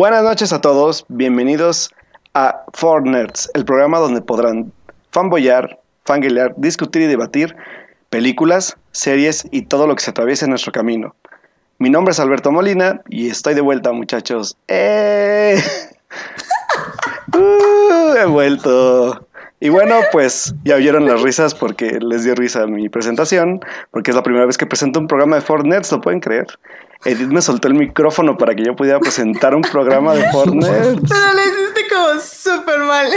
Buenas noches a todos, bienvenidos a For Nerds, el programa donde podrán fanboyar, fanguelear, discutir y debatir películas, series y todo lo que se atraviese en nuestro camino. Mi nombre es Alberto Molina y estoy de vuelta, muchachos. ¡Eh! Uh, he vuelto. Y bueno, pues ya oyeron las risas porque les dio risa mi presentación, porque es la primera vez que presento un programa de Fortnite, ¿lo pueden creer? Edith me soltó el micrófono para que yo pudiera presentar un programa de Fortnite. Pero lo hiciste como súper mal.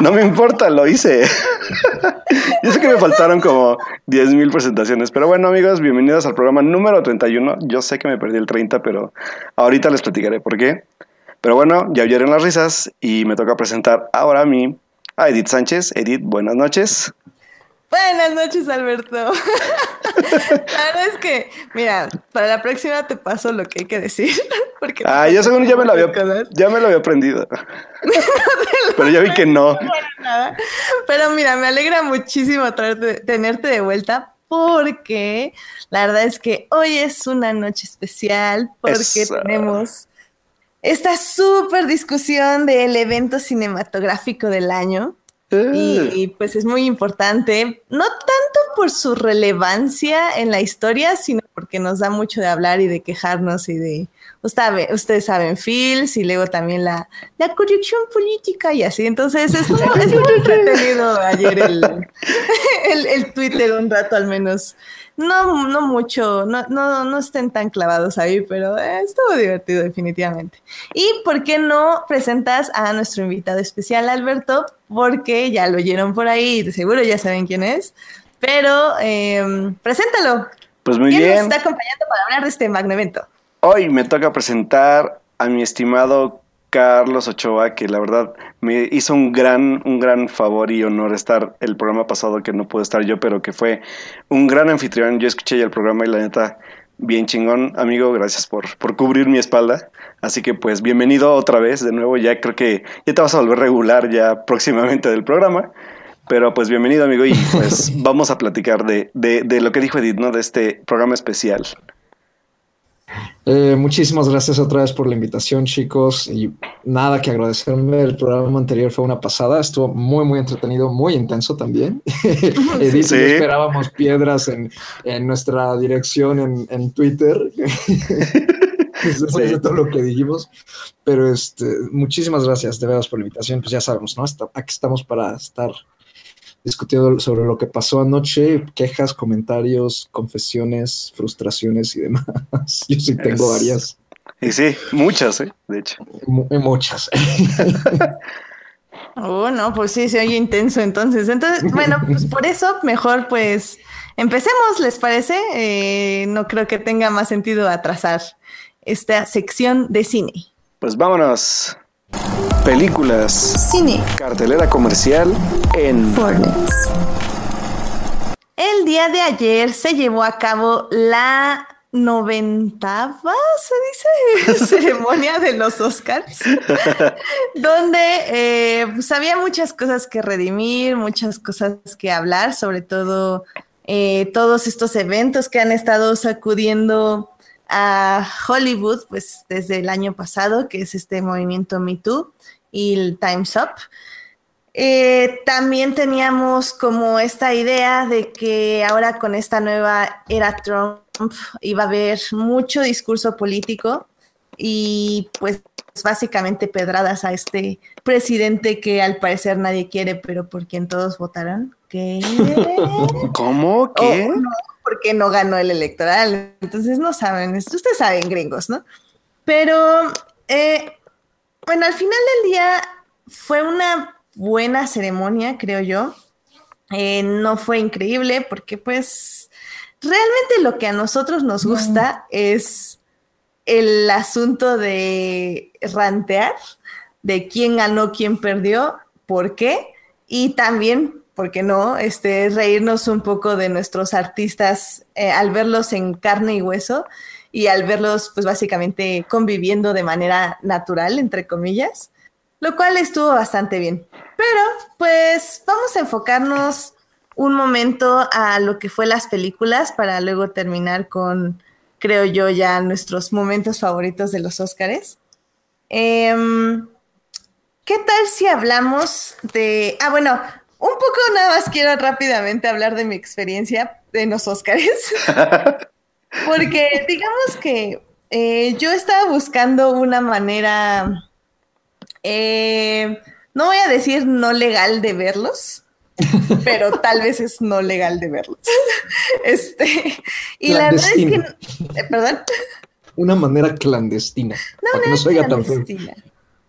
No me importa, lo hice. Yo sé que me faltaron como 10.000 presentaciones, pero bueno amigos, bienvenidos al programa número 31. Yo sé que me perdí el 30, pero ahorita les platicaré por qué. Pero bueno, ya oyeron las risas y me toca presentar ahora a mí a Edith Sánchez. Edith, buenas noches. Buenas noches, Alberto. la verdad es que, mira, para la próxima te paso lo que hay que decir. Porque ah, yo según ya me lo había, ya me lo había aprendido. Pero ya vi que no. Pero mira, me alegra muchísimo tenerte de vuelta porque la verdad es que hoy es una noche especial porque tenemos esta súper discusión del evento cinematográfico del año. Y, pues es muy importante, no tanto por su relevancia en la historia, sino porque nos da mucho de hablar y de quejarnos y de, ustedes saben, feels y luego también la, la corrección política y así. Entonces es muy, entretenido ayer el, el, el Twitter un rato al menos no, no mucho, no, no, no estén tan clavados ahí, pero eh, estuvo divertido definitivamente. ¿Y por qué no presentas a nuestro invitado especial, Alberto? Porque ya lo oyeron por ahí, seguro ya saben quién es, pero em, preséntalo. Pues muy ¿Quién bien. nos está acompañando para hablar de este magno evento? Hoy me toca presentar a mi estimado Carlos Ochoa, que la verdad me hizo un gran, un gran favor y honor estar el programa pasado que no pude estar yo, pero que fue un gran anfitrión. Yo escuché ya el programa y la neta, bien chingón, amigo, gracias por, por cubrir mi espalda. Así que pues bienvenido otra vez, de nuevo, ya creo que ya te vas a volver regular ya próximamente del programa. Pero pues bienvenido amigo y pues vamos a platicar de, de, de lo que dijo Edith, ¿no? De este programa especial. Eh, muchísimas gracias otra vez por la invitación, chicos. Y nada que agradecerme. El programa anterior fue una pasada. Estuvo muy, muy entretenido, muy intenso también. Edith, sí. esperábamos piedras en, en nuestra dirección en, en Twitter. Después sí. de todo lo que dijimos. Pero este, muchísimas gracias de veras por la invitación. Pues ya sabemos, ¿no? Aquí estamos para estar discutiendo sobre lo que pasó anoche, quejas, comentarios, confesiones, frustraciones y demás. Yo sí tengo es... varias. Y sí, muchas, ¿eh? de hecho. M muchas. oh, no, pues sí, se oye intenso entonces. Entonces, bueno, pues por eso mejor pues empecemos, ¿les parece? Eh, no creo que tenga más sentido atrasar esta sección de cine. Pues vámonos películas, cine, cartelera comercial en. El día de ayer se llevó a cabo la noventava, se dice, ceremonia de los Oscars, donde eh, pues había muchas cosas que redimir, muchas cosas que hablar, sobre todo eh, todos estos eventos que han estado sacudiendo a Hollywood, pues desde el año pasado, que es este movimiento Me Too y el Time's Up. Eh, también teníamos como esta idea de que ahora con esta nueva era Trump iba a haber mucho discurso político y pues básicamente pedradas a este presidente que al parecer nadie quiere, pero por quien todos votaron. ¿Qué? ¿Cómo? ¿Qué? Oh, no, porque no ganó el electoral. Entonces no saben, ustedes saben, gringos, ¿no? Pero, eh, bueno, al final del día fue una buena ceremonia, creo yo. Eh, no fue increíble porque pues realmente lo que a nosotros nos gusta es el asunto de rantear, de quién ganó, quién perdió, por qué, y también, ¿por qué no?, este, reírnos un poco de nuestros artistas eh, al verlos en carne y hueso y al verlos, pues básicamente conviviendo de manera natural, entre comillas, lo cual estuvo bastante bien. Pero, pues, vamos a enfocarnos un momento a lo que fue las películas para luego terminar con creo yo, ya nuestros momentos favoritos de los Óscares. Em, ¿Qué tal si hablamos de... Ah, bueno, un poco nada más quiero rápidamente hablar de mi experiencia en los Óscares. Porque digamos que eh, yo estaba buscando una manera, eh, no voy a decir no legal de verlos, pero tal vez es no legal de verlos. este, y la verdad es que, eh, perdón. Una manera clandestina. No, para que no se oiga tan feo.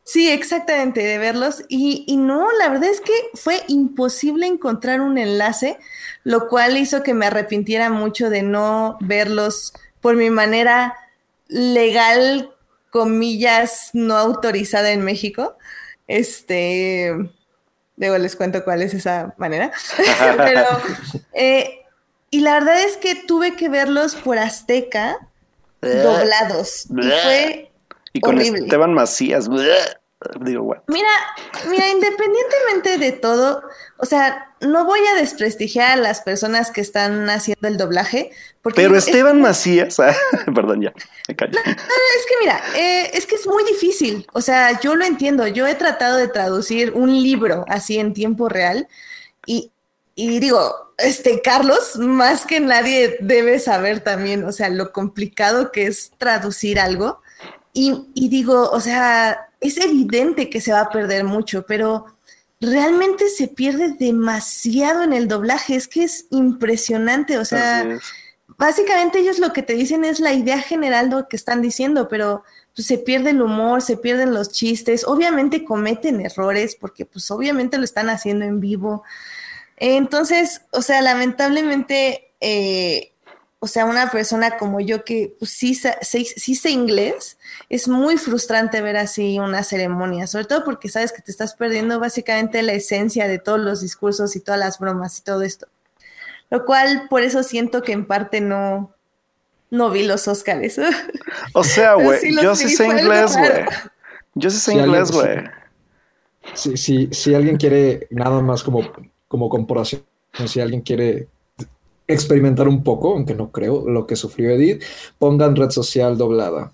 Sí, exactamente, de verlos. Y, y, no, la verdad es que fue imposible encontrar un enlace, lo cual hizo que me arrepintiera mucho de no verlos por mi manera legal, comillas, no autorizada en México. Este, luego les cuento cuál es esa manera. Pero, eh, y la verdad es que tuve que verlos por Azteca, doblados. Y fue y con Esteban Macías. Mira, mira, independientemente de todo, o sea, no voy a desprestigiar a las personas que están haciendo el doblaje. Porque Pero Esteban Macías, ah, perdón, ya, me callo. es que mira, eh, es que es muy difícil. O sea, yo lo entiendo. Yo he tratado de traducir un libro así en tiempo real y, y digo, este Carlos, más que nadie debe saber también, o sea, lo complicado que es traducir algo. Y, y digo, o sea, es evidente que se va a perder mucho, pero realmente se pierde demasiado en el doblaje. Es que es impresionante. O sea, básicamente ellos lo que te dicen es la idea general de lo que están diciendo, pero pues, se pierde el humor, se pierden los chistes. Obviamente cometen errores porque pues obviamente lo están haciendo en vivo. Entonces, o sea, lamentablemente, eh, o sea, una persona como yo que pues, sí, sí sé inglés, es muy frustrante ver así una ceremonia, sobre todo porque sabes que te estás perdiendo básicamente la esencia de todos los discursos y todas las bromas y todo esto. Lo cual, por eso siento que en parte no, no vi los Óscares. O sea, güey, yo sí sé inglés, güey. Yo sí sé inglés, güey. Si, si, si, alguien quiere, nada más como, como comparación, si alguien quiere experimentar un poco, aunque no creo, lo que sufrió Edith, pongan red social doblada.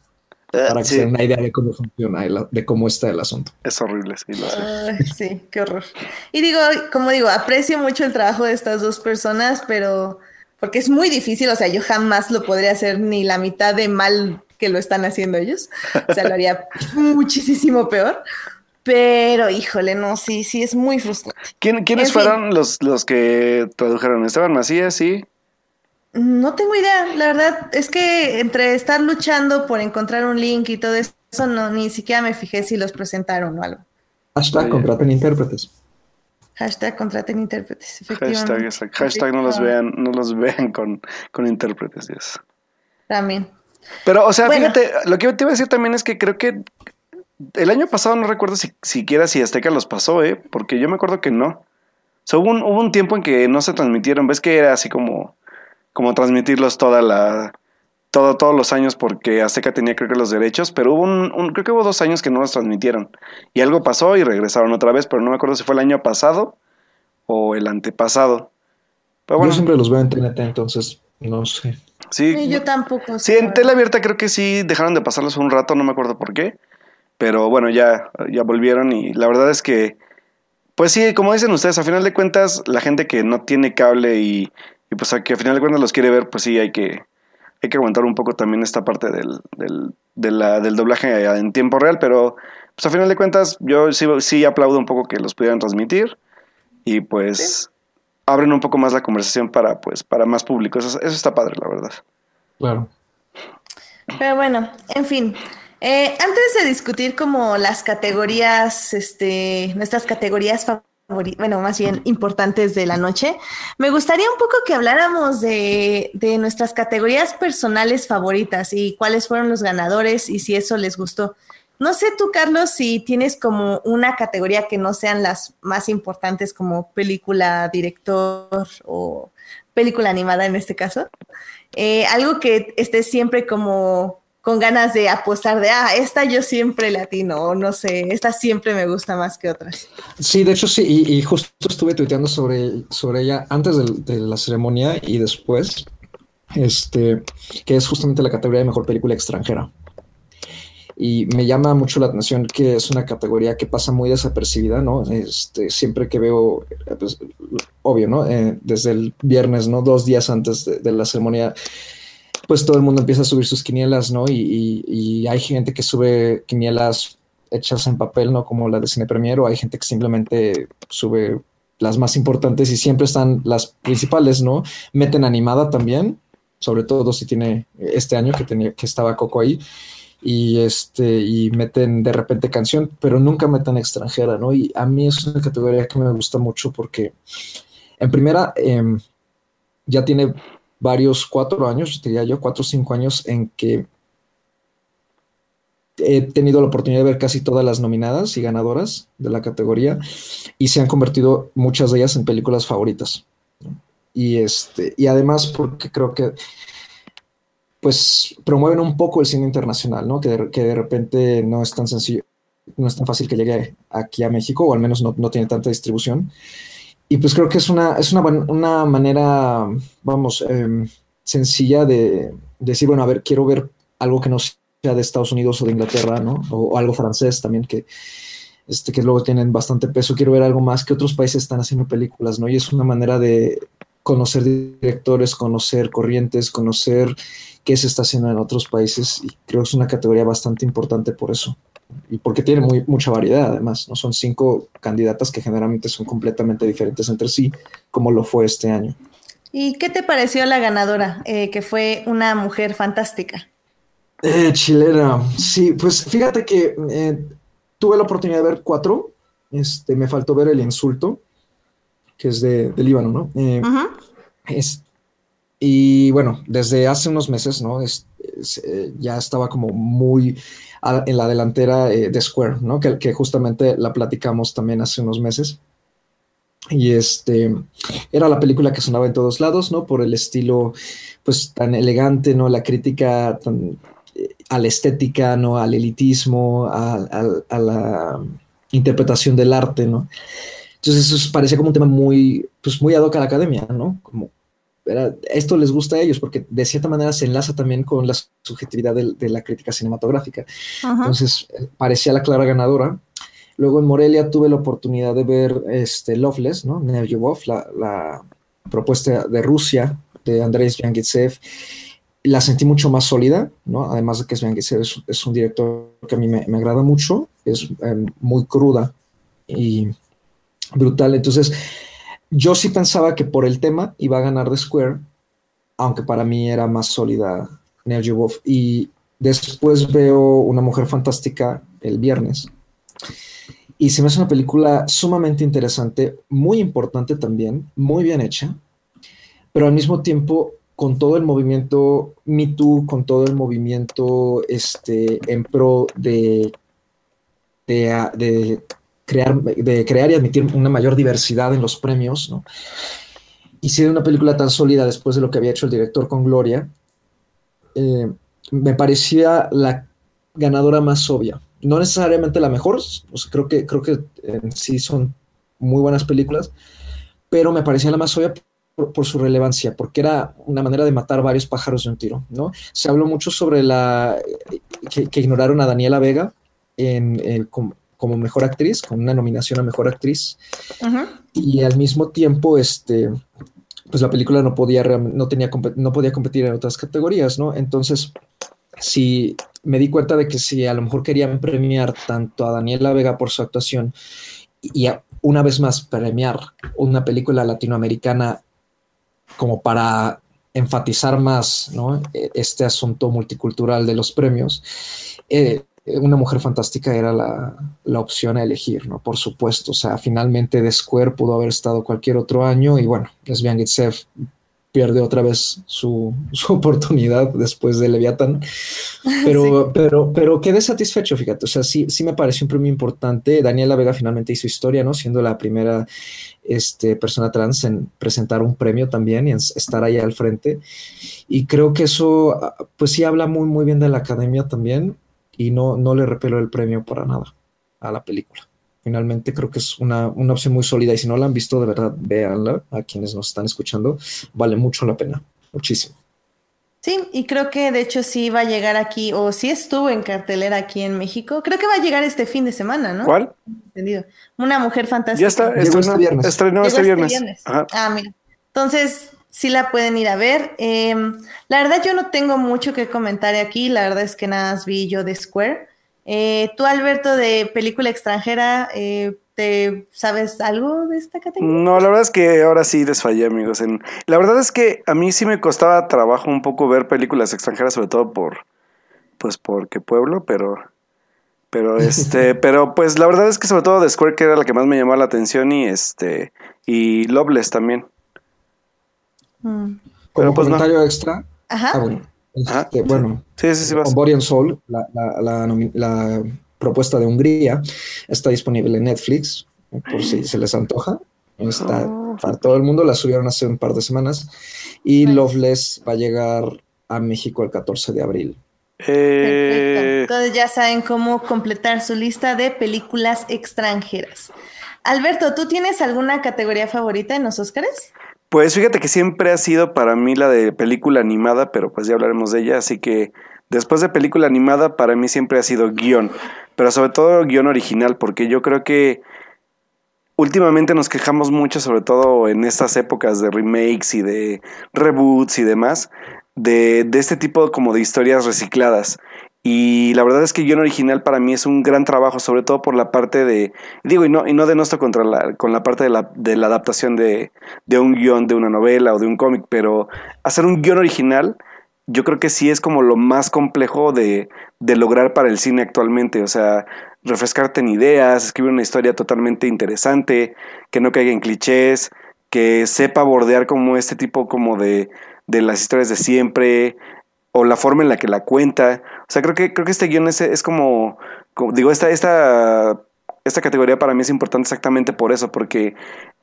Eh, para que se den una idea de cómo funciona, de cómo está el asunto. Es horrible, sí, lo sé. sí, qué horror. Y digo, como digo, aprecio mucho el trabajo de estas dos personas, pero porque es muy difícil, o sea, yo jamás lo podría hacer ni la mitad de mal que lo están haciendo ellos. O sea, lo haría muchísimo peor. Pero, híjole, no, sí, sí, es muy frustrante. ¿Quiénes fueron los, los que tradujeron? ¿Esteban Macías, sí? No tengo idea, la verdad es que entre estar luchando por encontrar un link y todo eso, no, ni siquiera me fijé si los presentaron o algo. Hashtag contraten intérpretes. Hashtag contraten intérpretes, efectivamente. Hashtag, hashtag no los vean, no los vean con, con intérpretes, Dios. También. Pero, o sea, fíjate, lo que te iba a decir también es que creo que el año pasado no recuerdo si, siquiera si Azteca los pasó, ¿eh? Porque yo me acuerdo que no. O sea, hubo un, hubo un tiempo en que no se transmitieron. ¿Ves que era así como como transmitirlos toda la todo, todos los años porque Azteca tenía creo que los derechos, pero hubo un, creo que hubo dos años que no los transmitieron y algo pasó y regresaron otra vez, pero no me acuerdo si fue el año pasado o el antepasado. Pero bueno. Yo siempre los veo en TNT, entonces no sé. Sí, yo tampoco. Sí, en tele abierta creo que sí dejaron de pasarlos un rato, no me acuerdo por qué, pero bueno, ya, ya volvieron y la verdad es que, pues sí, como dicen ustedes, a final de cuentas, la gente que no tiene cable y y pues a que al final de cuentas los quiere ver, pues sí hay que, hay que aguantar un poco también esta parte del, del, del doblaje en tiempo real, pero pues a final de cuentas yo sí, sí aplaudo un poco que los pudieran transmitir y pues abren un poco más la conversación para pues para más público. Eso, eso está padre, la verdad. Claro. Pero bueno, en fin. Eh, antes de discutir como las categorías, este, nuestras categorías favoritas, bueno, más bien importantes de la noche. Me gustaría un poco que habláramos de, nuestras categorías personales favoritas y cuáles fueron los ganadores y si eso les gustó. No sé tú, Carlos, si tienes como una categoría que no sean las más importantes como película, director o película animada en este caso. Eh, algo que esté siempre como con ganas de apostar de, ah, esta yo siempre latino, o no sé, esta siempre me gusta más que otras. Sí, de hecho sí, y, justo estuve tuiteando sobre, sobre ella antes de, la ceremonia y después, este, que es justamente la categoría de mejor película extranjera. y me llama mucho la atención que es una categoría que pasa muy desapercibida, ¿no? Este, siempre que veo, pues, obvio, ¿no? Eh, desde el viernes, ¿no? Dos días antes de, la ceremonia, pues todo el mundo empieza a subir sus quinielas, ¿no? Y, y, hay gente que sube quinielas hechas en papel, ¿no? Como la de Cine Premier, o hay gente que simplemente sube las más importantes y siempre están las principales, ¿no? Meten animada también, sobre todo si tiene este año que tenía que estaba Coco ahí y este y meten de repente canción, pero nunca meten extranjera, ¿no? Y a mí es una categoría que me gusta mucho porque en primera em, ya tiene varios cuatro años, diría yo, cuatro o cinco años en que he tenido la oportunidad de ver casi todas las nominadas y ganadoras de la categoría y se han convertido muchas de ellas en películas favoritas. Y este, y además porque creo que pues promueven un poco el cine internacional, ¿no? Que de, que de repente no es tan sencillo, no es tan fácil que llegue aquí a México, o al menos no, no tiene tanta distribución. Y pues creo que es una, es una, una manera, vamos, em, sencilla de, decir, bueno, a ver, quiero ver algo que no sea de Estados Unidos o de Inglaterra, ¿no? O, algo francés también, que, este, que luego tienen bastante peso. Quiero ver algo más que otros países están haciendo películas, ¿no? Y es una manera de conocer directores, conocer corrientes, conocer qué se está haciendo en otros países y creo que es una categoría bastante importante por eso y porque tiene muy, mucha variedad además, ¿no? Son cinco candidatas que generalmente son completamente diferentes entre sí, como lo fue este año. ¿Y qué te pareció la ganadora, eh, que fue una mujer fantástica? Eh, chilena, sí, pues fíjate que eh, tuve la oportunidad de ver cuatro, este, me faltó ver El Insulto, que es de, Líbano, ¿no? Eh, es, y bueno, desde hace unos meses, ¿no? Es, eh, ya estaba como muy en la delantera eh, de Square, ¿no? Que, justamente la platicamos también hace unos meses. Y este era la película que sonaba en todos lados, ¿no? Por el estilo, pues tan elegante, ¿no? La crítica tan, eh, a la estética, ¿no? Al elitismo, a, a la interpretación del arte, ¿no? Entonces eso parecía como un tema muy, pues muy ad hoc a la academia, ¿no? Como esto les gusta a ellos porque de cierta manera se enlaza también con la subjetividad de, la crítica cinematográfica. Entonces, eh, parecía la clara ganadora. Luego en Morelia tuve la oportunidad de ver este, Loveless, ¿no? la, la propuesta de Rusia de Andrés Zvyagintsev. La sentí mucho más sólida, ¿no? Además de que Zvyagintsev es, es un director que a mí me, agrada mucho, es em, muy cruda y brutal. Entonces, yo sí pensaba que por el tema iba a ganar The Square, aunque para mí era más sólida Neo Wolf. Y después veo Una Mujer Fantástica el viernes. Y se me hace una película sumamente interesante, muy importante también, muy bien hecha, pero al mismo tiempo con todo el movimiento Me Too, con todo el movimiento este, en pro de, de, de crear, de crear y admitir una mayor diversidad en los premios, ¿no? Y si una película tan sólida después de lo que había hecho el director con Gloria, eh, me parecía la ganadora más obvia. No necesariamente la mejor, creo, que, creo que en sí son muy buenas películas, pero me parecía la más obvia por, su relevancia, porque era una manera de matar varios pájaros de un tiro, ¿no? Se habló mucho sobre la que, ignoraron a Daniela Vega en, el como mejor actriz, con una nominación a mejor actriz. Y al mismo tiempo, este, pues la película no podía, no tenía, no podía competir en otras categorías, ¿no? Entonces, si me di cuenta de que si a lo mejor querían premiar tanto a Daniela Vega por su actuación y una vez más premiar una película latinoamericana como para enfatizar más ¿no? E-, este asunto multicultural de los premios, eh, una mujer fantástica era la, opción a elegir, ¿no? Por supuesto. O sea, finalmente The Square pudo haber estado cualquier otro año y bueno, Lesbian Gitsev pierde otra vez su, oportunidad después de Leviathan. Pero, pero, pero quedé satisfecho, fíjate. O sea, sí, sí me pareció un premio importante. Daniela Vega finalmente hizo historia, ¿no? Siendo la primera este, persona trans en presentar un premio también y en estar ahí al frente. Y creo que eso, pues sí habla muy, muy bien de la academia también y no, no le repelo el premio para nada a la película. Finalmente creo que es una, opción muy sólida y si no la han visto, de verdad, véanla a quienes nos están escuchando. Vale mucho la pena, muchísimo. Sí, y creo que de hecho sí va a llegar aquí, o sí estuvo en cartelera aquí en México. Creo que va a llegar este fin de semana, ¿no? ¿Cuál? Entendido. Una mujer fantástica. Ya está, estrenó, este viernes. estrenó este este viernes. viernes. Ajá. Ah, mira. Entonces, sí la pueden ir a ver. Eh, la verdad, yo no tengo mucho que comentar aquí. La verdad es que nada más vi yo de Square. Eh, tú, Alberto, de película extranjera, eh, ¿te sabes algo de esta categoría? No, la verdad es que ahora sí les fallé, amigos. En... La verdad es que a mí sí me costaba trabajo un poco ver películas extranjeras, sobre todo por, pues porque pueblo, pero, pero este, pero pues la verdad es que sobre todo de Square que era la que más me llamó la atención y este, y Loveless también. Mm. Como pues no. comentario extra. Ajá. Ah, bueno. Ajá. Este, bueno, Sí, sí, sí, vas. On Body and Soul, la, la- la propuesta de Hungría, está disponible en Netflix, por si se les antoja. Está Oh, para todo el mundo, la subieron hace un par de semanas. Y Nice. Loveless va a llegar a México el 14 de abril. Perfecto. Eh, Entonces ya saben cómo completar su lista de películas extranjeras. Alberto, ¿tú tienes alguna categoría favorita en los Óscares? Pues fíjate que siempre ha sido para mí la de película animada, pero pues ya hablaremos de ella, así que después de película animada para mí siempre ha sido guion, pero sobre todo guion original, porque yo creo que últimamente nos quejamos mucho, sobre todo en estas épocas de remakes y de reboots y demás, de, de este tipo como de historias recicladas. Y la verdad es que guion original para mí es un gran trabajo, sobre todo por la parte de, digo, y no, y no denosto contra la, con la parte de la, de la adaptación de, de un guion de una novela o de un cómic, pero hacer un guion original yo creo que sí es como lo más complejo de, de lograr para el cine actualmente, o sea, refrescarte en ideas, escribir una historia totalmente interesante, que no caiga en clichés, que sepa bordear como este tipo como de, de las historias de siempre, o la forma en la que la cuenta. O sea, creo que, creo que este guion es, es como, digo, esta, esta, esta categoría para mí es importante exactamente por eso, porque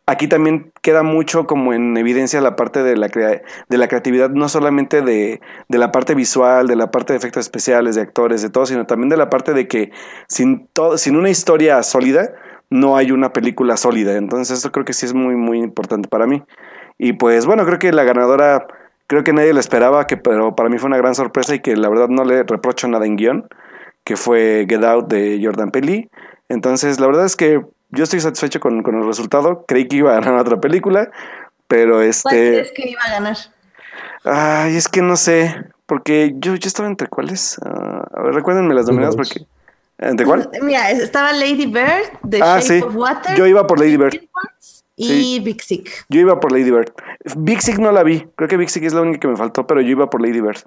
aquí también queda mucho como en evidencia la parte de la, de la creatividad, no solamente de, de la parte visual, de la parte de efectos especiales, de actores, de todo, sino también de la parte de que sin, todo, sin una historia sólida, no hay una película sólida. Entonces, eso creo que sí es muy, muy importante para mí. Y pues bueno, creo que la ganadora, creo que nadie la esperaba, que, pero para mí fue una gran sorpresa y que la verdad no le reprocho nada en guion, que fue Get Out de Jordan Peele. Entonces, la verdad es que yo estoy satisfecho con, con el resultado. Creí que iba a ganar otra película, pero ¿Cuál este... crees que iba a ganar? Ay, es que no sé, porque yo, yo estaba entre cuáles. Ah, a ver, recuérdenme las nominadas Dos. porque... ¿Entre cuál? Mira, estaba Lady Bird, The Ah, Shape sí. of Water. Yo iba por Lady Bird. Y Sí. Big Sick. Yo iba por Lady Bird. Big Sick no la vi. Creo que Big Sick es la única que me faltó, pero yo iba por Lady Bird.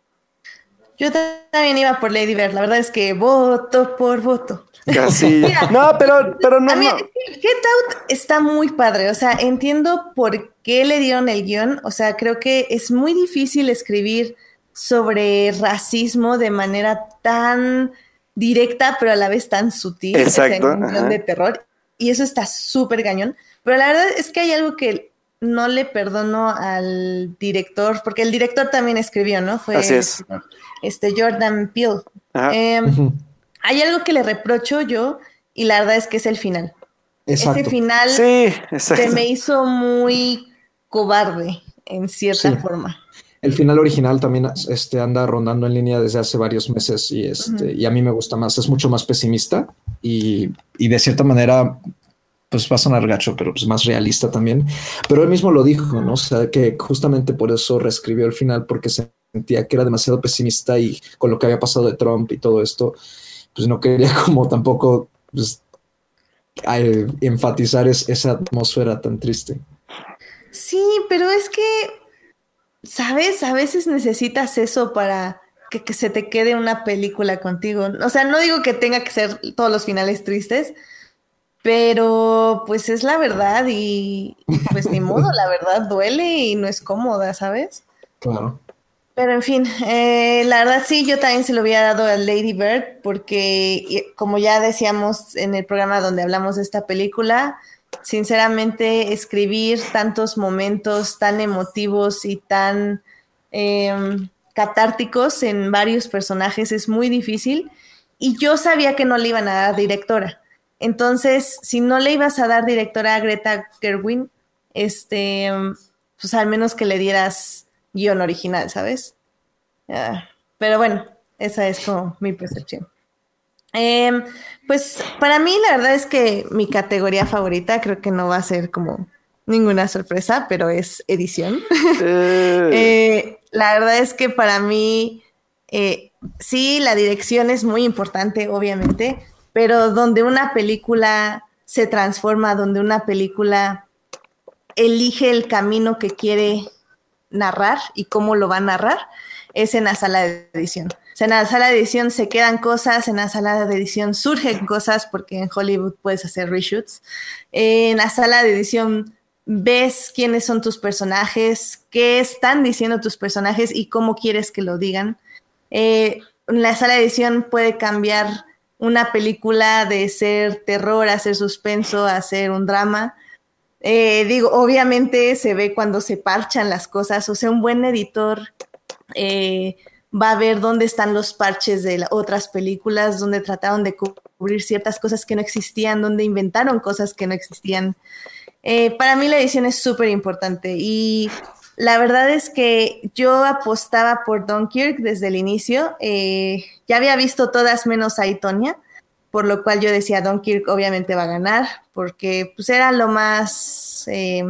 Yo también iba por Lady Bird. La verdad es que voto por voto. Casi. Mira, no, pero, pero no, a mí, no. Get Out está muy padre. O sea, entiendo por qué le dieron el guion. O sea, creo que es muy difícil escribir sobre racismo de manera tan directa, pero a la vez tan sutil. o sea, en Exacto, un guion de terror. Y eso está súper cañón. Pero la verdad es que hay algo que no le perdono al director, porque el director también escribió, ¿no? Fue Así es. este Jordan Peele. Em, hay algo que le reprocho yo, y la verdad es que es el final. Exacto. Ese final Sí, se me hizo muy cobarde en cierta Sí. forma. El final original también este, anda rondando en línea desde hace varios meses y, este, y a mí me gusta más, es mucho más pesimista y, y de cierta manera, pues va a sonar gacho, pero pues más realista también. Pero él mismo lo dijo, ¿no? O sea, que justamente por eso reescribió el final porque sentía que era demasiado pesimista y con lo que había pasado de Trump y todo esto, pues no quería como tampoco pues, enfatizar es- esa atmósfera tan triste. Sí, pero es que, ¿sabes? A veces necesitas eso para que se te quede una película contigo. O sea, no digo que tenga que ser todos los finales tristes, pero pues es la verdad y pues ni modo, la verdad duele y no es cómoda, ¿sabes? Claro. Pero en fin, eh, la verdad sí, yo también se lo hubiera dado a Lady Bird porque como ya decíamos en el programa donde hablamos de esta película, sinceramente escribir tantos momentos tan emotivos y tan em, catárticos en varios personajes es muy difícil y yo sabía que no le iban a dar directora. Entonces, si no le ibas a dar directora a Greta Gerwin, este, pues al menos que le dieras guion original, ¿sabes? Ah, pero bueno, esa es como mi percepción. Em, pues para mí la verdad es que mi categoría favorita creo que no va a ser como ninguna sorpresa, pero es edición. Eh. Eh, la verdad es que para mí, eh, sí, la dirección es muy importante, obviamente, pero donde una película se transforma, donde una película elige el camino que quiere narrar y cómo lo va a narrar, es en la sala de edición. En la sala de edición se quedan cosas, en la sala de edición surgen cosas, porque en Hollywood puedes hacer reshoots. En la sala de edición ves quiénes son tus personajes, qué están diciendo tus personajes y cómo quieres que lo digan. Eh, la sala de edición puede cambiar una película de ser terror a ser suspenso a ser un drama. Eh, digo, obviamente se ve cuando se parchan las cosas, o sea, un buen editor eh, va a ver dónde están los parches de otras películas, donde trataron de cubrir ciertas cosas que no existían, donde inventaron cosas que no existían. Eh, para mí la edición es súper importante y la verdad es que yo apostaba por Dunkirk desde el inicio. Eh, ya había visto todas menos a Itonia, por lo cual yo decía Dunkirk obviamente va a ganar, porque pues era lo más eh,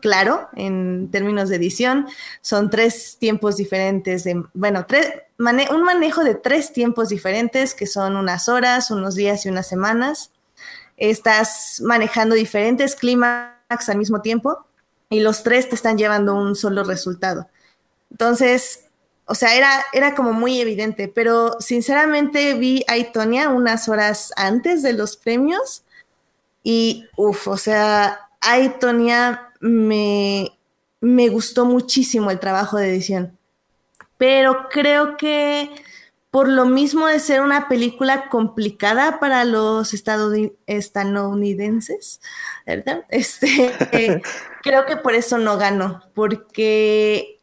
claro en términos de edición. Son tres tiempos diferentes, de, bueno, un manejo de tres tiempos diferentes, que son unas horas, unos días y unas semanas. Estás manejando diferentes climas al mismo tiempo y los tres te están llevando un solo resultado. Entonces, o sea, era, era como muy evidente, pero sinceramente vi a Itonia unas horas antes de los premios y, uff, o sea, a Itonia me, me gustó muchísimo el trabajo de edición, pero creo que por lo mismo de ser una película complicada para los estadounidenses, ¿verdad? Este, creo que por eso no ganó, porque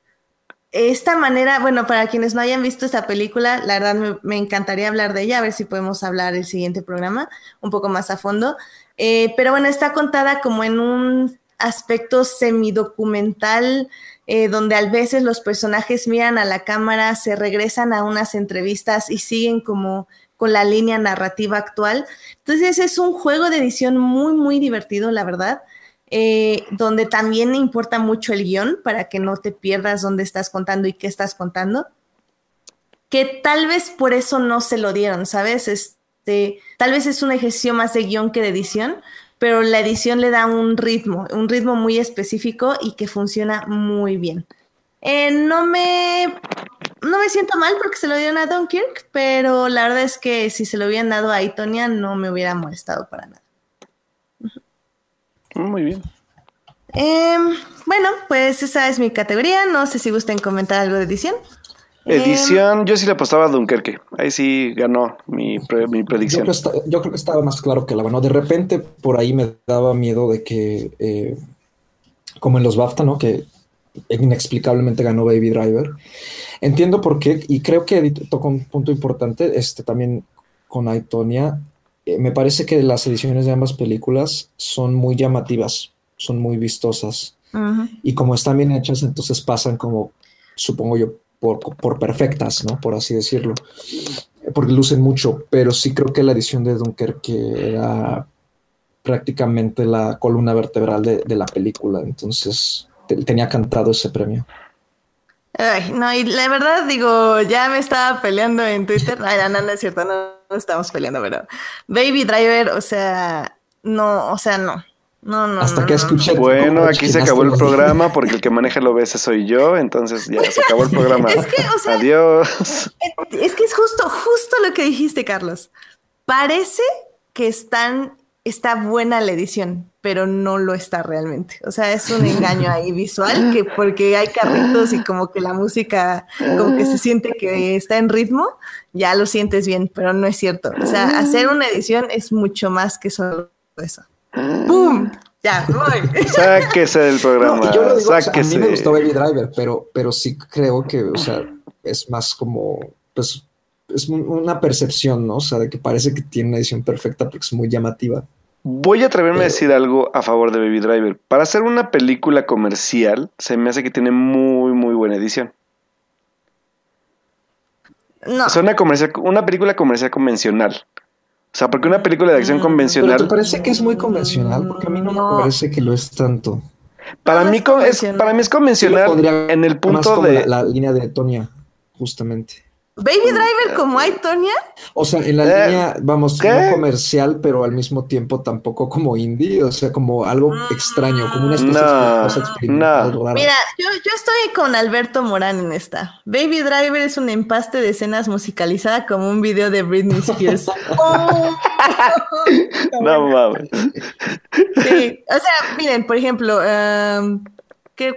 esta manera, bueno, para quienes no hayan visto esta película, la verdad me, encantaría hablar de ella, a ver si podemos hablar el siguiente programa un poco más a fondo. Eh, pero bueno, está contada como en un aspecto semidocumental eh, donde a veces los personajes miran a la cámara, se regresan a unas entrevistas y siguen como con la línea narrativa actual. Entonces es un juego de edición muy, muy divertido, la verdad. Eh, donde también importa mucho el guion para que no te pierdas dónde estás contando y qué estás contando. Que tal vez por eso no se lo dieron, ¿sabes? Este, tal vez es un ejercicio más de guion que de edición, pero la edición le da un ritmo, un ritmo muy específico y que funciona muy bien. Eh, no me no me siento mal porque se lo dieron a Dunkirk, pero la verdad es que si se lo hubieran dado a Itonia no me hubiera molestado para nada. Muy bien. Em, bueno, pues esa es mi categoría. No sé si gusten comentar algo de edición. Edición, yo sí le apostaba a Dunkerque. Ahí sí ganó mi, mi predicción. Yo creo, que estaba más claro que la ganó. De repente, por ahí me daba miedo de que, eh, como en los BAFTA, ¿no? Que inexplicablemente ganó Baby Driver. Entiendo por qué, y creo que tocó un punto importante, este también con Aitonia. Eh, me parece que las ediciones de ambas películas son muy llamativas, son muy vistosas. Y como están bien hechas, entonces pasan como, supongo yo, por, perfectas, ¿no? Por así decirlo. Porque lucen mucho, pero sí creo que la edición de Dunkerque era prácticamente la columna vertebral de, la película, entonces tenía cantado ese premio. Ay, no, y la verdad digo, ya me estaba peleando en Twitter. Ay, no, no es cierto, no estamos peleando, pero Baby Driver, o sea, no, o sea, no. No, no. Hasta que escuché. Bueno, aquí se acabó el programa porque el que maneja el OBS soy yo, entonces ya se acabó el programa. es que, o sea, Adiós. Es que es justo, justo lo que dijiste, Carlos. Parece que están, está buena la edición, pero no lo está realmente. O sea, es un engaño ahí visual, que porque hay carritos y como que la música, como que se siente que está en ritmo, ya lo sientes bien, pero no es cierto. O sea, hacer una edición es mucho más que solo eso. ¡Pum! Ya, voy. Sáquese del programa. yo lo digo, a mí me gustó Baby Driver, pero, pero sí creo que, o sea, es más como, pues, es una percepción, ¿no? O sea, de que parece que tiene una edición perfecta porque es muy llamativa. Voy a atreverme a decir algo a favor de Baby Driver. Para hacer una película comercial, se me hace que tiene muy, muy buena edición. No. Es una, comercial, una película comercial convencional. O sea, porque una película de acción mm, convencional. ¿Pero te parece que es muy convencional? Porque a mí no, me parece que lo es tanto. Para, mí, es, para mí es convencional en el punto de. La, la, línea de Tonya, justamente. Baby Driver como hay, Tonya. O sea, en la eh, línea, vamos, no comercial, pero al mismo tiempo tampoco como indie, o sea, como algo mm. extraño, como una especie de cosa experimental. Mira, yo, yo, estoy con Alberto Morán en esta. Baby Driver es un empaste de escenas musicalizada como un video de Britney Spears. no mames. Sí, o sea, miren, por ejemplo, um,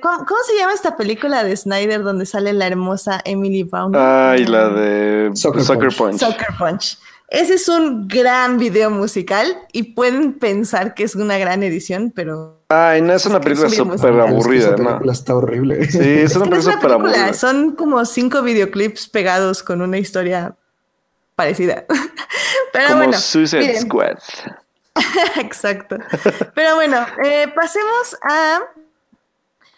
¿cómo, se llama esta película de Snyder donde sale la hermosa Emily Brown? Ay, la de Soccer, Punch. Soccer Punch. Ese es un gran video musical y pueden pensar que es una gran edición, pero. Ay, no es una película súper aburrida, ¿no? película está horrible. Sí, es, una película súper aburrida. Son como cinco videoclips pegados con una historia parecida. pero como bueno. Suicide Squad. Exacto. Pero bueno, eh, pasemos a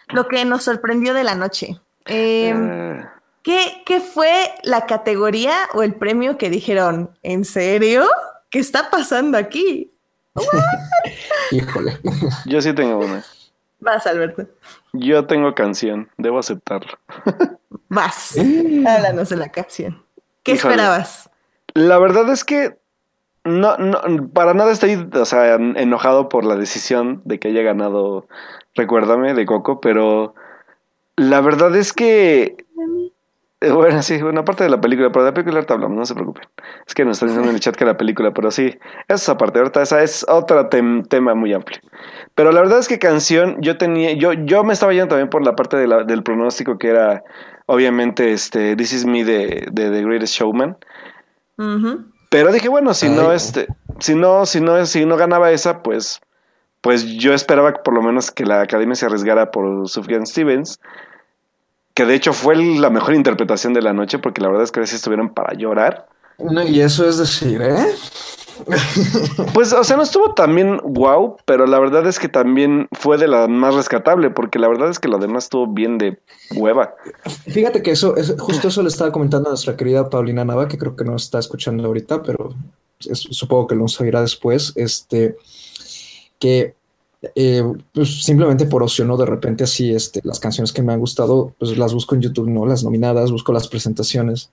lo que nos sorprendió de la noche. Em, ah. ¿qué, fue la categoría o el premio que dijeron? ¿En serio? ¿Qué está pasando aquí? Híjole. Yo sí tengo una. Vas, Alberto. Yo tengo canción, debo aceptarlo. Vas. Háblanos de la canción. ¿Qué esperabas? La verdad es que no, no, para nada estoy, o sea, enojado por la decisión de que haya ganado Recuérdame de Coco, pero la verdad es que eh, bueno, sí, una parte de la película, pero de la película ahorita hablamos, no se preocupen. Es que nos están diciendo en el chat que la película, pero sí, esa parte, ahorita esa es otro tema muy amplio. Pero la verdad es que canción, yo tenía, yo, yo me estaba yendo también por la parte de la, del pronóstico que era, obviamente, este, This Is Me de, de The Greatest Showman. Pero dije, bueno, si no, este, si no, si no, si no ganaba esa, pues pues yo esperaba por lo menos que la academia se arriesgara por Sufjan Stevens, que de hecho fue la mejor interpretación de la noche, porque la verdad es que a veces estuvieron para llorar. y eso es decir, ¿eh? Pues, o sea, no estuvo también wow, pero la verdad es que también fue de la más rescatable, porque la verdad es que lo demás estuvo bien de hueva. Fíjate que eso, es, justo eso le estaba comentando a nuestra querida Paulina Nava, que creo que no está escuchando ahorita, pero supongo que lo oirá después. Este, que eh, pues simplemente por ocio, ¿no? De repente así, este, las canciones que me han gustado, pues las busco en YouTube, ¿no? Las nominadas, busco las presentaciones.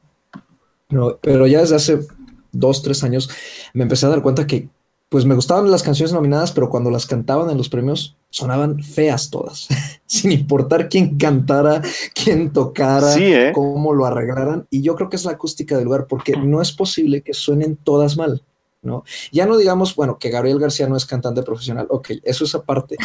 No, pero ya desde hace dos, tres años me empecé a dar cuenta que pues me gustaban las canciones nominadas, pero cuando las cantaban en los premios sonaban feas todas, sin importar quién cantara, quién tocara, ¿eh? cómo lo arreglaran. Y yo creo que es la acústica del lugar, porque no es posible que suenen todas mal. ¿No? Ya no digamos, bueno, que Gabriel García no es cantante profesional, ok, eso es aparte,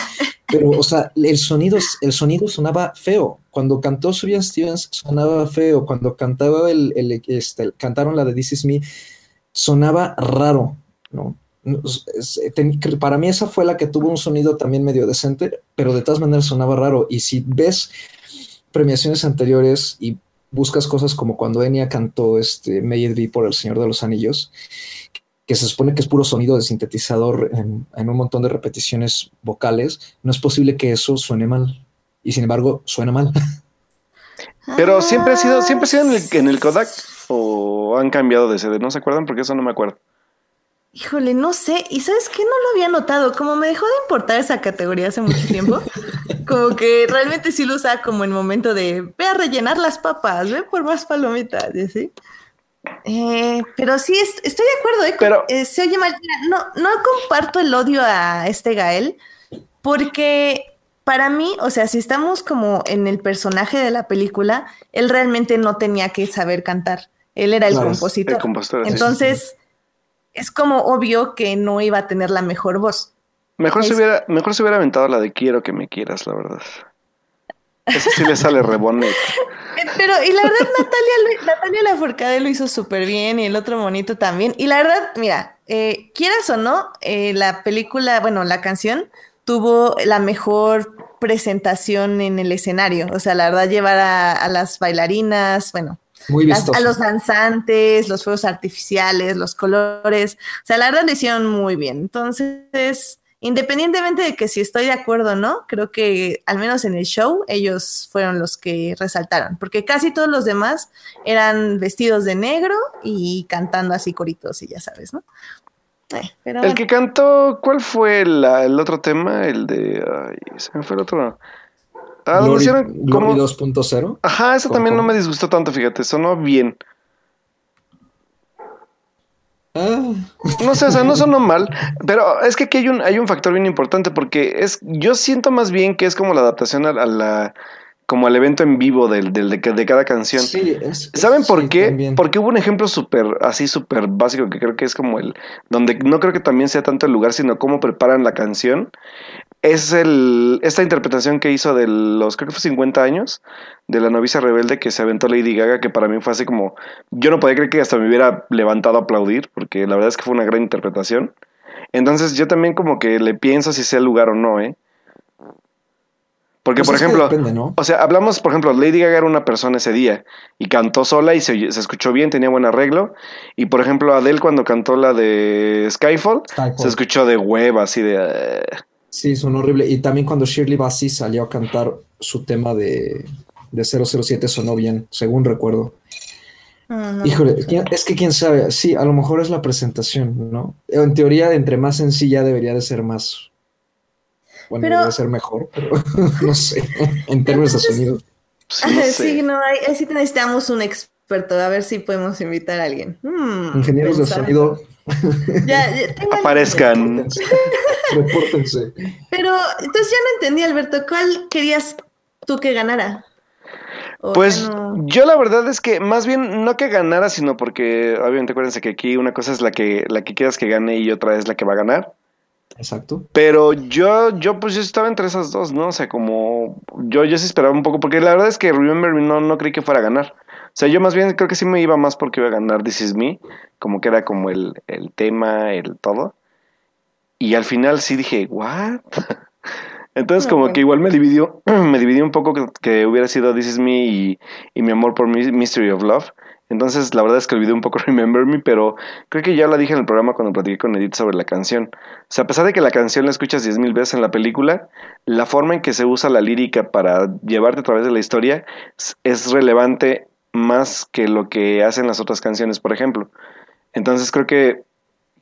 pero, o sea, el sonido, el sonido sonaba feo. Cuando cantó Sufjan Stevens sonaba feo. Cuando cantaba el, el, este, cantaron la de This Is Me, sonaba raro, ¿no? Para mí esa fue la que tuvo un sonido también medio decente, pero de todas maneras sonaba raro. Y si ves premiaciones anteriores y buscas cosas como cuando Enya cantó este May por El Señor de los Anillos, que se supone que es puro sonido de sintetizador en, un montón de repeticiones vocales, no es posible que eso suene mal. Y sin embargo, suena mal. Pero siempre ha sido, siempre ha sido en el, Kodak o han cambiado de sede, ¿no se acuerdan? Porque eso no me acuerdo. Híjole, no sé. ¿Y sabes qué? No lo había notado. Como me dejó de importar esa categoría hace mucho tiempo, como que realmente sí lo usaba como en momento de ve a rellenar las papas, ve por más palomitas, ¿sí? así. Eh, pero sí, estoy de acuerdo. ¿eh? Pero, eh, se oye mal. No, no comparto el odio a este Gael, porque para mí, o sea, si estamos como en el personaje de la película, él realmente no tenía que saber cantar. Él era el compositor. Entonces, es como obvio que no iba a tener la mejor voz. Mejor, se hubiera, mejor se hubiera aventado la de quiero que me quieras, la verdad. Eso sí le sale rebonete. Pero, y la verdad, Natalia, Natalia Lafourcade lo hizo súper bien y el otro monito también. Y la verdad, mira, eh, quieras o no, eh, la película, bueno, la canción tuvo la mejor presentación en el escenario. O sea, la verdad, llevar a, las bailarinas, bueno, a los danzantes, los fuegos artificiales, los colores. O sea, la verdad lo hicieron muy bien. Entonces, independientemente de que si estoy de acuerdo o no, creo que al menos en el show ellos fueron los que resaltaron, porque casi todos los demás eran vestidos de negro y cantando así coritos y ya sabes, ¿no? Eh, el que cantó, ¿cuál fue el otro tema? El de... Ay, se me fue el otro... Ah, Glory, 2.0. Ajá, eso también no me disgustó tanto, fíjate, sonó bien. Ah. No sé, o sea, no sonó mal, pero es que aquí hay un, hay un factor bien importante porque es, yo siento más bien que es como la adaptación a, la, como al evento en vivo del, del de, de, cada canción. Sí, ¿Saben por qué? Porque hubo un ejemplo súper, así súper básico que creo que es como el, donde no creo que también sea tanto el lugar, sino cómo preparan la canción es el, esta interpretación que hizo de los, creo que fue 50 años, de la novicia rebelde que se aventó Lady Gaga, que para mí fue así como, yo no podía creer que hasta me hubiera levantado a aplaudir, porque la verdad es que fue una gran interpretación. Entonces yo también como que le pienso si sea el lugar o no, ¿eh? Porque, pues por ejemplo, o sea, hablamos, por ejemplo, Lady Gaga era una persona ese día y cantó sola y se, se, escuchó bien, tenía buen arreglo. Y, por ejemplo, Adele cuando cantó la de Skyfall, se escuchó de hueva, así de... Eh, Sí, son horrible. Y también cuando Shirley Bassey salió a cantar su tema de, de 007 sonó bien, según recuerdo. Híjole, es que quién sabe, sí, a lo mejor es la presentación, ¿no? En teoría, entre más sencilla debería de ser más, bueno, debería ser mejor, pero no sé, en términos de sonido. Sí, no, ahí, sí necesitamos un experto, a ver si podemos invitar a alguien. Hmm, Ingenieros de sonido. Ya, Aparezcan. Repórtense. Pero, entonces ya no entendí, Alberto, ¿cuál querías tú que ganara? Pues yo la verdad es que más bien no que ganara, sino porque obviamente acuérdense que aquí una cosa es la que la que quieras que gane y otra es la que va a ganar. Exacto. Pero yo yo pues yo estaba entre esas dos, ¿no? O sea, como yo yo sí esperaba un poco porque la verdad es que Remember Me no no creí que fuera a ganar. O sea, yo más bien creo que sí me iba más porque iba a ganar This Is Me, como que era como el, el tema, el todo. Y al final sí dije, ¿what? Entonces como que igual me dividió, me dividió un poco que, hubiera sido This Is Me y, mi amor por Mystery of Love. Entonces la verdad es que olvidé un poco Remember Me, pero creo que ya la dije en el programa cuando platiqué con Edith sobre la canción. O sea, a pesar de que la canción la escuchas diez mil veces en la película, la forma en que se usa la lírica para llevarte a través de la historia es relevante más que lo que hacen las otras canciones, por ejemplo. Entonces creo que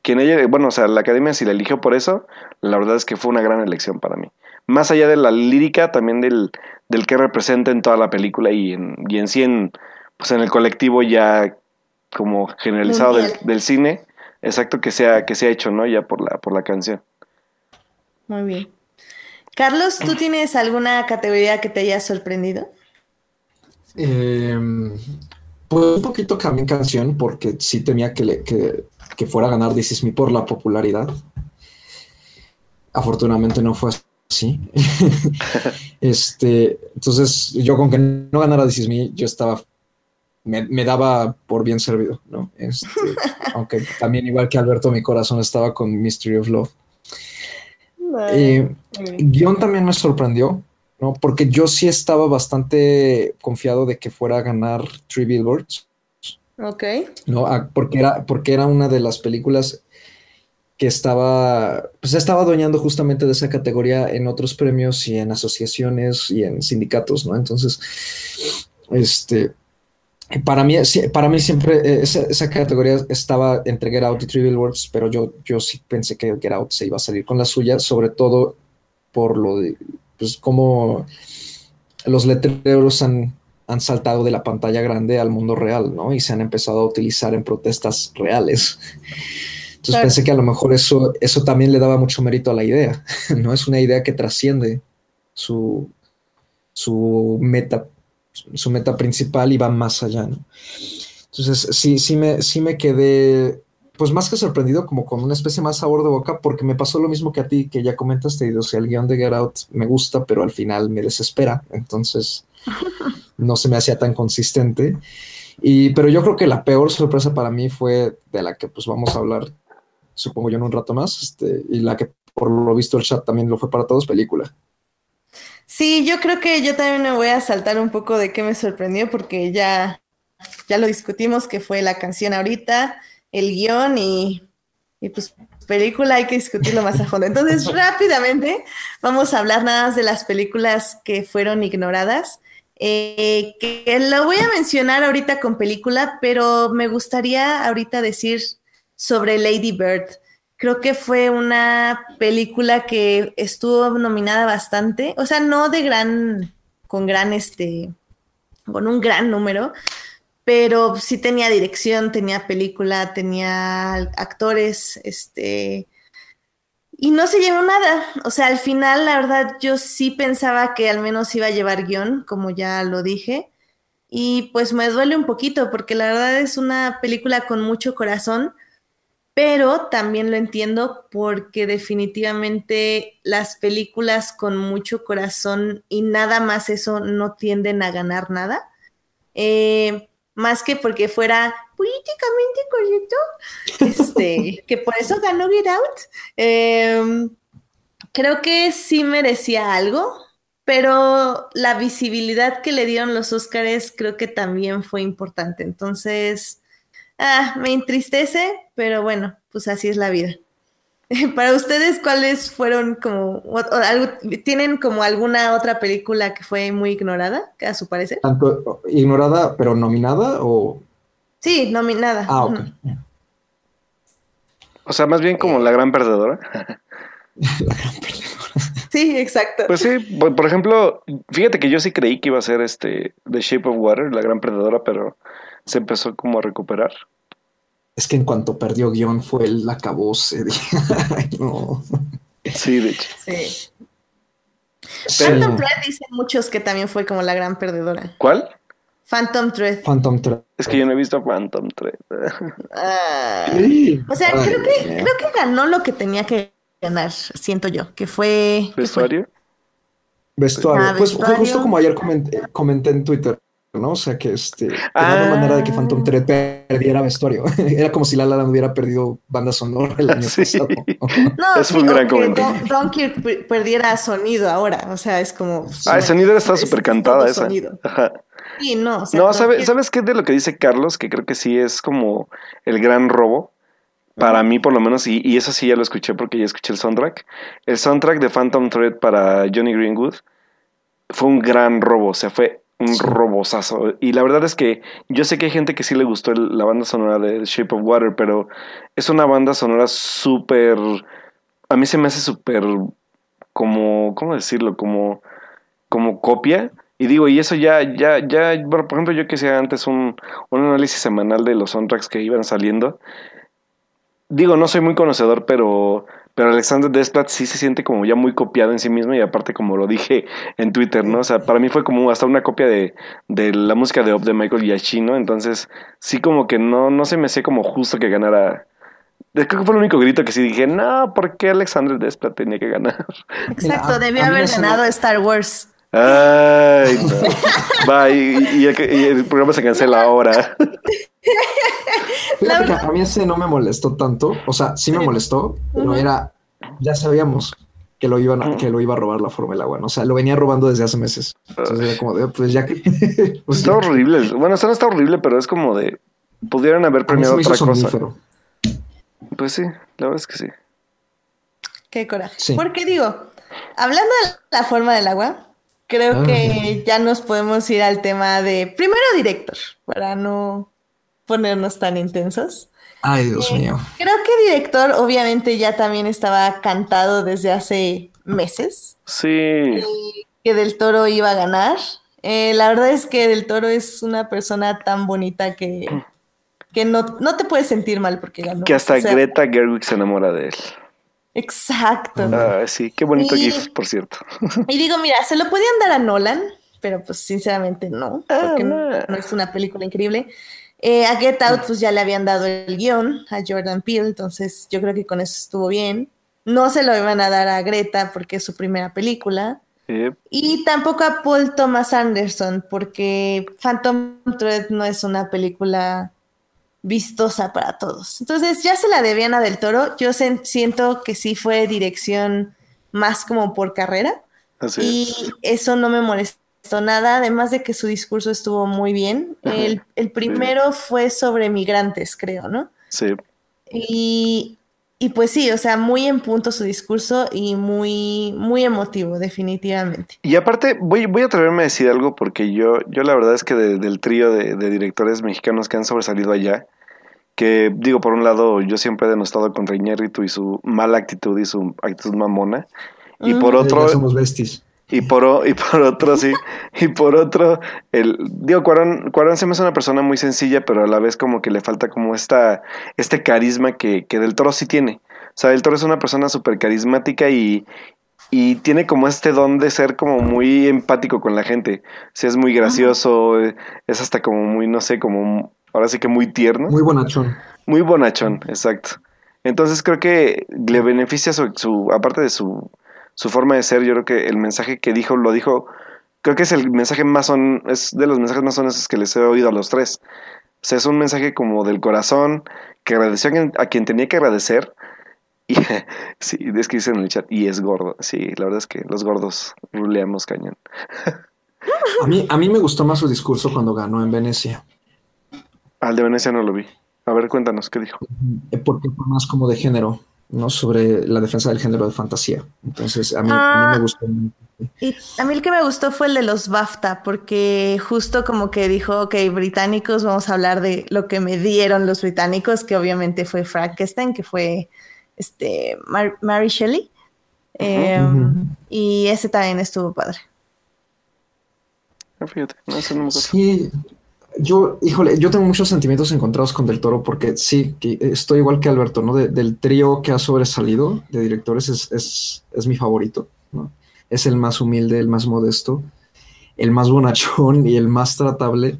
quien ella, bueno, o sea, la academia si la eligió por eso, la verdad es que fue una gran elección para mí. Más allá de la lírica, también del, del que representa en toda la película y en, y en sí en, pues en el colectivo ya como generalizado del, del, cine, exacto que sea, que se ha hecho, ¿no? Ya por la, por la canción. Muy bien. Carlos, ¿tú tienes alguna categoría que te haya sorprendido? Eh, pues un poquito también canción, porque sí temía que, le, que, que fuera a ganar This Is Me por la popularidad. Afortunadamente no fue así. este, entonces, yo con que no ganara This Is Me, yo estaba, me, daba por bien servido, ¿no? Este, aunque también igual que Alberto, mi corazón estaba con Mystery of Love. Eh, guion también me sorprendió, ¿no? Porque yo sí estaba bastante confiado de que fuera a ganar Three Billboards. Ok. No, ah, porque era, porque era una de las películas que estaba, pues estaba adueñando justamente de esa categoría en otros premios y en asociaciones y en sindicatos, ¿no? Entonces, este, para mí, para mí siempre eh, esa, categoría estaba entre Get Out y Three Billboards, pero yo, yo sí pensé que Get Out se iba a salir con la suya, sobre todo por lo de, pues como los letreros han, han saltado de la pantalla grande al mundo real, ¿no? Y se han empezado a utilizar en protestas reales. Entonces pensé que a lo mejor eso, eso también le daba mucho mérito a la idea, ¿no? Es una idea que trasciende su, su meta, su meta principal y va más allá, ¿no? Entonces sí, sí me, sí me quedé pues más que sorprendido, como con una especie más sabor de boca, porque me pasó lo mismo que a ti, que ya comentaste, o sea, el guion de Get Out me gusta, pero al final me desespera, entonces no se me hacía tan consistente. Y, pero yo creo que la peor sorpresa para mí fue de la que pues vamos a hablar, supongo yo en un rato más, este, y la que por lo visto el chat también lo fue para todos, película. Sí, yo creo que yo también me voy a saltar un poco de qué me sorprendió, porque ya, ya lo discutimos, que fue la canción ahorita, el guion y, y pues película hay que discutirlo más a fondo. Entonces, rápidamente vamos a hablar nada más de las películas que fueron ignoradas. Eh, que lo voy a mencionar ahorita con película, pero me gustaría ahorita decir sobre Lady Bird. Creo que fue una película que estuvo nominada bastante, o sea, no de gran, con gran, este, con un gran número, pero sí tenía dirección, tenía película, tenía actores, este, y no se llevó nada. O sea, al final, la verdad, yo sí pensaba que al menos iba a llevar guion, como ya lo dije, y pues me duele un poquito, porque la verdad es una película con mucho corazón pero también lo entiendo porque definitivamente las películas con mucho corazón y nada más eso no tienden a ganar nada. Eh, más que porque fuera políticamente correcto, este, que por eso ganó Get Out. Em, creo que sí merecía algo, pero la visibilidad que le dieron los Oscars creo que también fue importante. Entonces, ah, me entristece, pero bueno, pues así es la vida. Para ustedes, ¿cuáles fueron como, algo, tienen como alguna otra película que fue muy ignorada, a su parecer? Tanto ignorada, pero nominada o... Sí, nominada. Ah, ok. O sea, más bien como la gran perdedora. la gran perdedora. Sí, exacto. Pues sí, por ejemplo, fíjate que yo sí creí que iba a ser este The Shape of Water, la gran perdedora, pero se empezó como a recuperar. Es que en cuanto perdió guion fue el acabose. no. Sí, de hecho. Sí. Phantom Thread dicen muchos que también fue como la gran perdedora. ¿Cuál? Phantom Thread. Phantom Thread. Es que yo no he visto Phantom Thread. Ah. sí. O sea, creo que, creo que ganó lo que tenía que ganar, siento yo, que fue... ¿Vestuario? Vestuario. Ah, pues fue justo como ayer comenté, comenté en Twitter. ¿No? O sea, que este, ah. manera de que Phantom Thread perdiera vestuario. Era como si La La hubiera perdido banda sonora el año pasado. No, es un gran comentario. Donkey perdiera sonido ahora, o sea, es como... Ah, el sonido está súper cantada esa. Sí, no, no, ¿sabes qué de lo que dice Carlos? Que creo que sí es como el gran robo. Para mí, por lo menos, y, y eso sí ya lo escuché porque ya escuché el soundtrack. El soundtrack de Phantom Thread para Johnny Greenwood fue un gran robo. O sea, fue un robosazo. Y la verdad es que yo sé que hay gente que sí le gustó la banda sonora de Shape of Water, pero es una banda sonora súper... A mí se me hace súper como... ¿Cómo decirlo? Como, como copia. Y digo, y eso ya, ya, ya, por ejemplo, yo que hacía antes un, un análisis semanal de los soundtracks que iban saliendo. Digo, no soy muy conocedor, pero pero Alexander Desplat sí se siente como ya muy copiado en sí mismo y aparte como lo dije en Twitter, ¿no? O sea, para mí fue como hasta una copia de, de la música de Up de Michael Giacchino, entonces sí como que no, no se me hacía como justo que ganara Creo que fue el único grito que sí dije, no, ¿por qué Alexander Desplat tenía que ganar? Exacto, debió haber ganado Star Wars. Ay, no. Va, y, el, programa se cancela ahora. a mí ese no me molestó tanto. O sea, sí me molestó, pero era. Ya sabíamos que lo, iban que lo iba a robar la Fórmula 1. O sea, lo venía robando desde hace meses. Entonces era como de, pues ya que. Pues está horrible. Bueno, esto no está horrible, pero es como de. Pudieran haber premiado otra cosa. Pues sí, la verdad es que sí. Qué coraje. Porque digo, hablando de la forma del agua, creo ah. que ya nos podemos ir al tema de primero director, para no ponernos tan intensos. Ay, Dios eh, mío. Creo que director obviamente ya también estaba cantado desde hace meses. Sí. que Del Toro iba a ganar. Eh, la verdad es que Del Toro es una persona tan bonita que, que no, te puedes sentir mal porque ganó. Que hasta Greta Gerwig se enamora de él. Exacto. Ah, sí, qué bonito GIF, por cierto. Y digo, mira, se lo podían dar a Nolan, pero pues sinceramente no, porque no, ah. es una película increíble. Eh, a Get Out, pues ya le habían dado el guion a Jordan Peele, entonces yo creo que con eso estuvo bien. No se lo iban a dar a Greta porque es su primera película. Y tampoco a Paul Thomas Anderson, porque Phantom Thread no es una película vistosa para todos. Entonces ya se la debían a Del Toro. Yo siento que sí fue dirección más como por carrera. y eso no me molestó nada, además de que su discurso estuvo muy bien. El, primero fue sobre migrantes, creo, ¿no? Sí. Y y pues sí, o sea, muy en punto su discurso y muy, muy emotivo, definitivamente. Y aparte, voy, voy a atreverme a decir algo porque yo, yo la verdad es que del trío de, directores mexicanos que han sobresalido allá, que digo, por un lado, yo siempre he denostado contra Iñárritu y su mala actitud y su actitud mamona. Y por otro... somos besties. Y por, y por otro, sí. Y por otro, el, digo, Cuarón, Cuarón se me hace una persona muy sencilla, pero a la vez como que le falta como esta, este carisma que, que Del Toro sí tiene. O sea, Del Toro es una persona súper carismática y, y tiene como este don de ser como muy empático con la gente. O sea, es muy gracioso, es hasta como muy, no sé, como, ahora sí que muy tierno. Muy bonachón. Muy bonachón, exacto. Entonces creo que le beneficia su, su aparte de su su forma de ser, yo creo que el mensaje que dijo, lo dijo, creo que es el mensaje más es de los mensajes más honestos que les he oído a los tres. O sea, es un mensaje como del corazón, que agradeció a quien, tenía que agradecer. Y sí, es que dicen en el chat, y es gordo. Sí, la verdad es que los gordos ruleamos cañón. A mí, a mí me gustó más su discurso cuando ganó en Venecia. Al de Venecia no lo vi. A ver, cuéntanos, ¿qué dijo? Eh, porque fue más como de género. ¿No? sobre la defensa del género de fantasía. Entonces, a mí, me ah, gustó. Y a mí el que me gustó fue el de los BAFTA, porque justo como que dijo, ok, británicos, vamos a hablar de lo que me dieron los británicos, que obviamente fue Frankenstein, que fue este Mary Shelley. Em, y ese también estuvo padre. Fíjate, no, no sí, yo, híjole, yo tengo muchos sentimientos encontrados con Del Toro porque sí, que estoy igual que Alberto, ¿no? del trío que ha sobresalido de directores es, es, mi favorito, ¿no? Es el más humilde, el más modesto, el más bonachón y el más tratable.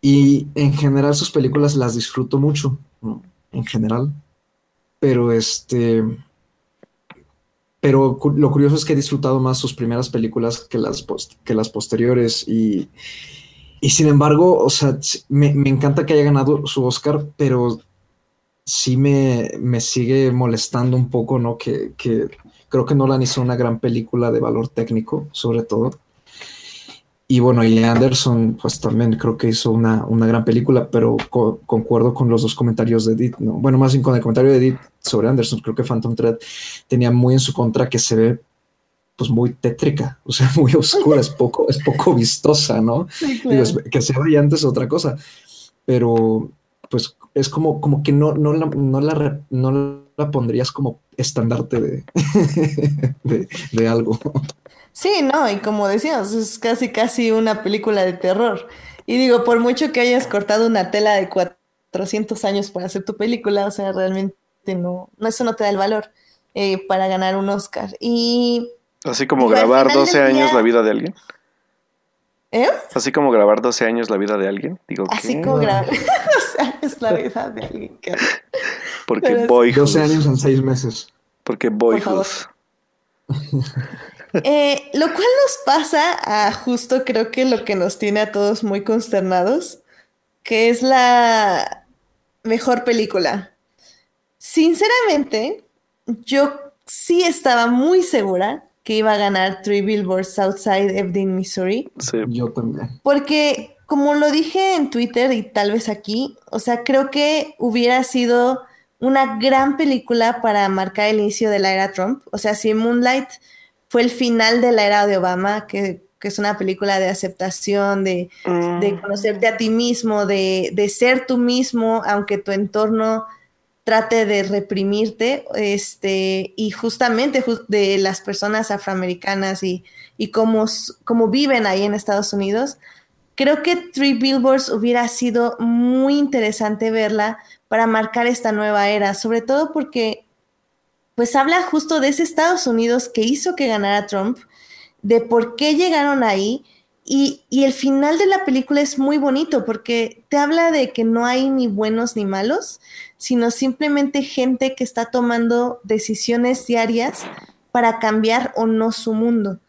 Y en general sus películas las disfruto mucho, ¿no? En general. Pero este... Pero lo curioso es que he disfrutado más sus primeras películas que las, que las posteriores y y sin embargo, o sea, me, encanta que haya ganado su Oscar, pero sí me, sigue molestando un poco, ¿no? Que, creo que Nolan hizo una gran película de valor técnico, sobre todo. Y bueno, y Anderson, pues también creo que hizo una, gran película, pero concuerdo con los dos comentarios de Edith, ¿no? Bueno, más bien con el comentario de Edith sobre Anderson, creo que Phantom Thread tenía muy en su contra que se ve pues muy tétrica, o sea, muy oscura, es poco, es poco vistosa, ¿no? que sea brillante es otra cosa, pero pues es como, como que no, no, la, no, la, no la pondrías como estandarte de, de, algo. Sí, no, y como decíamos, es casi casi una película de terror. Y digo, por mucho que hayas cortado una tela de 400 años para hacer tu película, o sea, realmente no, no eso no te da el valor eh, para ganar un Oscar. Y Así como grabar 12 años la vida de alguien. ¿Eh? Así como grabar 12 años la vida de alguien. Digo, Así como grabar 12 años la vida de alguien. Porque Boyhood. 12 años en 6 meses. Porque Boyhood. eh, lo cual nos pasa a justo creo que lo que nos tiene a todos muy consternados, que es la mejor película. Sinceramente, yo sí estaba muy segura que iba a ganar Three Billboards Outside Ebbing, Missouri. Sí, yo también. Porque, como lo dije en Twitter y tal vez aquí, o sea, creo que hubiera sido una gran película para marcar el inicio de la era Trump. O sea, si Moonlight fue el final de la era de Obama, que, es una película de aceptación, de, de mm. conocerte a ti mismo, de, de ser tú mismo, aunque tu entorno trate de reprimirte, este, y justamente de las personas afroamericanas y, y cómo, cómo, viven ahí en Estados Unidos. Creo que Three Billboards hubiera sido muy interesante verla para marcar esta nueva era, sobre todo porque pues habla justo de ese Estados Unidos que hizo que ganara Trump, de por qué llegaron ahí y, el final de la película es muy bonito porque te habla de que no hay ni buenos ni malos, sino simplemente gente que está tomando decisiones diarias para cambiar o no su mundo.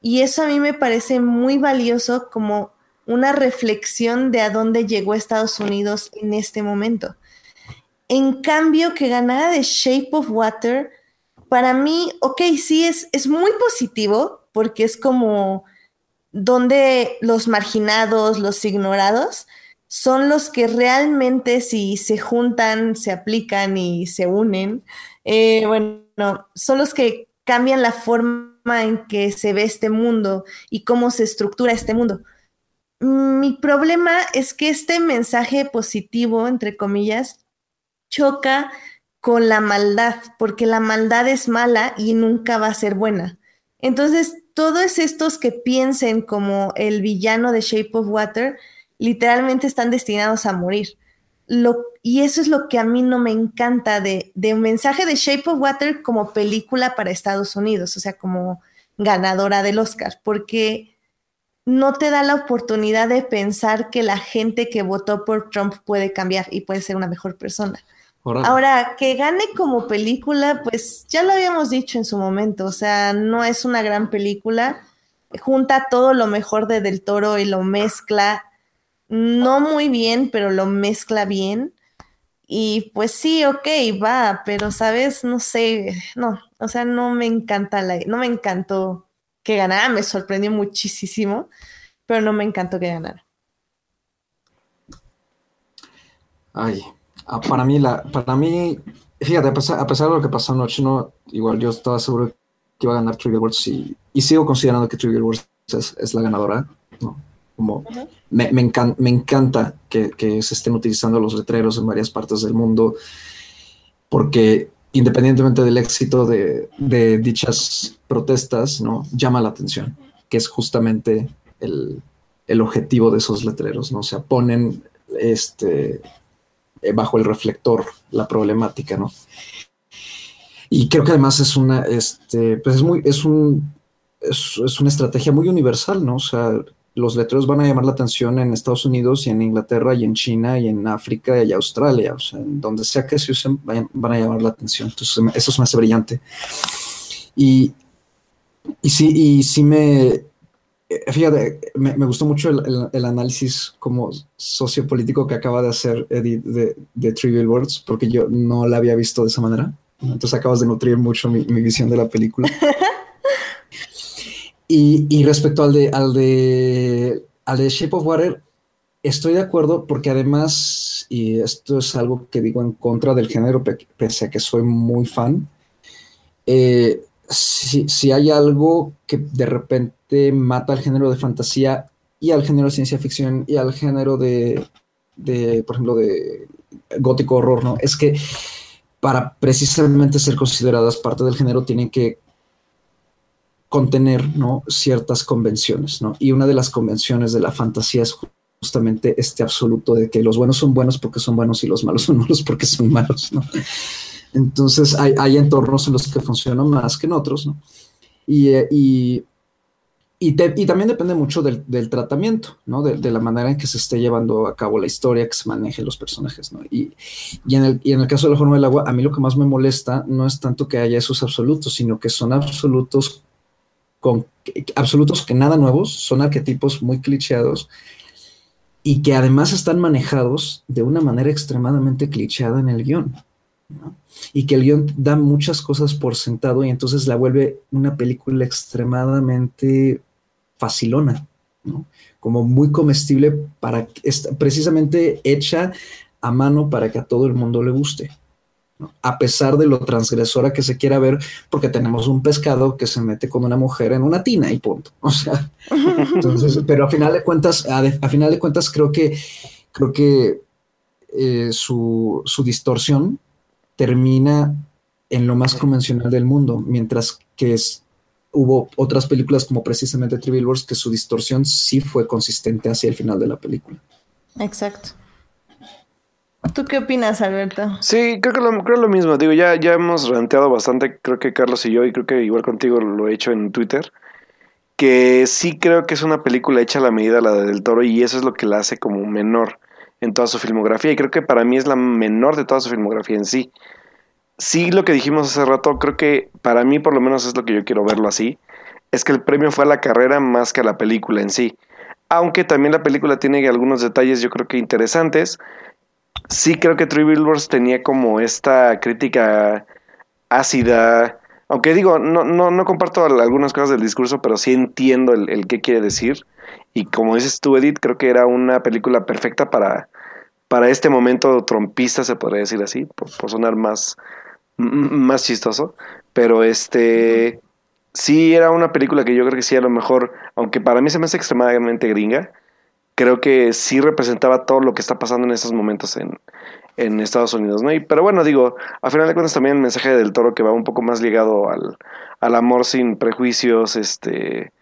Y eso a mí me parece muy valioso como una reflexión de a dónde llegó Estados Unidos en este momento. En cambio, que ganara de Shape of Water, para mí, ok, sí es, es muy positivo porque es como donde los marginados, los ignorados, son los que realmente si se juntan, se aplican y se unen, eh, bueno, son los que cambian la forma en que se ve este mundo y cómo se estructura este mundo. Mi problema es que este mensaje positivo, entre comillas, choca con la maldad, porque la maldad es mala y nunca va a ser buena. Entonces, todos estos que piensen como el villano de Shape of Water, literalmente están destinados a morir. Y eso es lo que a mí no me encanta de, de un mensaje de Shape of Water como película para Estados Unidos, o sea, como ganadora del Oscar, porque no te da la oportunidad de pensar que la gente que votó por Trump puede cambiar y puede ser una mejor persona. Ahora, que gane como película, pues ya lo habíamos dicho en su momento, o sea, no es una gran película, junta todo lo mejor de Del Toro y lo mezcla no muy bien, pero lo mezcla bien. Y pues sí, ok, va, pero sabes, no sé, no, o sea, no me encanta la, no me encantó que ganara, me sorprendió muchísimo, pero no me encantó que ganara. Ay, ah, para mí, la, para mí, fíjate, a pesar, de lo que pasó anoche, no, igual yo estaba seguro que iba a ganar Trigger Words y, y sigo considerando que Trigger Words es, es la ganadora, ¿no? Como me, me, encanta que, se estén utilizando los letreros en varias partes del mundo, porque independientemente del éxito de, dichas protestas, ¿no? llama la atención, que es justamente el, objetivo de esos letreros, ¿no? O sea, ponen este, bajo el reflector la problemática, ¿no? Y creo que además es una, este, pues es muy, es un, es, es, una estrategia muy universal, ¿no? O sea, los letreros van a llamar la atención en Estados Unidos y en Inglaterra y en China y en África y Australia, o sea, en donde sea que se usen van a llamar la atención. Entonces, eso es más brillante. Y, y sí, y sí me, fíjate, me, gustó mucho el, análisis como sociopolítico que acaba de hacer Eddie de, de Trivial Words, porque yo no la había visto de esa manera. Entonces acabas de nutrir mucho mi, mi visión de la película. Y, respecto al de, al, de, al de Shape of Water, estoy de acuerdo porque además, y esto es algo que digo en contra del género, pese a que soy muy fan, eh, si, hay algo que de repente mata al género de fantasía y al género de ciencia ficción y al género de, de por ejemplo, de gótico horror, ¿no? Es que para precisamente ser consideradas parte del género tienen que contener ¿no? ciertas convenciones, ¿no? Y una de las convenciones de la fantasía es justamente este absoluto de que los buenos son buenos porque son buenos y los malos son malos porque son malos, ¿no? Entonces hay, entornos en los que funcionan más que en otros, ¿no? Y, eh, y, también depende mucho del, tratamiento, ¿no? De, la manera en que se esté llevando a cabo la historia, que se maneje los personajes, ¿no? Y, en el, y en el caso de la forma del agua, a mí lo que más me molesta no es tanto que haya esos absolutos, sino que son absolutos con absolutos que nada nuevos, son arquetipos muy clicheados y que además están manejados de una manera extremadamente clicheada en el guion. Y que el guion da muchas cosas por sentado y entonces la vuelve una película extremadamente facilona, como muy comestible para precisamente hecha a mano para que a todo el mundo le guste a pesar de lo transgresora que se quiera ver, porque tenemos un pescado que se mete con una mujer en una tina y punto. O sea, entonces, pero a final de cuentas, a, final de cuentas, creo que creo que eh, su, distorsión termina en lo más convencional del mundo, mientras que hubo otras películas como precisamente Trivial Wars que su distorsión sí fue consistente hacia el final de la película. Exacto. ¿Tú qué opinas, Alberto? Sí, creo que lo, creo lo mismo. Digo, ya, ya hemos ranteado bastante, creo que Carlos y yo, y creo que igual contigo lo he hecho en Twitter, que sí creo que es una película hecha a la medida la de Del Toro y eso es lo que la hace como menor en toda su filmografía y creo que para mí es la menor de toda su filmografía en sí. Sí, lo que dijimos hace rato, creo que para mí por lo menos es lo que yo quiero verlo así, es que el premio fue a la carrera más que a la película en sí. Aunque también la película tiene algunos detalles yo creo que interesantes, sí creo que Three Billboards tenía como esta crítica ácida. Aunque digo, no, no, no comparto algunas cosas del discurso, pero sí entiendo el, el qué quiere decir. Y como dices tú, Edith, creo que era una película perfecta para, para este momento trompista, se podría decir así, por, sonar más, más chistoso. Pero este sí era una película que yo creo que sí a lo mejor, aunque para mí se me hace extremadamente gringa, creo que sí representaba todo lo que está pasando en estos momentos en, en Estados Unidos, ¿no? Y, pero bueno, digo, a final de cuentas también el mensaje del toro que va un poco más ligado al, al amor sin prejuicios, este,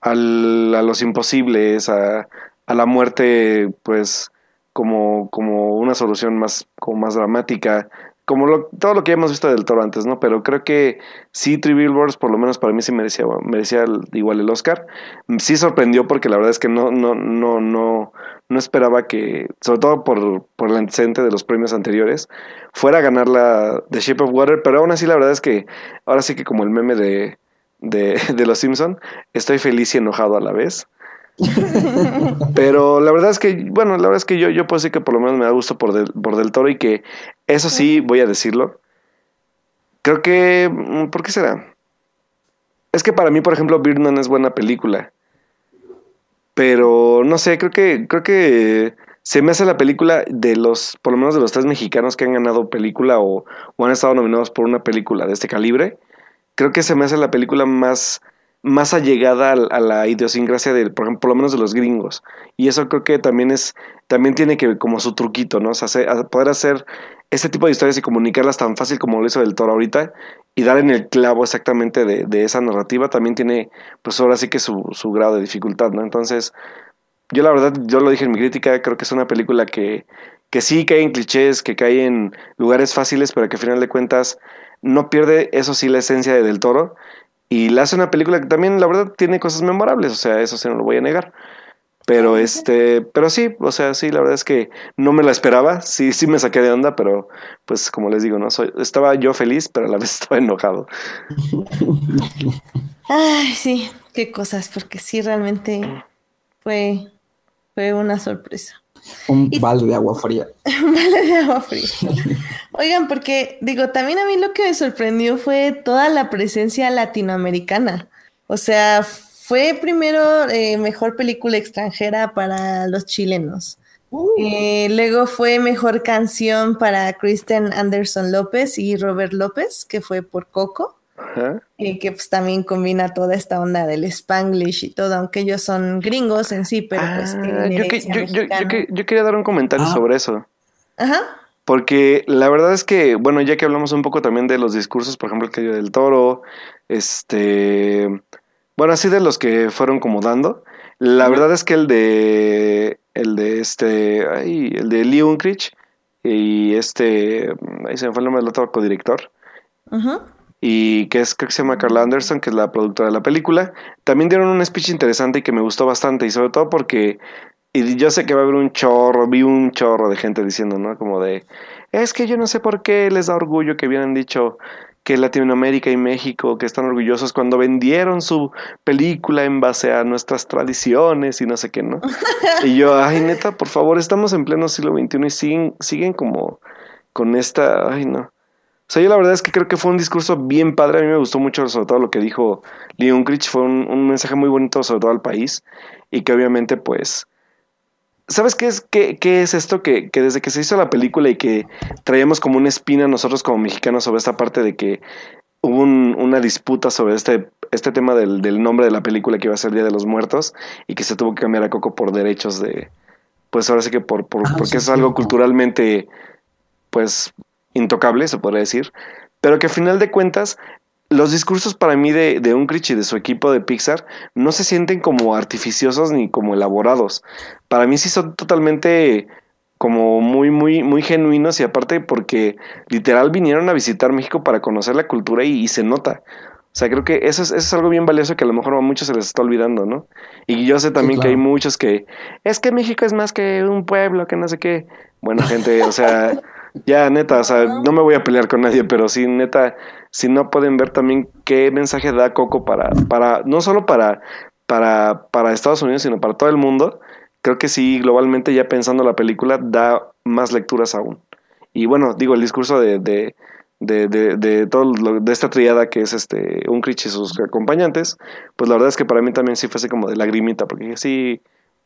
al, a los imposibles, a, a la muerte, pues, como, como una solución más, como más dramática, como lo, todo lo que hemos visto del toro antes, ¿no? Pero creo que sí, Three Billboards, por lo menos para mí sí merecía, merecía igual el Oscar. Sí sorprendió porque la verdad es que no, no, no, no, no esperaba que, sobre todo por, por el antecedente de los premios anteriores, fuera a ganar la The Shape of Water, pero aún así la verdad es que ahora sí que como el meme de, de, de Los Simpson, estoy feliz y enojado a la vez. Pero la verdad es que, bueno, la verdad es que yo, yo puedo decir que por lo menos me da gusto por del, por del Toro y que eso sí, voy a decirlo. Creo que, mm, ¿por qué será? Es que para mí, por ejemplo, Birdman es buena película. Pero no sé, creo que, creo que se me hace la película de los, por lo menos de los tres mexicanos que han ganado película o, o han estado nominados por una película de este calibre. Creo que se me hace la película más más allegada a, la idiosincrasia de, por ejemplo, por lo menos de los gringos. Y eso creo que también es, también tiene que como su truquito, ¿no? O sea, poder hacer este tipo de historias y comunicarlas tan fácil como lo hizo del Toro ahorita y dar en el clavo exactamente de, de esa narrativa también tiene, pues ahora sí que su, su grado de dificultad, ¿no? Entonces, yo la verdad, yo lo dije en mi crítica, creo que es una película que, que sí cae en clichés, que cae en lugares fáciles, pero que al final de cuentas no pierde, eso sí, la esencia de Del Toro y le hace una película que también, la verdad, tiene cosas memorables, o sea, eso sí no lo voy a negar. Pero este, pero sí, o sea, sí, la verdad es que no me la esperaba, sí, sí me saqué de onda, pero pues como les digo, no soy, estaba yo feliz, pero a la vez estaba enojado. Ay, sí, qué cosas, porque sí realmente fue, fue una sorpresa. Un balde de agua fría. Un balde de agua fría. Oigan, porque digo, también a mí lo que me sorprendió fue toda la presencia latinoamericana. O sea, fue primero eh, mejor película extranjera para los chilenos. Uh. Eh, luego fue mejor canción para Kristen Anderson López y Robert López, que fue por Coco. Y que pues también combina toda esta onda del spanglish y todo, aunque ellos son gringos en sí, pero pues ah, yo, yo, quería dar un comentario ah. sobre eso. Ajá. Porque la verdad es que, bueno, ya que hablamos un poco también de los discursos, por ejemplo, el que dio del toro, este, bueno, así de los que fueron como dando, la verdad es que el de, el de este, ay, el de Lee Unkrich y este, ahí se me fue el nombre del otro codirector. Ajá y que es, creo que se llama Carla Anderson, que es la productora de la película. También dieron un speech interesante y que me gustó bastante, y sobre todo porque, y yo sé que va a haber un chorro, vi un chorro de gente diciendo, ¿no? Como de, es que yo no sé por qué les da orgullo que hubieran dicho que Latinoamérica y México, que están orgullosos cuando vendieron su película en base a nuestras tradiciones y no sé qué, ¿no? y yo, ay, neta, por favor, estamos en pleno siglo XXI y siguen, siguen como con esta, ay, no. O sea, yo la verdad es que creo que fue un discurso bien padre. A mí me gustó mucho, sobre todo lo que dijo Leon Critch. Fue un, mensaje muy bonito, sobre todo al país. Y que obviamente, pues. ¿Sabes qué es, qué, qué es esto? Que, que, desde que se hizo la película y que traíamos como una espina nosotros como mexicanos sobre esta parte de que hubo una disputa sobre este, este tema del, del, nombre de la película que iba a ser Día de los Muertos y que se tuvo que cambiar a Coco por derechos de. Pues ahora sí que por, por ah, porque es algo culturalmente pues intocable, se podría decir, pero que a final de cuentas los discursos para mí de, de Unkrich y de su equipo de Pixar no se sienten como artificiosos ni como elaborados. Para mí sí son totalmente como muy, muy, muy genuinos y aparte porque literal vinieron a visitar México para conocer la cultura y, se nota. O sea, creo que eso es, eso es, algo bien valioso que a lo mejor a muchos se les está olvidando, ¿no? Y yo sé también que hay muchos que es que México es más que un pueblo, que no sé qué. Bueno, gente, o sea, ya, neta, o sea, no me voy a pelear con nadie, pero sí, neta, si no pueden ver también qué mensaje da Coco para, para, no solo para, para, para Estados Unidos, sino para todo el mundo, creo que sí, globalmente ya pensando la película, da más lecturas aún. Y bueno, digo, el discurso de, de, de, de, de todo lo, de esta triada que es este Unkrich y sus acompañantes, pues la verdad es que para mí también sí fue así como de lagrimita, porque sí,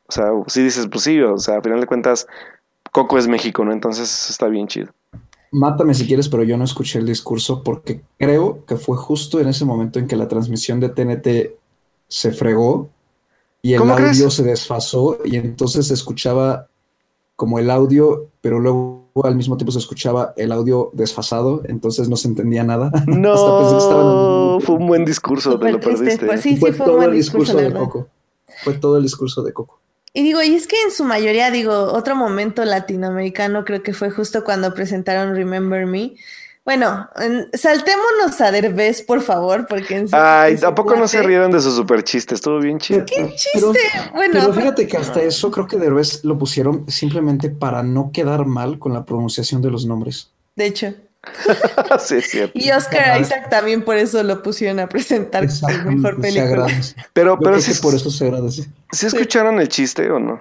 o sea, sí dices, pues sí, o sea, a final de cuentas, Coco es México, ¿no? Entonces está bien chido. Mátame si quieres, pero yo no escuché el discurso porque creo que fue justo en ese momento en que la transmisión de TNT se fregó y el audio se desfasó y entonces se escuchaba como el audio, pero luego al mismo tiempo se escuchaba el audio desfasado, entonces no se entendía nada. No, fue un buen discurso, te lo perdiste. Pues sí, fue sí, fue todo el discurso, de Coco. Fue todo el discurso de Coco. Y digo, y es que en su mayoría, digo, otro momento latinoamericano creo que fue justo cuando presentaron Remember Me, bueno, saltémonos a Derbez, por favor, porque en Ay, tampoco no se rieron de su super chiste? Estuvo bien chido. ¿Qué chiste? bueno, pero fíjate que hasta eso creo que Derbez lo pusieron simplemente para no quedar mal con la pronunciación de los nombres. De hecho. sí, es cierto. Y Oscar Isaac también por eso lo pusieron a presentar como mejor película. Pero, pero sí, por eso se agradece. ¿Sí escucharon el chiste o no?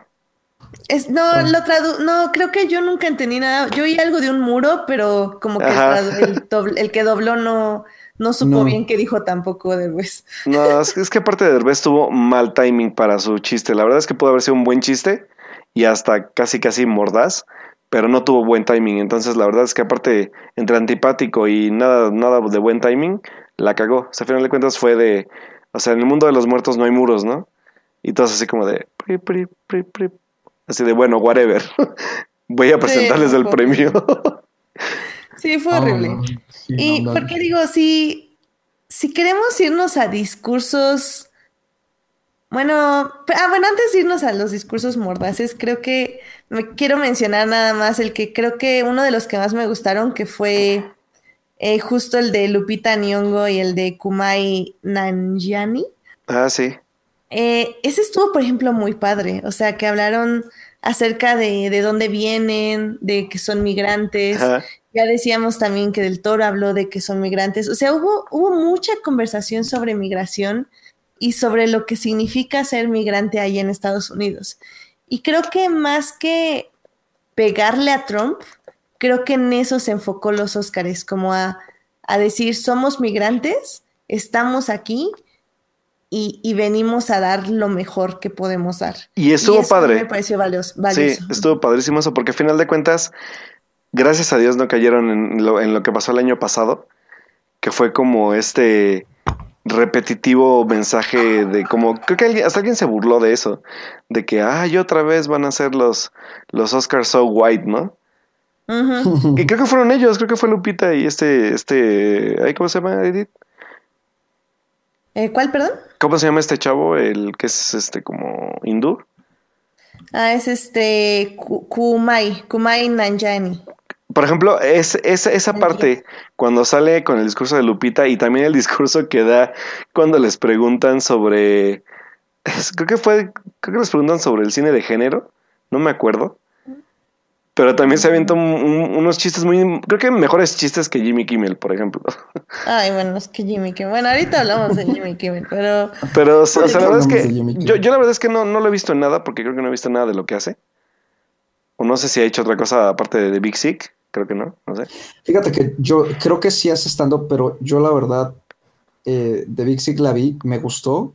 Es, no, ah. lo tradu no, creo que yo nunca entendí nada. Yo oí algo de un muro, pero como que el, el, que dobló no, no supo bien qué dijo tampoco Derbez. No, es, que aparte de Derbez tuvo mal timing para su chiste. La verdad es que pudo haber sido un buen chiste y hasta casi casi mordaz, pero no tuvo buen timing. Entonces la verdad es que aparte entre antipático y nada, nada de buen timing, la cagó. O sea, a final de cuentas fue de, o sea, en el mundo de los muertos no hay muros, ¿no? Y todo así como de... Así de, bueno, whatever. Voy a presentarles el premio. sí, fue horrible. y porque digo, si, si queremos irnos a discursos... Bueno, ah, bueno, antes de irnos a los discursos mordaces, creo que me quiero mencionar nada más el que creo que uno de los que más me gustaron, que fue eh, justo el de Lupita Nyong'o y el de Kumai Nanjiani. Ah, sí. Eh, ese estuvo, por ejemplo, muy padre. O sea, que hablaron acerca de, de dónde vienen, de que son migrantes. Ya decíamos también que Del Toro habló de que son migrantes. O sea, hubo, hubo mucha conversación sobre migración y sobre lo que significa ser migrante ahí en Estados Unidos. Y creo que más que pegarle a Trump, creo que en eso se enfocó los Óscares, como a, a decir, somos migrantes, estamos aquí y, venimos a dar lo mejor que podemos dar. Y estuvo padre. Me pareció valioso, Sí, estuvo padrísimo eso, porque al final de cuentas, gracias a Dios no cayeron en lo, en lo que pasó el año pasado, que fue como este repetitivo mensaje de como creo que hasta alguien se burló de eso de que ay otra vez van a ser los los Oscars so white no y creo que fueron ellos creo que fue Lupita y este este cómo se llama Edith eh, ¿Cuál, perdón? ¿Cómo se llama este chavo? El que es este como hindú. Ah, es este Kumai, Kumai Nanjani. Por ejemplo, es, esa parte cuando sale con el discurso de Lupita y también el discurso que da cuando les preguntan sobre, creo que fue, creo que les preguntan sobre el cine de género, no me acuerdo. Pero también se avientan unos chistes muy. Creo que mejores chistes que Jimmy Kimmel, por ejemplo. Ay, bueno, es que Jimmy Kimmel. Bueno, ahorita hablamos de Jimmy Kimmel, pero. Pero, o sea, la verdad es que. Yo, yo, la verdad es que no, no lo he visto en nada, porque creo que no he visto nada de lo que hace. O no sé si ha hecho otra cosa aparte de, Big Sick. Creo que no, no sé. Fíjate que yo creo que sí hace estando, pero yo la verdad, eh, de Big Sick la vi, me gustó,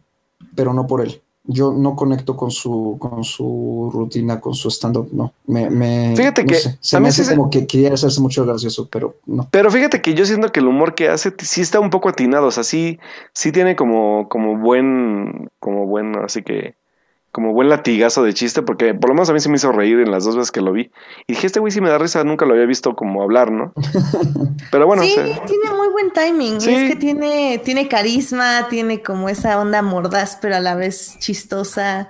pero no por él yo no conecto con su, con su rutina, con su stand-up, no. Me, me, fíjate que se me hace como que quería hacerse mucho gracioso, pero no. Pero fíjate que yo siento que el humor que hace sí está un poco atinado, o sea, sí, sí tiene como, como buen, como bueno, así que como buen latigazo de chiste, porque por lo menos a mí se me hizo reír en las dos veces que lo vi. Y dije, este güey sí me da risa, nunca lo había visto como hablar, ¿no? Pero bueno. Sí, tiene muy buen timing. Sí. Es que tiene, tiene carisma, tiene como esa onda mordaz, pero a la vez chistosa.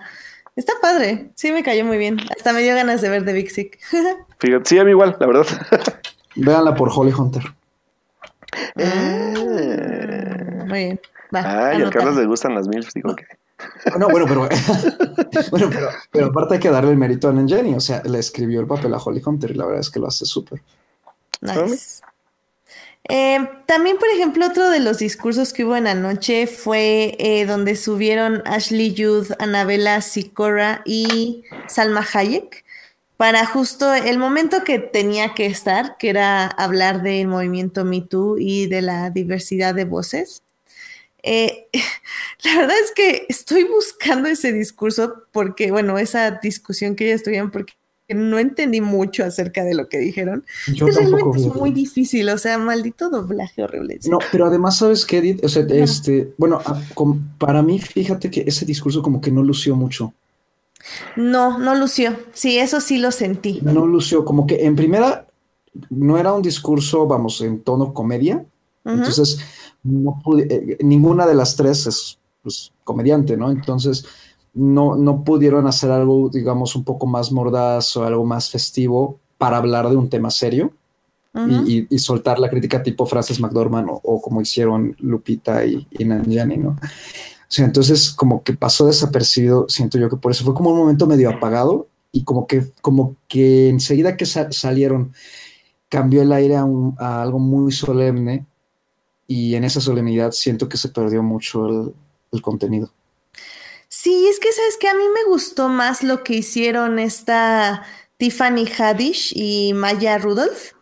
Está padre. Sí, me cayó muy bien. Hasta me dio ganas de ver The Big Sick. Fíjate, sí, a mí igual, la verdad. Véanla por Holly Hunter. Ah, muy bien. Va, Ay, a Carlos le gustan las MILFs, digo que. No, bueno, pero, bueno, pero, pero, aparte hay que darle el mérito a Jenny, o sea, le escribió el papel a Holly Hunter y la verdad es que lo hace súper. Nice. Eh, también, por ejemplo, otro de los discursos que hubo en la noche fue eh, donde subieron Ashley Judd, Anabela Sikora y Salma Hayek. para justo el momento que tenía que estar, que era hablar del movimiento Me Too y de la diversidad de voces. Eh, la verdad es que estoy buscando ese discurso porque, bueno, esa discusión que ellos tuvieron, porque no entendí mucho acerca de lo que dijeron. Yo realmente es muy difícil, o sea, maldito doblaje horrible. No, pero además, ¿sabes qué, Edith? O sea, este, bueno, para mí, fíjate que ese discurso como que no lució mucho. No, no lució. Sí, eso sí lo sentí. No lució, como que en primera no era un discurso, vamos, en tono comedia. Entonces, no pude, eh, ninguna de las tres es pues, comediante, ¿no? Entonces, no, no pudieron hacer algo, digamos, un poco más mordaz o algo más festivo para hablar de un tema serio. y, soltar la crítica tipo Frances McDormand o, como hicieron Lupita y, y Nanjani, ¿no? O sea, entonces como que pasó desapercibido, siento yo que por eso fue como un momento medio apagado y como que, como que enseguida que salieron cambió el aire a, algo muy solemne y en esa solemnidad siento que se perdió mucho el, el contenido. Sí, es que sabes que a mí me gustó más lo que hicieron esta Tiffany Haddish y Maya Rudolph.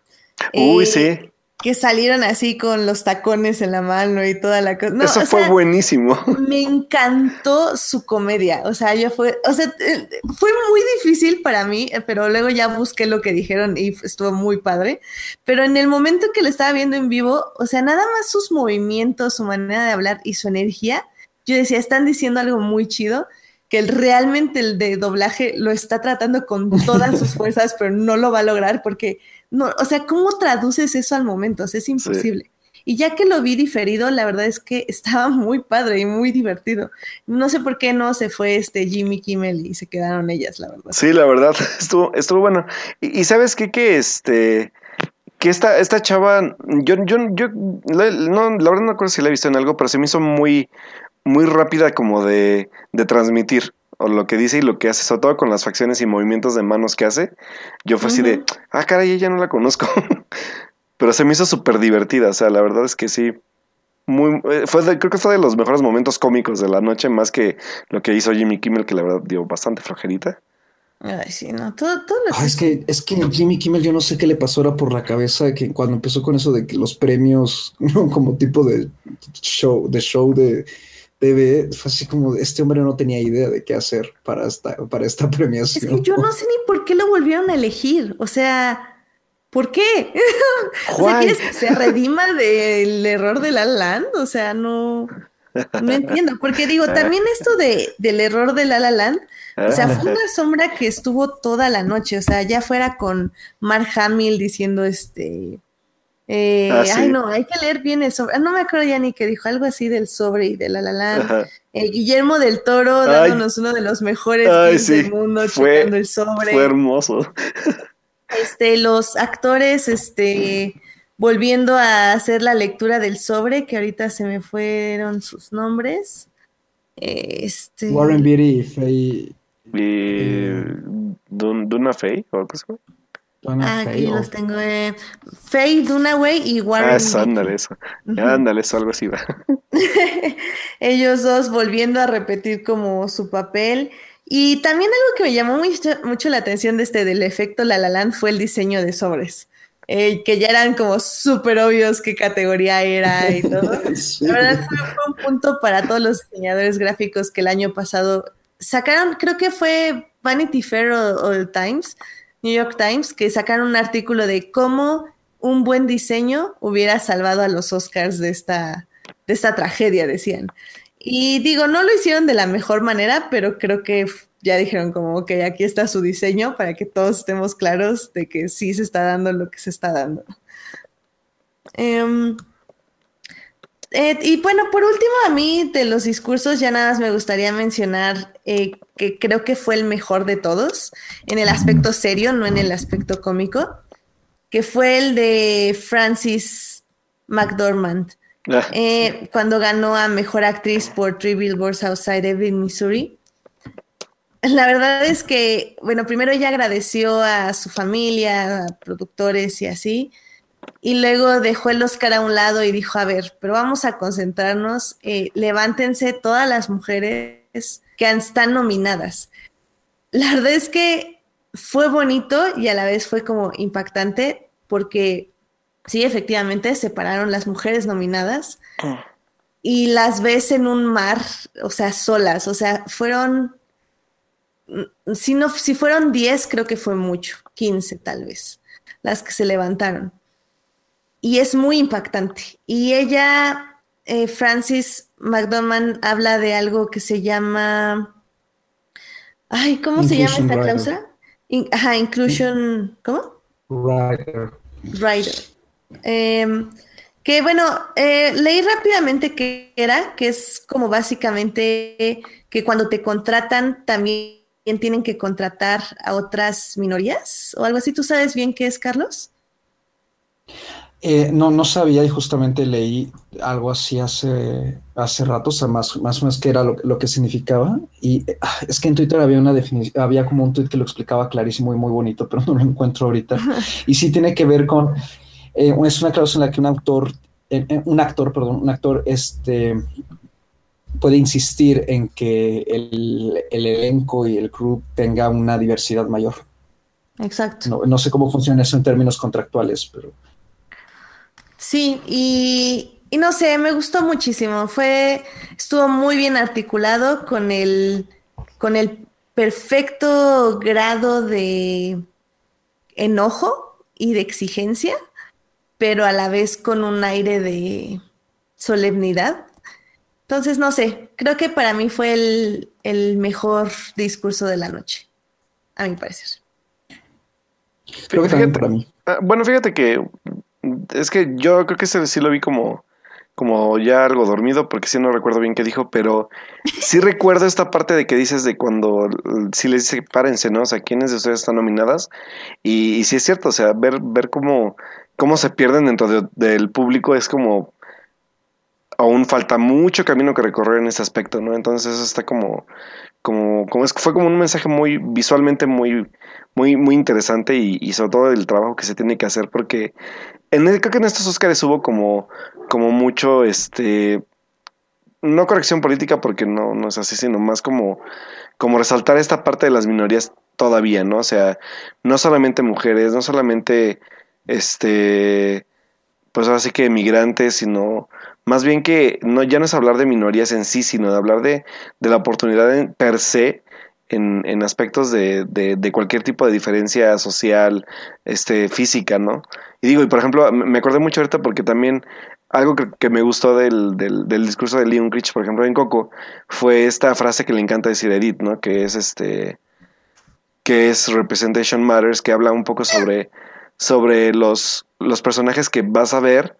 Uy, eh, sí que salieron así con los tacones en la mano y toda la cosa. Eso fue buenísimo. Me encantó su comedia. O sea, yo fue, o sea, eh, fue muy difícil para mí, eh, pero luego ya busqué lo que dijeron y estuvo muy padre. Pero en el momento que lo estaba viendo en vivo, o sea, nada más sus movimientos, su manera de hablar y su energía, yo decía, están diciendo algo muy chido que realmente el de doblaje lo está tratando con todas sus fuerzas, pero no lo va a lograr porque no, o sea, ¿cómo traduces eso al momento? es imposible. Y ya que lo vi diferido, la verdad es que estaba muy padre y muy divertido. No sé por qué no se fue este Jimmy Kimmel y se quedaron ellas, la verdad. Sí, la verdad, estuvo, estuvo bueno. Y, sabes qué, que este, que esta, esta chava, yo, yo, yo, la, no, la verdad no acuerdo si la he visto en algo, pero se me hizo muy, muy rápida como de, de transmitir o lo que dice y lo que hace, sobre todo con las facciones y movimientos de manos que hace, yo fue así de, ah, caray, ella no la conozco. Pero se me hizo súper divertida, o sea, la verdad es que sí. Muy, eh, fue creo que fue de los mejores momentos cómicos de la noche, más que lo que hizo Jimmy Kimmel, que la verdad dio bastante flojerita. Ay, sí, no, todo, todo ah, es que es que Jimmy Kimmel yo no sé qué le pasó ahora por la cabeza que cuando empezó con eso de que los premios como tipo de show de show de fue así como este hombre no tenía idea de qué hacer para esta, para esta premiación. Es que yo no sé ni por qué lo volvieron a elegir. O sea, ¿por qué? o sea, ¿quieres que se redima del error de la Land? O sea, no, no entiendo. Porque digo, también esto de, del error de La La Land, o sea, fue una sombra que estuvo toda la noche. O sea, ya fuera con Mark Hamill diciendo este eh, ah, Ay, no, hay que leer bien el sobre. Ah, no me acuerdo ya ni que dijo algo así del sobre y de la la la. Eh, Guillermo del Toro dándonos uno de los mejores del mundo, fue, el sobre. Fue hermoso. Este, los actores, este, volviendo a hacer la lectura del sobre, que ahorita se me fueron sus nombres. Este. Warren Beatty y Faye. Duna Faye o Aquí los tengo. Eh, Faye Dunaway y Warren. Ah, eso, ándale, eso. Ándale, eso, algo así va. Ellos dos volviendo a repetir como su papel. Y también algo que me llamó mucho, mucho la atención de este del efecto La La Land fue el diseño de sobres. Eh, que ya eran como súper obvios qué categoría era y todo. La verdad fue, un punto para todos los diseñadores gráficos que el año pasado sacaron, creo que fue Vanity Fair o, o Times, New York Times que sacaron un artículo de cómo un buen diseño hubiera salvado a los Oscars de esta, de esta tragedia, decían. Y digo, no lo hicieron de la mejor manera, pero creo que ya dijeron como, ok, aquí está su diseño para que todos estemos claros de que sí se está dando lo que se está dando. Em, eh, y bueno, por último, a mí de los discursos ya nada más me gustaría mencionar eh, que creo que fue el mejor de todos, en el aspecto serio, no en el aspecto cómico, que fue el de Francis McDormand, ah, eh, cuando ganó a Mejor Actriz por Three Billboards Outside Ebbing, Missouri. La verdad es que, bueno, primero ella agradeció a su familia, a productores y así, y luego dejó el Oscar a un lado y dijo, a ver, pero vamos a concentrarnos, eh, levántense todas las mujeres que están nominadas. La verdad es que fue bonito y a la vez fue como impactante porque sí, efectivamente, separaron las mujeres nominadas mm. y las ves en un mar, o sea, solas, o sea, fueron, si, no, si fueron 10, creo que fue mucho, 15 tal vez, las que se levantaron. Y es muy impactante. Y ella, eh, Francis McDormand, habla de algo que se llama... Ay, ¿cómo se llama esta cláusula? ajá, inclusion, ¿cómo? Rider. Rider. Em, que bueno, eh, leí rápidamente qué era, que es como básicamente que cuando te contratan también tienen que contratar a otras minorías o algo así. ¿Tú sabes bien qué es, Carlos? Eh, no, no sabía y justamente leí algo así hace, hace rato, o sea, más, más o menos qué era lo, que significaba. Y ah, es que en Twitter había una definición, había como un tweet que lo explicaba clarísimo y muy bonito, pero no lo encuentro ahorita. Y sí tiene que ver con, eh, es una cláusula en la que un autor, un actor, perdón, un actor, este, puede insistir en que el, elenco y el crew tenga una diversidad mayor. Exacto. No, no sé cómo funciona eso en términos contractuales, pero... Sí, y, no sé, me gustó muchísimo. Fue, estuvo muy bien articulado con el, con el perfecto grado de enojo y de exigencia, pero a la vez con un aire de solemnidad. Entonces, no sé, creo que para mí fue el, el mejor discurso de la noche, a mi parecer. Creo que también para mí. Ah, bueno, fíjate que es que yo creo que ese sí lo vi como, como ya algo dormido, porque sí no recuerdo bien qué dijo, pero sí recuerdo esta parte de que dices de cuando sí les dice párense, ¿no? O sea, quiénes de ustedes están nominadas. Y, y sí es cierto, o sea, ver, ver cómo, cómo se pierden dentro del público es como aún falta mucho camino que recorrer en ese aspecto, ¿no? Entonces eso está como, como, como es, fue como un mensaje muy visualmente muy, muy, muy interesante y, sobre todo el trabajo que se tiene que hacer porque en creo que en estos Oscars hubo como, como mucho, este, no corrección política porque no, no es así, sino más como, como resaltar esta parte de las minorías todavía, ¿no? O sea, no solamente mujeres, no solamente, este, pues ahora sí que migrantes, sino más bien que no, ya no es hablar de minorías en sí, sino de hablar de, de la oportunidad en, per se en, en aspectos de, de, de, cualquier tipo de diferencia social, este, física, ¿no? Y digo, y por ejemplo, me acordé mucho ahorita porque también algo que, me gustó del, del, del, discurso de Leon Critch, por ejemplo, en Coco, fue esta frase que le encanta decir a Edith, ¿no? Que es este que es Representation Matters, que habla un poco sobre, sobre los, los personajes que vas a ver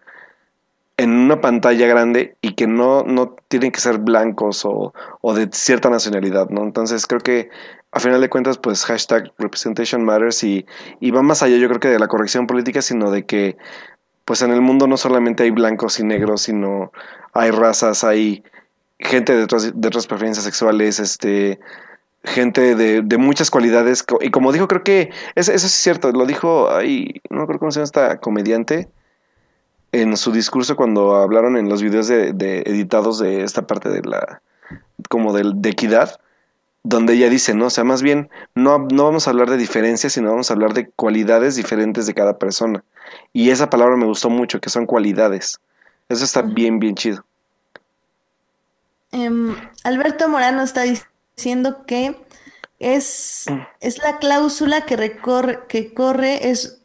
en una pantalla grande y que no, no tienen que ser blancos o, o, de cierta nacionalidad, ¿no? Entonces creo que a final de cuentas, pues hashtag representation matters y, y va más allá yo creo que de la corrección política, sino de que pues en el mundo no solamente hay blancos y negros, sino hay razas, hay gente de otras, de otras preferencias sexuales, este gente de, de, muchas cualidades y como dijo creo que eso, eso es cierto lo dijo ahí no creo cómo se llama esta comediante en su discurso cuando hablaron en los videos de, editados de esta parte de la como de, de, equidad donde ella dice no o sea más bien no, no vamos a hablar de diferencias sino vamos a hablar de cualidades diferentes de cada persona y esa palabra me gustó mucho que son cualidades. Eso está bien bien chido. Em, Alberto Morano está diciendo que es, mm. es la cláusula que recorre que corre es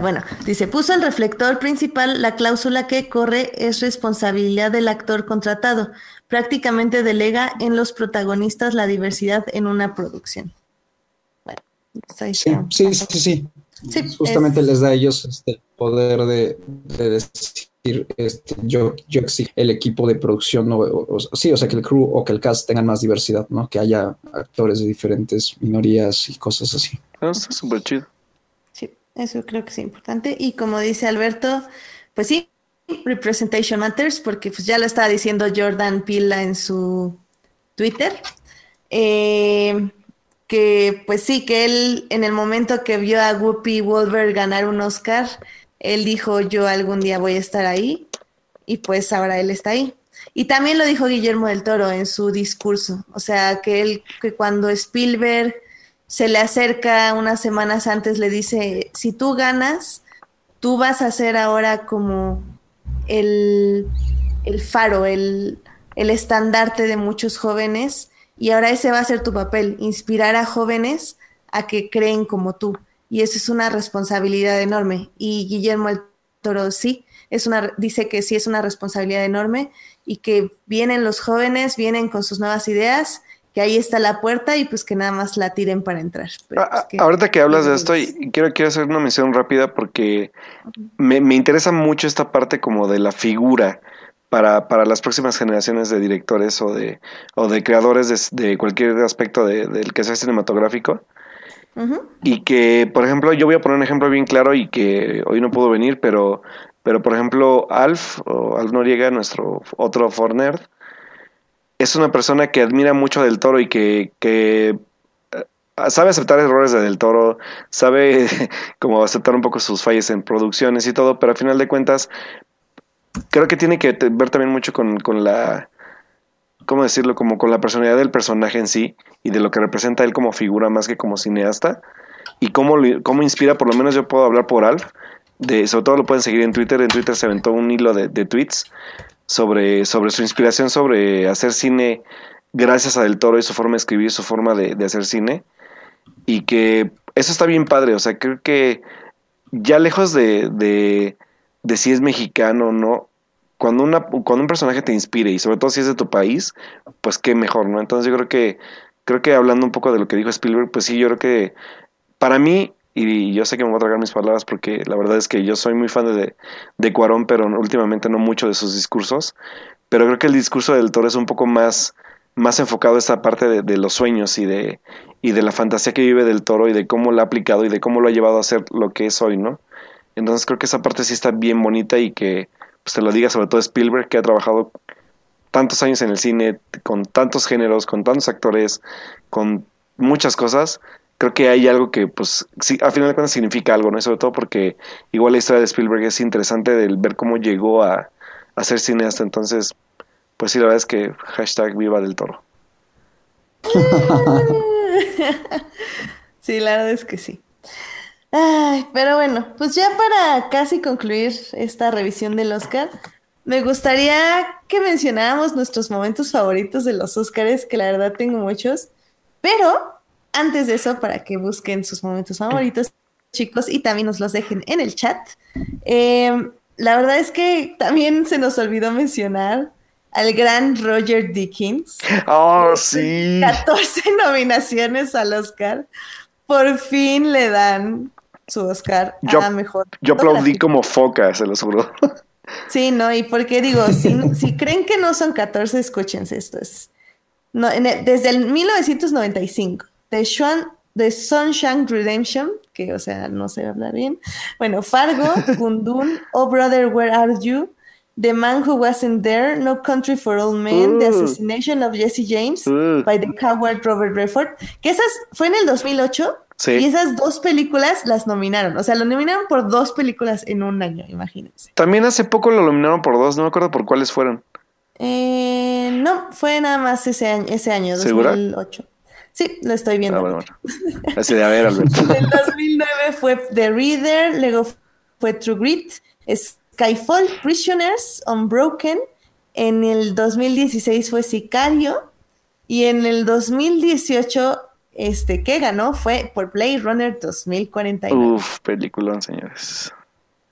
bueno, dice, puso el reflector principal, la cláusula que corre es responsabilidad del actor contratado. Prácticamente delega en los protagonistas la diversidad en una producción. Bueno, sí, sí, sí, sí, Justamente les da a ellos este poder de, decir, este, yo, yo el equipo de producción, o, sí, o sea, que el crew o que el cast tengan más diversidad, ¿no? Que haya actores de diferentes minorías y cosas así. Eso está súper chido. Eso creo que es importante. Y como dice Alberto, pues sí, representation matters, porque pues ya lo estaba diciendo Jordan Pila en su Twitter. Eh, que pues sí, que él en el momento que vio a Whoopi Wolver ganar un Oscar, él dijo yo algún día voy a estar ahí y pues ahora él está ahí. Y también lo dijo Guillermo del Toro en su discurso, o sea que él que cuando Spielberg se le acerca unas semanas antes, le dice, si tú ganas, tú vas a ser ahora como el, el faro, el, el estandarte de muchos jóvenes y ahora ese va a ser tu papel, inspirar a jóvenes a que creen como tú. Y eso es una responsabilidad enorme. Y Guillermo el Toro sí, es una, dice que sí es una responsabilidad enorme y que vienen los jóvenes, vienen con sus nuevas ideas, que ahí está la puerta y pues que nada más la tiren para entrar. Ah, pues ah, ahorita que hablas de esto, y quiero, quiero hacer una mención rápida porque me, me interesa mucho esta parte como de la figura para, para las próximas generaciones de directores o de, o de creadores de, cualquier aspecto del que sea cinematográfico. Y que, por ejemplo, yo voy a poner un ejemplo bien claro y que hoy no pudo venir, pero, pero por ejemplo, Alf, o Alf Noriega, nuestro otro Fornerd, es una persona que admira mucho del toro y que, que eh, sabe aceptar errores de del toro, sabe como aceptar un poco sus fallas en producciones y todo, pero al final de cuentas creo que tiene que ver también mucho con, con la, ¿cómo decirlo? Como con la personalidad del personaje en sí y de lo que representa él como figura más que como cineasta y cómo, cómo inspira, por lo menos yo puedo hablar por Alf, de, sobre todo lo pueden seguir en Twitter, en Twitter se aventó un hilo de tweets sobre, sobre su inspiración sobre hacer cine gracias a Del Toro y su forma de escribir, su forma de, de hacer cine y que eso está bien padre, o sea, creo que ya lejos de, de de si es mexicano o no, cuando, una, cuando un personaje te inspire y sobre todo si es de tu país, pues qué mejor, ¿no? Entonces yo creo que, creo que hablando un poco de lo que dijo Spielberg, pues sí, yo creo que para mí, y yo sé que me voy a tragar mis palabras porque la verdad es que yo soy muy fan de, de Cuarón, pero últimamente no mucho de sus discursos, pero creo que el discurso del Toro es un poco más, más enfocado a esta parte de, los sueños y de, y de la fantasía que vive del Toro y de cómo lo ha aplicado y de cómo lo ha llevado a ser lo que es hoy, ¿no? Entonces creo que esa parte sí está bien bonita y que pues lo diga sobre todo Spielberg que ha trabajado tantos años en el cine, con tantos géneros, con tantos actores, con muchas cosas, creo que hay algo que, pues, sí, al final de cuentas significa algo, ¿no? sobre todo porque igual la historia de Spielberg es interesante de ver cómo llegó a, a ser cineasta. Entonces, pues sí, la verdad es que hashtag viva del toro. sí, la verdad es que sí. Pero bueno, pues ya para casi concluir esta revisión del Oscar, me gustaría que mencionáramos nuestros momentos favoritos de los Oscars, que la verdad tengo muchos, pero antes de eso, para que busquen sus momentos favoritos, chicos, y también nos los dejen en el chat. Em, la verdad es que también se nos olvidó mencionar al gran Roger Dickens. Oh, sí. 14 nominaciones al Oscar. Por fin le dan su Oscar yo, a mejor. Yo aplaudí como foca, se lo juro. Sí, no, y porque digo, si, si creen que no son 14, escúchense esto. Es, no, desde el 1995, de, Sean, de Sunshine Redemption, que o sea, no sé hablar bien. Bueno, Fargo, Gundun, Oh Brother, Where Are You? The Man Who Wasn't There, No Country for Old Men, The uh. Assassination of Jesse James, uh. by the coward Robert Redford, que esas fue en el 2008 y esas dos películas las nominaron. O sea, lo nominaron por dos películas en un año, imagínense. También hace poco lo nominaron por dos, no me acuerdo por cuáles fueron. Eh, no, fue nada más ese año, ese año 2008. Sí, lo estoy viendo. Ah, bueno, Así de a ver, Alberto. en 2009 fue The Reader, luego fue True Grit, Skyfall, Prisoners, Unbroken. En el 2016 fue Sicario. Y en el 2018 este, que ganó fue por Blade Runner 2049. Uf, peliculón, señores.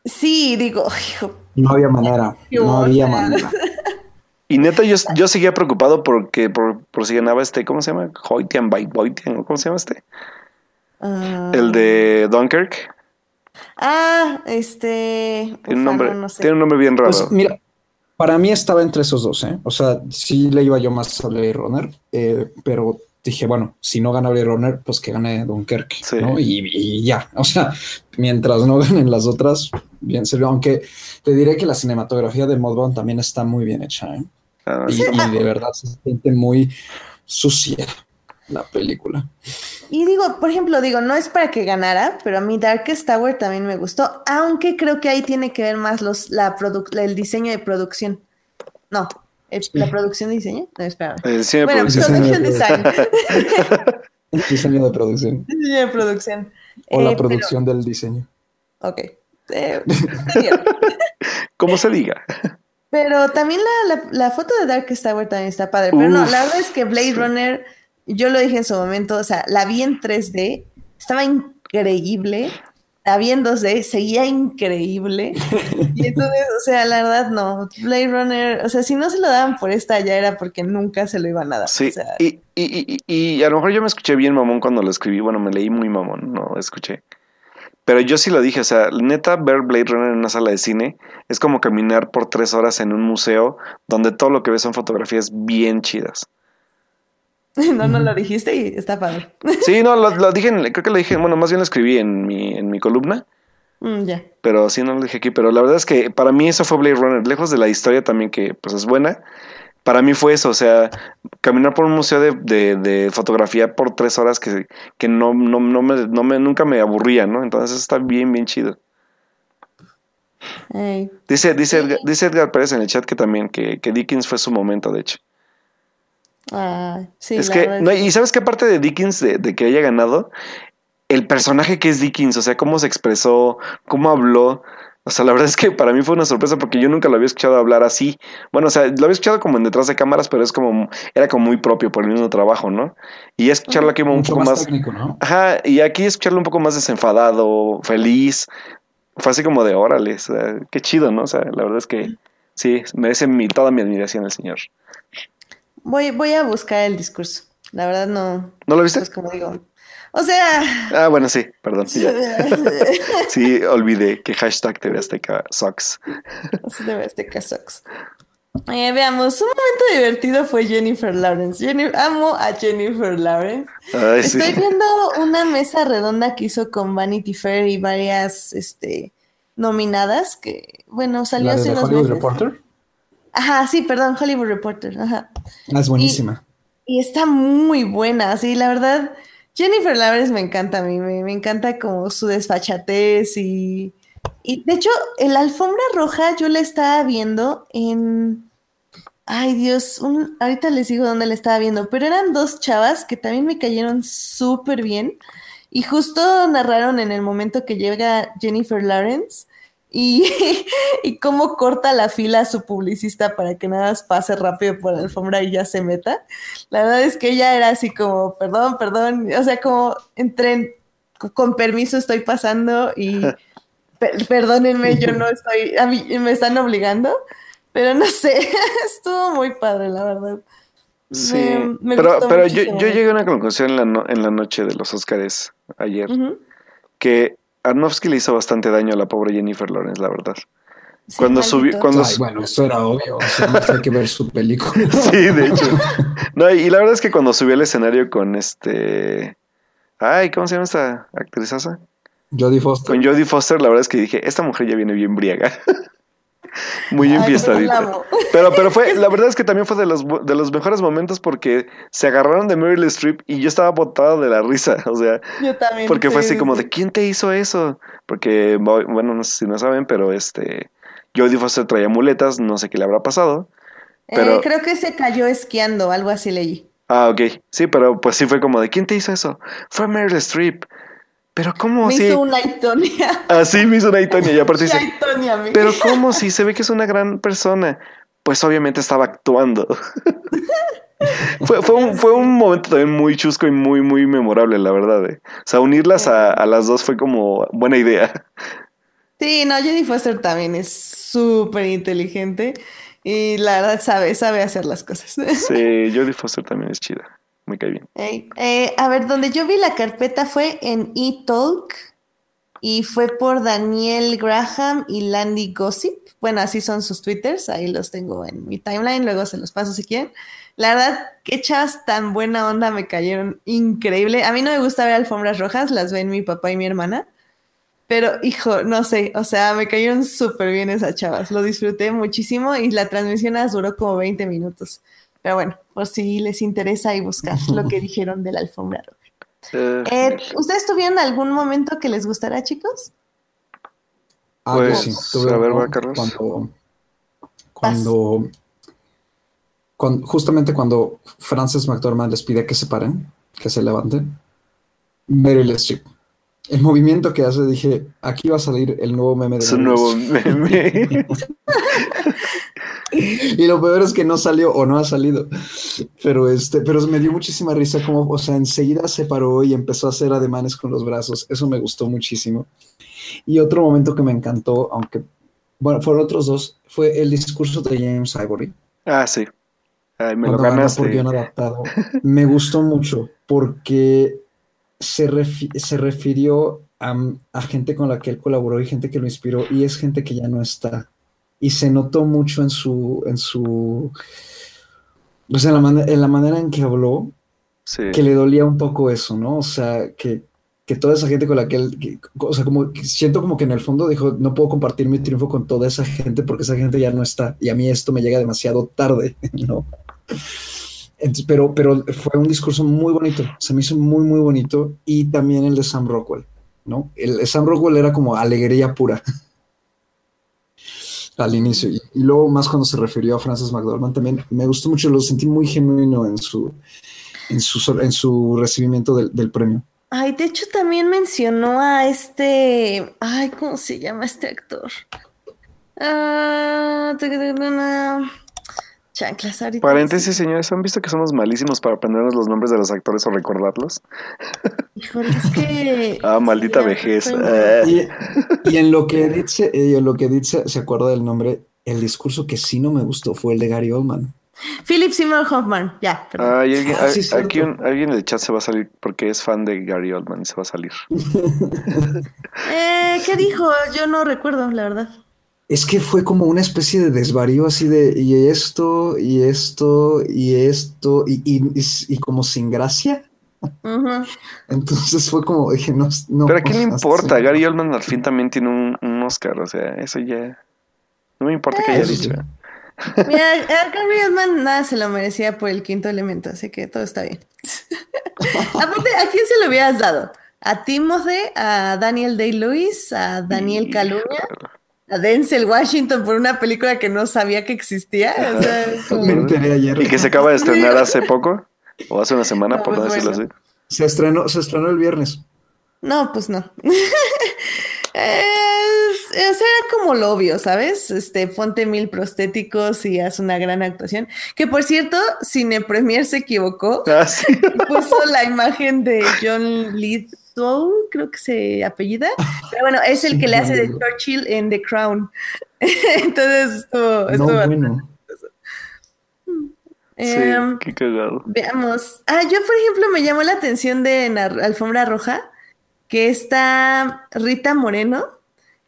Sí, digo, no había manera, no había manera. Y neta, yo, yo seguía preocupado porque por, por si ganaba este, ¿cómo se llama? Hoytian by Boytian, ¿cómo se llama este? Ah. El de Dunkirk. Ah, este. Tiene un nombre, tiene un nombre bien raro. Pues, mira, para mí estaba entre esos dos, ¿eh? O sea, sí le iba yo más a Blade Runner, eh, pero dije, bueno, si no gana Blade Runner, pues que gane Dunkerque, ¿no? Y, ya, o sea, mientras no ganen las otras, bien serio, aunque te diré que la cinematografía de Modbone también está muy bien hecha, ¿eh? Ah, y, de verdad se siente muy sucia la película. Y digo, por ejemplo, digo, no es para que ganara, pero a mí Darkest Tower también me gustó, aunque creo que ahí tiene que ver más los, la el diseño de producción. No, ¿La producción de diseño? No, espera. bueno, production design. Diseño de producción. Diseño de producción. O la producción del diseño. Ok. Como se diga. Pero también la, la, foto de Dark Tower también está padre. Pero no, la verdad es que Blade Runner, yo lo dije en su momento, o sea, la vi en 3D, estaba increíble. La vi en 2D, seguía increíble. Y entonces, o sea, la verdad no. Blade Runner, o sea, si no se lo daban por esta ya era porque nunca se lo iban a dar. Sí, y, y, y, y a lo mejor yo me escuché bien mamón cuando lo escribí. Bueno, me leí muy mamón, no escuché. Pero yo sí lo dije, o sea, neta, ver Blade Runner en una sala de cine es como caminar por tres horas en un museo donde todo lo que ves son fotografías bien chidas. No, no lo dijiste y está padre. Sí, no, lo, dije, creo que lo dije, bueno, más bien lo escribí en mi, en mi columna. Mm, ya. Pero sí, no lo dije aquí. Pero la verdad es que para mí eso fue Blade Runner, lejos de la historia también que pues es buena para mí fue eso, o sea, caminar por un museo de, de, fotografía por tres horas que, que no, no, no, me, no me, nunca me aburría, ¿no? Entonces está bien, bien chido. Dice, dice, Edgar, dice Edgar Pérez en el chat que también, que, que Dickens fue su momento, de hecho. Ah, sí. Es que, no, y sabes qué parte de Dickens, de, de, que haya ganado, el personaje que es Dickens, o sea, cómo se expresó, cómo habló, o sea, la verdad es que para mí fue una sorpresa porque yo nunca lo había escuchado hablar así. Bueno, o sea, lo había escuchado como en detrás de cámaras, pero es como, era como muy propio por el mismo trabajo, ¿no? Y escucharlo aquí un poco más. Técnico, ¿no? Ajá, y aquí escucharlo un poco más desenfadado, feliz. Fue así como de órale, o sea, qué chido, ¿no? O sea, la verdad es que sí, merece mi, toda mi admiración el señor. Voy, voy a buscar el discurso. La verdad no. ¿No lo viste? Pues como digo, o sea. Ah, bueno, sí, perdón. sí, olvidé que hashtag TV Azteca sucks. TV Azteca sucks. Eh, veamos, un momento divertido fue Jennifer Lawrence. amo a Jennifer Lawrence. Estoy viendo una mesa redonda que hizo con Vanity Fair y varias este, nominadas que, bueno, salió hace unos Hollywood Reporter? Ajá, sí, perdón, Hollywood Reporter. Ajá. Ah, es buenísima. Y, y está muy buena, sí, la verdad Jennifer Lawrence me encanta a mí, me, encanta como su desfachatez y, y de hecho, el alfombra roja yo la estaba viendo en... Ay Dios, un, ahorita les digo dónde la estaba viendo, pero eran dos chavas que también me cayeron súper bien y justo narraron en el momento que llega Jennifer Lawrence y, y cómo corta la fila a su publicista para que nada más pase rápido por la alfombra y ya se meta. La verdad es que ella era así como, perdón, perdón, o sea, como entre, con permiso estoy pasando y perdónenme, yo no estoy, a mí me están obligando, pero no sé, estuvo muy padre, la verdad. Sí, pero, pero yo, yo, llegué a una conclusión en la, en la noche de los Óscares ayer, que Arnowski le hizo bastante daño a la pobre Jennifer Lawrence, la verdad. cuando subió, cuando bueno, eso era obvio, o sea, no hay que ver su película. sí, de hecho. No, y la verdad es que cuando subió al escenario con este, ay, ¿cómo se llama esta actrizaza? Jodie Foster. Con Jodie Foster, la verdad es que dije, esta mujer ya viene bien briaga. Muy enfiestadita. Pero, pero fue, la verdad es que también fue de los, de los mejores momentos porque se agarraron de Meryl Streep y yo estaba botado de la risa. O sea, yo también. Porque fue así como de ¿quién te hizo eso? Porque, bueno, no sé si no saben, pero este Jodie Foster traía muletas, no sé qué le habrá pasado. Eh, pero... creo que se cayó esquiando, algo así leí. Ah, ok. Sí, pero pues sí fue como de ¿quién te hizo eso? Fue Meryl Streep. Pero ¿cómo me hizo una Itonia. Ah, sí, me hizo una Itonia. Y aparte dice, pero ¿cómo si se ve que es una gran persona? Pues obviamente estaba actuando. fue, fue, un, fue un momento también muy chusco y muy, muy memorable, la verdad. Eh. O sea, unirlas a, a, las dos fue como buena idea. Sí, no, Jenny Foster también es súper inteligente y la verdad sabe, sabe hacer las cosas. sí, Jodie Foster también es chida me cae bien. Eh, a ver, donde yo vi la carpeta fue en eTalk y fue por Daniel Graham y Landy Gossip. Bueno, así son sus twitters, ahí los tengo en mi timeline, luego se los paso si quieren. La verdad, qué chavas tan buena onda me cayeron increíble. A mí no me gusta ver alfombras rojas, las ven mi papá y mi hermana. Pero, hijo, no sé, o sea, me cayeron súper bien esas chavas. Lo disfruté muchísimo y la transmisión duró como 20 minutos. Pero bueno, por si les interesa y buscar lo que dijeron de la alfombra roja. Eh, ¿Ustedes tuvieron algún momento que les gustara, chicos? Ah, pues, sí. a ver, va, Carlos. Cuando, cuando, justamente cuando Frances McDormand les pide que se paren, que se levanten, Meryl Streep. El movimiento que hace, dije, aquí va a salir el nuevo meme de Su nuevo meme. y lo peor es que no salió o no ha salido. Pero este, pero me dio muchísima risa como, o sea, enseguida se paró y empezó a hacer ademanes con los brazos. Eso me gustó muchísimo. Y otro momento que me encantó, aunque, bueno, fueron otros dos, fue el discurso de James Ivory. Ah, sí. Ay, me lo ganaste. por adaptado. Me gustó mucho porque se, refi- se refirió a, a gente con la que él colaboró y gente que lo inspiró y es gente que ya no está. Y se notó mucho en su, en su, pues en la, mane- en la manera en que habló, Sí. que le dolía un poco eso, ¿no? O sea, que, que toda esa gente con la que él, que- o sea, como siento como que en el fondo dijo, no puedo compartir mi triunfo con toda esa gente porque esa gente ya no está y a mí esto me llega demasiado tarde, ¿no? Entonces, pero, pero fue un discurso muy bonito, se me hizo muy, muy bonito y también el de Sam Rockwell, ¿no? El de Sam Rockwell era como alegría pura al inicio y, luego más cuando se refirió a Frances McDormand también me gustó mucho, lo sentí muy genuino en su, en su, en su recibimiento del, del premio. Ay, de hecho también mencionó a este, ay, ¿cómo se llama este actor? Ah, chanclas ahorita. Paréntesis, señores, ¿han visto que somos malísimos para aprendernos los nombres de los actores o recordarlos? Híjole, es que. Ah, maldita vejez. Ah. Y, y en lo que Edith, se, y en lo que Edith se, se acuerda del nombre, el discurso que sí no me gustó fue el de Gary Oldman. Philip Seymour Hoffman, ya. perdón. Alguien, Ah, sí, aquí un- alguien en el chat se va a salir porque es fan de Gary Oldman y se va a salir. Eh, ¿Qué dijo? Yo no recuerdo, la verdad. Es que fue como una especie de desvarío así de y esto, y esto, y esto, y, y, y, y como sin gracia. Entonces fue como, dije, no, no. Pero ¿a quién le importa? Gary Oldman al fin también tiene un, un Oscar, o sea, eso ya... No me importa que haya dicho. sí. Mira, a Gary Oldman nada se lo merecía por el quinto elemento, así que todo está bien. Aparte, ¿a quién se lo hubieras dado? ¿A Timothy? ¿A Daniel Day-Lewis? ¿A Daniel Kaluuya? ¿A Denzel Washington por una película que no sabía que existía? O sea, es como- Me enteré ayer. Y que se acaba de estrenar hace poco, o hace una semana, No, por no pues decirlo bueno. así. Se estrenó, se estrenó el viernes. No, pues no. Es- o sea, era como lo obvio, ¿sabes? Este, ponte mil prostéticos y haz una gran actuación. Que por cierto, Cine Premier se equivocó. Ah, sí. Puso la imagen de John Lithgow, creo que se apellida. Pero bueno, es el que le hace de Churchill en The Crown. Entonces estuvo, No, estuvo- bueno. Em, sí, qué cagado. Veamos. Ah, yo, por ejemplo, me llamó la atención de en Alfombra Roja que esta Rita Moreno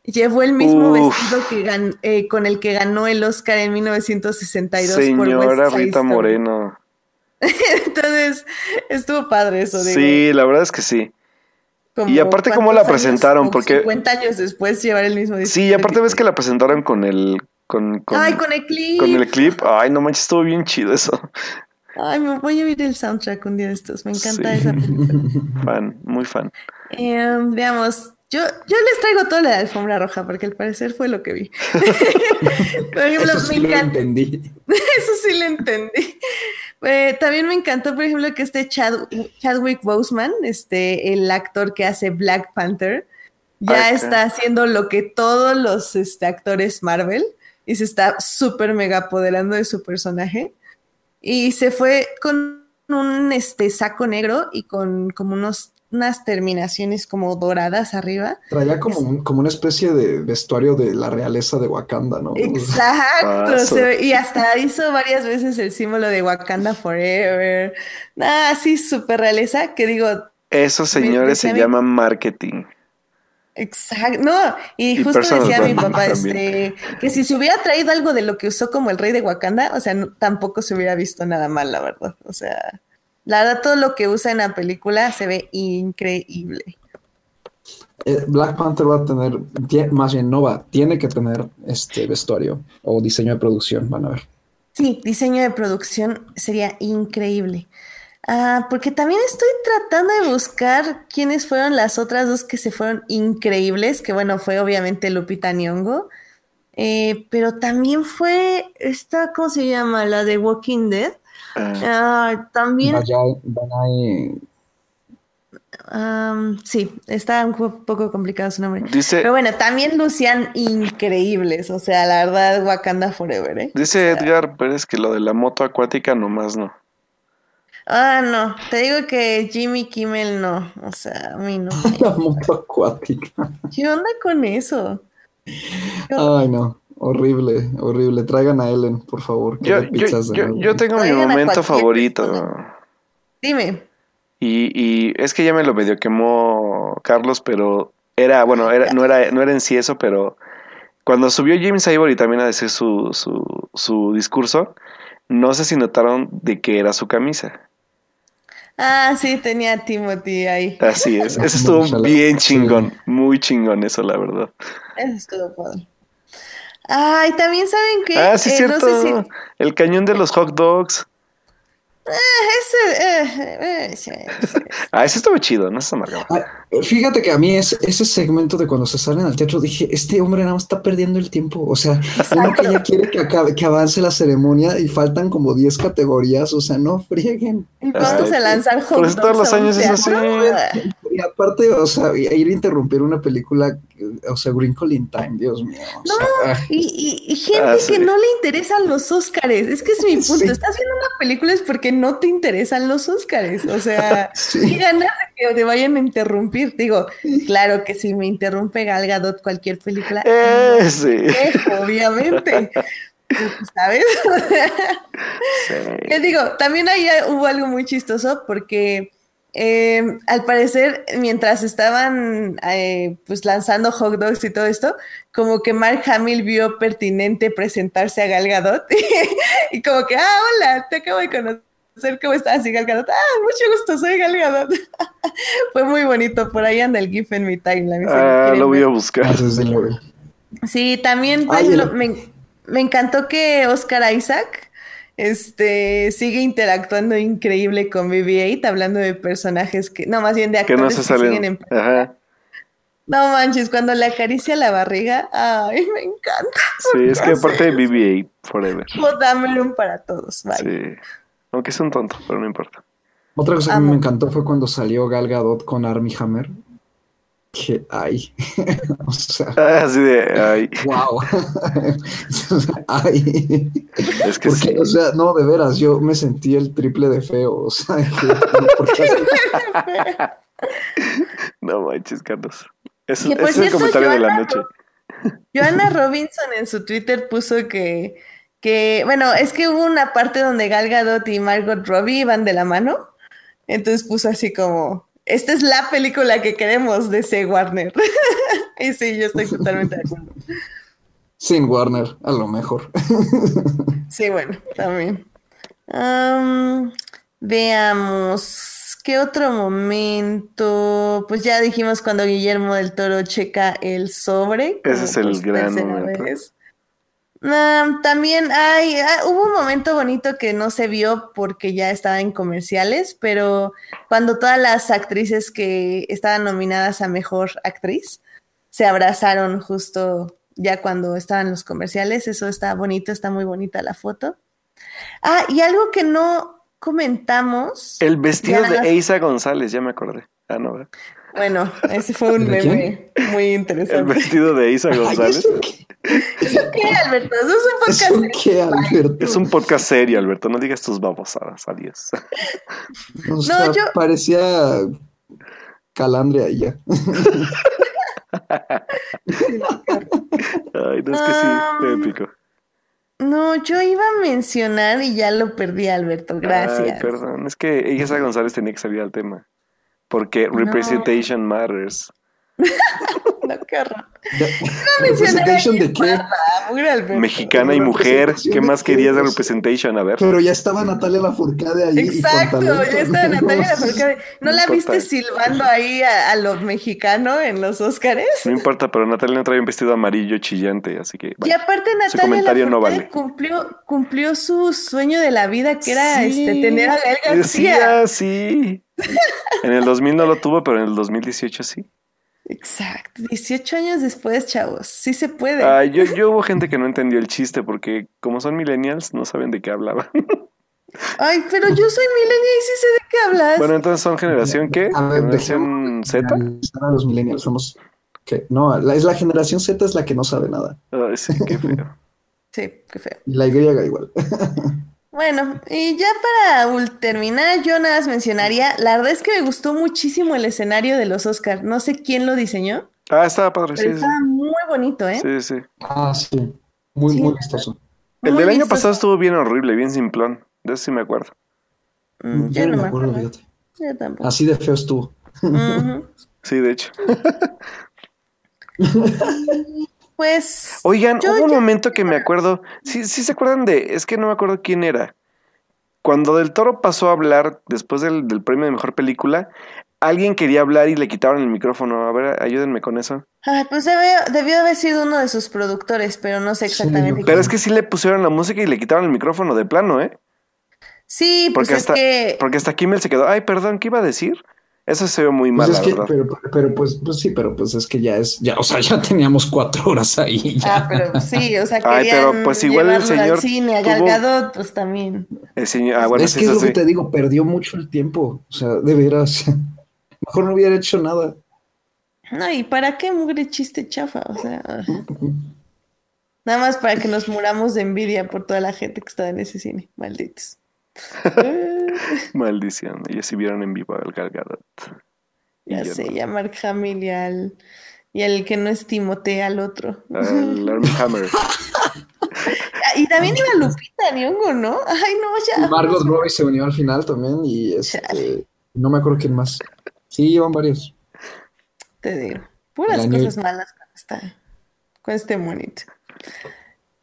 llevó el mismo Uf. vestido que gan- eh, con el que ganó el Oscar en 1962 por Señora West Rita. Moreno. Entonces, estuvo padre eso. digo, Sí, la verdad es que sí. Como y aparte cómo la años, presentaron, porque- 50 años después llevar el mismo Sí, y aparte ves que la presentaron con el... Con, con, Ay, con el clip. con el clip. Ay, no manches, estuvo bien chido eso. Ay, me voy a oír el soundtrack un día de estos. Me encanta Sí. esa película. Fan, muy fan. Eh, veamos, yo, yo les traigo toda la alfombra roja porque al parecer fue lo que vi. Por ejemplo, Eso sí me lo entendí. eso sí lo entendí. Eh, también me encantó, por ejemplo, que este Chad- Chadwick Boseman, este, el actor que hace Black Panther, ya está haciendo lo que todos los este, actores Marvel y se está súper mega apoderando de su personaje. Y se fue con un este, saco negro y con como unos, unas terminaciones como doradas arriba. Traía como, un- como una especie de vestuario de la realeza de Wakanda, ¿no? Exacto. Se ve- y hasta hizo varias veces el símbolo de Wakanda Forever. Nada, así súper realeza que digo, Eso, señores, se decía mi- llama marketing. exacto. No, y, Y justo decía mi papá este, que si se hubiera traído algo de lo que usó como el rey de Wakanda, o sea, no- tampoco se hubiera visto nada mal, la verdad. O sea, la verdad, todo lo que usa en la película se ve increíble. Eh, Black Panther va a tener, más bien no va, tiene que tener este vestuario o diseño de producción, van a ver. Sí, diseño de producción sería increíble. Ah, porque también estoy tratando de buscar quiénes fueron las otras dos que se fueron increíbles, que bueno, fue obviamente Lupita Nyong'o, eh, pero también fue esta, ¿cómo se llama? La de Walking Dead. Ah, Ah, también, sí, está un poco complicado su nombre. Pero bueno, también lucían increíbles. O sea, la verdad, Wakanda Forever, ¿eh? Dice Edgar Pérez que lo de la moto acuática nomás no. Ah, no. Te digo que Jimmy Kimmel no. O sea, a mí no. la moto acuática. ¿Qué onda con eso? Ay, no. Horrible, horrible. Traigan a Ellen, por favor. Yo, yo, tengo mi momento favorito. Dime. Y, y es que ya me lo medio quemó Carlos, pero era, bueno, era, no, era, no era en sí eso, pero cuando subió James Ivory también a decir su, su, su discurso, no sé si notaron de qué era su camisa. Ah, sí, tenía Timothy ahí. Así es, eso estuvo bien chingón, muy chingón eso, la verdad. Eso estuvo padre. Ay, también saben que... Ah, sí, es eh, cierto, el cañón de los hot dogs. Eh, ese, eh, ah, ese estaba chido, no está mal. Ah, fíjate que a mí es, ese segmento de cuando se salen al teatro dije, este hombre nada más está perdiendo el tiempo. O sea, uno que ya quiere que, acabe, que avance la ceremonia y faltan como 10 categorías, o sea, no frieguen. Y vamos a lanzar juntos. Pues todos los años es así. Y aparte, o sea, ir a interrumpir una película, o sea, Wrinkle in Time, Dios mío. no, y, gente ah, que no le interesan los Óscares, es que es mi punto. Estás viendo una película es porque no te interesan los Óscares, o sea, y ganas de que te vayan a interrumpir. Digo, claro que si me interrumpe Gal Gadot cualquier película, eh, sí. obviamente. ¿Sabes? sí. digo, también ahí hubo algo muy chistoso porque eh, al parecer, mientras estaban eh, pues lanzando hot dogs y todo esto, como que Mark Hamill vio pertinente presentarse a Gal Gadot y, como que, ah, hola, te acabo de conocer, ¿cómo estás? Y Gal Gadot, ah, mucho gusto, soy Gal Gadot. Fue muy bonito, por ahí anda el GIF en mi timeline. Ah, lo voy a buscar. Sí, también pues, me, me encantó que Oscar Isaac este sigue interactuando increíble con BB-8, hablando de personajes que, no, más bien de actores que, no se siguen en No manches, cuando le acaricia la barriga, ay, me encanta. Sí, es que aparte de BB-8, forever. un para todos. Sí, aunque es un tonto, pero no importa. Otra cosa que me encantó fue cuando salió Gal Gadot con Army Hammer que ay. o sea. Así de ay. Wow. ay. Es que sí. O sea, no, de veras, yo me sentí el triple de feo. O sea, no manches, Carlos. Es, es el comentario de la noche. Joanna Robinson en su Twitter puso que, que, bueno, es que hubo una parte donde Gal Gadot y Margot Robbie iban de la mano. Entonces puso así como, esta es la película que queremos de C. Warner. y sí, yo estoy totalmente de acuerdo. Sin Warner, a lo mejor. sí, bueno, también. veamos, ¿qué otro momento? Pues ya dijimos cuando Guillermo del Toro checa el sobre. Ese es el gran momento también hay, ah, hubo un momento bonito que no se vio porque ya estaba en comerciales, pero cuando todas las actrices que estaban nominadas a mejor actriz se abrazaron justo ya cuando estaban los comerciales, eso está bonito, está muy bonita la foto. Ah, y algo que no comentamos. El vestido de Eisa González, ya me acordé. Ah, no. Bueno, ese fue un meme muy interesante. El vestido de Isa González. ¿Eso qué, Alberto? Eso es un podcast ¿Eso qué, Alberto? Es un podcast serio, Alberto. No digas tus babosadas, adiós. no, yo... parecía calandria ya. Ay, no es que sí, um, épico. No, yo iba a mencionar y ya lo perdí, Alberto. Gracias. Ay, perdón, es que Isa González tenía que salir al tema. Porque representation matters. no, qué horror. ¿Representation de qué? Mexicana y mujer. ¿Qué más querías de representation? A ver. Pero ya estaba Natalia Lafourcade ahí. Exacto, ya estaba Natalia Lafourcade. ¿No, la viste silbando ahí a, lo mexicano en los Óscares? No importa, pero Natalia no trae un vestido amarillo chillante, así que. y aparte Natalia Lafourcade cumplió, cumplió su sueño de la vida, que era este, tener a Gael García. Sí, sí. En el 2000 no lo tuvo, pero en el 2018 sí. Exacto, 18 años después, chavos, sí se puede. Ah, yo, yo hubo gente que no entendió el chiste porque como son millennials no saben de qué hablaban. Ay, pero yo soy millennial y sí sé de qué hablas. Bueno, entonces son generación qué? A ver, generación Z. A los millennials somos que no, la, es la generación Z es la que no sabe nada. Ay, sí, qué feo. sí, qué feo. Y la Y igual. Bueno, y ya para terminar, yo nada más mencionaría, la verdad es que me gustó muchísimo el escenario de los Oscars. No sé quién lo diseñó. Ah, estaba padre, pero Estaba muy bonito, ¿eh? Sí, sí. Ah, sí. Muy, muy vistoso. El del año pasado estuvo bien horrible, bien simplón. De eso sí me acuerdo. Mm, yo, no me acuerdo, Yo tampoco. Así de feo estuvo. sí, de hecho. Pues. Oigan, hubo un momento que me acuerdo. Sí, sí se acuerdan de. Es que no me acuerdo quién era. Cuando Del Toro pasó a hablar después del, premio de mejor película, alguien quería hablar y le quitaron el micrófono. A ver, ayúdenme con eso. pues debió, haber sido uno de sus productores, pero no sé exactamente. pero es que sí le pusieron la música y le quitaron el micrófono de plano, ¿eh? Sí, pues porque hasta, que... Porque hasta Kimmel se quedó. Ay, perdón, ¿qué iba a decir? Eso se ve muy pues mal, Pero, pero pues, pues, sí, pero pues es que ya es, ya, o sea, ya teníamos cuatro horas ahí. Ah, pero sí, o sea, Ay, pero pues igual el señor. Al cine, a Galgado, pues también. El señor, ah, bueno, es que es lo que te digo, perdió mucho el tiempo. O sea, de veras. Mejor no hubiera hecho nada. No, y para qué mugre chiste chafa, o sea. nada más para que nos muramos de envidia por toda la gente que está en ese cine, malditos. Maldición. Ellos sí vieron en vivo al Galgadot. Ya sé, ya Mark Hamill y al, y al que no es Timote al otro. Al Army Hammer. y también iba Lupita Nyong'o, ¿no? Ay, no, ya. Margot Robbie se unió al final también y este, no me acuerdo quién más. Sí, iban varios. Te digo, puras cosas malas con, esta, con este monito.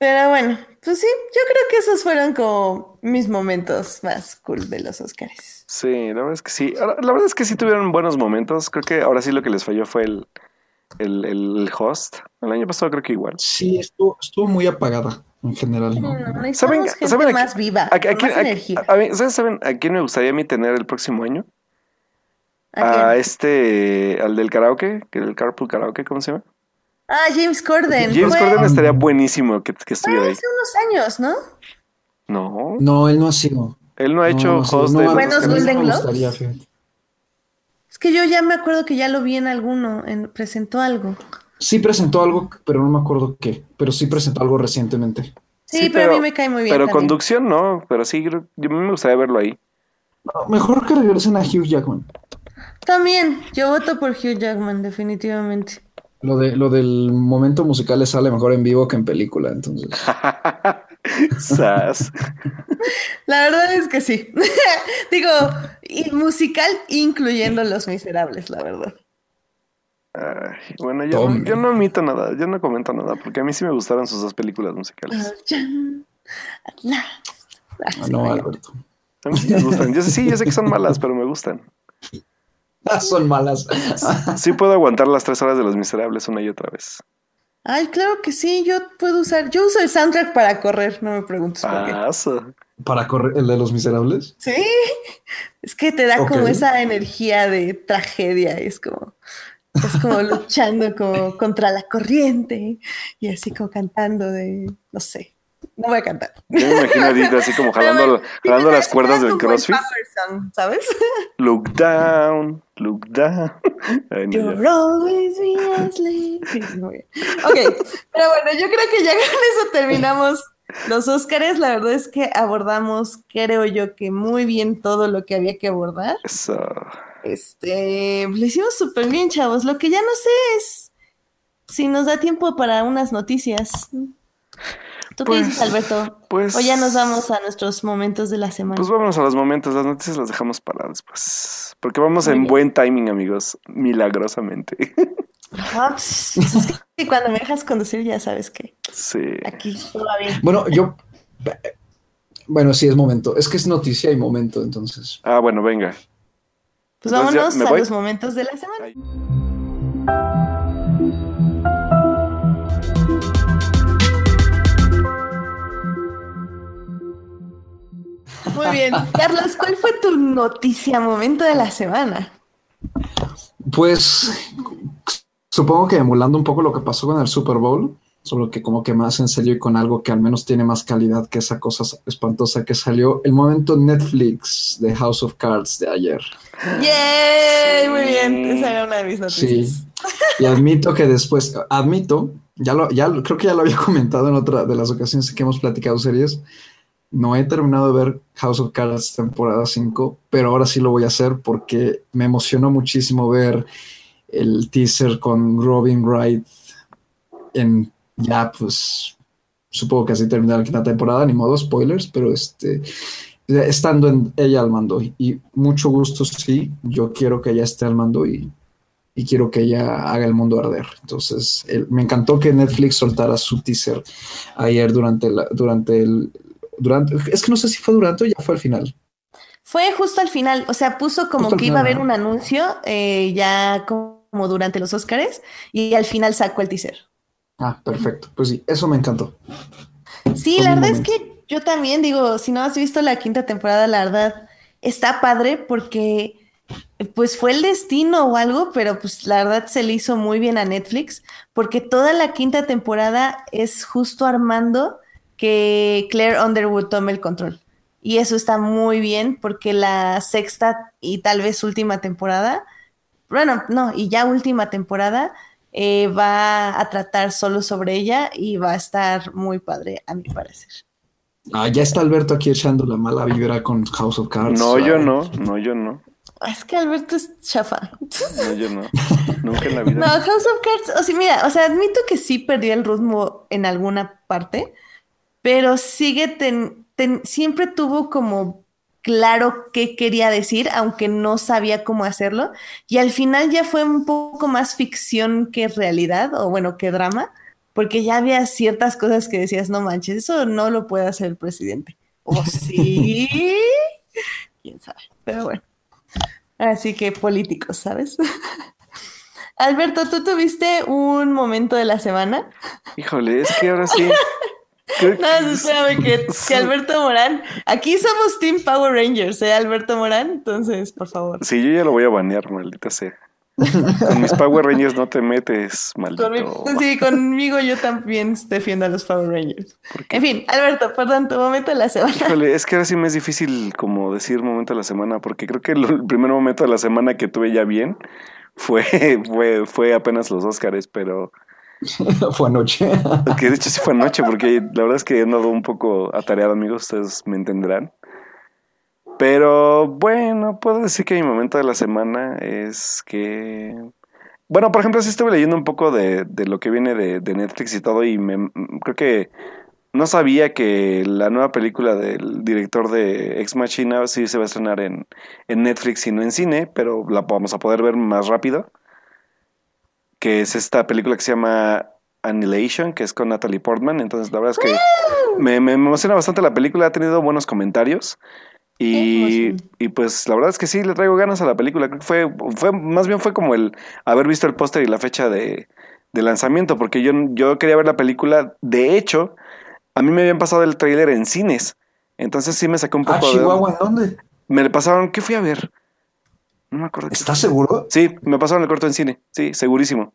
Pero bueno, pues sí, yo creo que esos fueron como mis momentos más cool de los Oscars. Sí, la verdad es que sí. La verdad es que sí tuvieron buenos momentos. Creo que ahora sí lo que les falló fue el, el, host. El año pasado creo que igual. Sí, estuvo, estuvo muy apagada en general. ¿no? ¿Saben, gente más viva, a, más energía. ¿Saben a quién me gustaría a mí tener el próximo año? A, este, al del karaoke, que el carpool karaoke, ¿cómo se llama? Ah, James Corden. James Corden estaría buenísimo que, que estuviera ahí. Hace unos años, ¿no? No. No, él no ha sido. Él no ha hecho host de buenos Golden Globes. Es que yo ya me acuerdo que ya lo vi en alguno, en, presentó algo. Sí presentó algo, pero no me acuerdo qué. Pero sí presentó algo recientemente. Sí, pero, a mí me cae muy bien. Pero conducción no, pero sí, yo, a mí me gustaría verlo ahí. mejor que regresen a Hugh Jackman. También, yo voto por Hugh Jackman, definitivamente. Lo, de, lo del momento musical le sale mejor en vivo que en película, entonces. La verdad es que sí. Digo, y musical incluyendo Los Miserables, la verdad. bueno, yo, yo, no omito nada, yo no comento nada, porque a mí sí me gustaron sus dos películas musicales. Ah, no, Alberto. A mí sí me gustan. Yo, sí, yo sé que son malas, pero me gustan. Son malas. sí puedo aguantar las tres horas de Los Miserables una y otra vez. Ay, claro que sí, yo puedo usar, yo uso el soundtrack para correr, no me preguntes por qué. ¿Para correr el de Los Miserables? Sí, es que te da como esa energía de tragedia, es como, es como luchando como contra la corriente y así como cantando de, no sé, no voy a cantar. Yo me imagino a así como jalando, jalando las cuerdas del crossfit. ¿Sabes? Look down, look down. You're always be asleep. Ok, pero bueno, yo creo que ya con eso terminamos los Óscares. La verdad es que abordamos, creo yo, que muy bien todo lo que había que abordar. Eso. Este, lo hicimos súper bien, chavos. Lo que ya no sé es si nos da tiempo para unas noticias. ¿Tú qué dices, pues, Alberto? Pues, o ya nos vamos a nuestros momentos de la semana. Pues vámonos a los momentos, las noticias las dejamos para después. Porque vamos en buen timing, amigos, milagrosamente. Ah, pues, es que cuando me dejas conducir ya sabes que sí. aquí todo va bien. Bueno, yo... Bueno, sí, es momento. Es que es noticia y momento, entonces. Ah, bueno, venga. Pues vámonos a los momentos de la semana. Muy bien. Carlos, ¿cuál fue tu noticia momento de la semana? Pues supongo que emulando un poco lo que pasó con el Super Bowl, solo que como que más en serio y con algo que al menos tiene más calidad que esa cosa espantosa que salió. El momento Netflix de House of Cards de ayer. ¡Yay! Muy bien, esa era una de mis noticias. Sí, y admito que después, admito, ya lo, ya creo que ya lo había comentado en otra de las ocasiones que hemos platicado series. No he terminado de ver House of Cards temporada 5, pero ahora sí lo voy a hacer porque me emocionó muchísimo ver el teaser con Robin Wright en ya pues supongo que así termina la quinta temporada, ni modo spoilers, pero este estando en ella al mando y mucho gusto sí, yo quiero que ella esté al mando y, quiero que ella haga el mundo arder. Entonces, me encantó que Netflix soltara su teaser ayer durante la, durante el durante es que no sé si fue durante o ya fue al final. Fue justo al final, o sea, puso como que iba a haber un anuncio eh, ya como durante los Oscars y al final sacó el teaser. Ah, perfecto. Pues sí, eso me encantó. Sí, la verdad es que yo también digo, si no has visto la quinta temporada, la verdad está padre porque pues fue el destino o algo, pero pues la verdad se le hizo muy bien a Netflix porque toda la quinta temporada es justo armando que Claire Underwood tome el control. Y eso está muy bien porque la sexta y tal vez última temporada, bueno, no, y ya última temporada, eh, va a tratar solo sobre ella y va a estar muy padre, a mi parecer. Ah, ya está Alberto aquí echando la mala vibra con House of Cards. No, yo no, no, yo no. Es que Alberto es chafa. No, yo no. Nunca en la vida. No, House of Cards, o sea, mira, o sea, admito que sí perdí el ritmo en alguna parte, pero sigue, siempre tuvo como claro qué quería decir, aunque no sabía cómo hacerlo. Y al final ya fue un poco más ficción que realidad, o bueno, que drama, porque ya había ciertas cosas que decías, no manches, eso no lo puede hacer el presidente. O sí, quién sabe, pero bueno. Así que políticos, ¿sabes? Alberto, ¿tú tuviste un momento de la semana? Híjole, es que ahora sí. No, espérame, que, que, Alberto Morán. Aquí somos Team Power Rangers, ¿eh, Alberto Morán? Entonces, por favor. Sí, yo ya lo voy a banear, maldita sea. Con mis Power Rangers no te metes, maldito. sí, conmigo yo también defiendo a los Power Rangers. En fin, Alberto, perdón, tu momento de la semana. Híjole, es que ahora sí me es difícil como decir momento de la semana, porque creo que el primer momento de la semana que tuve ya bien fue, fue, fue apenas los Óscares, pero fue anoche. que de hecho sí fue anoche, porque la verdad es que he andado un poco atareado, amigos, ustedes me entenderán. Pero bueno, puedo decir que mi momento de la semana es que... Bueno, por ejemplo, sí estuve leyendo un poco de, de lo que viene de, Netflix y todo y me, creo que no sabía que la nueva película del director de Ex Machina sí se va a estrenar en, en Netflix y no en cine, pero la vamos a poder ver más rápido que es esta película que se llama Annihilation, que es con Natalie Portman. Entonces, la verdad es que me, emociona bastante la película, ha tenido buenos comentarios. Y, y, pues la verdad es que sí, le traigo ganas a la película. Creo que fue, fue más bien fue como el haber visto el póster y la fecha de, de, lanzamiento, porque yo, yo quería ver la película. De hecho, a mí me habían pasado el tráiler en cines. Entonces sí me sacó un poco ah, Chihuahua, dónde? Me le pasaron, ¿qué fui a ver? No me acuerdo. ¿Estás seguro? Sí, me pasaron el corto en cine. Sí, segurísimo.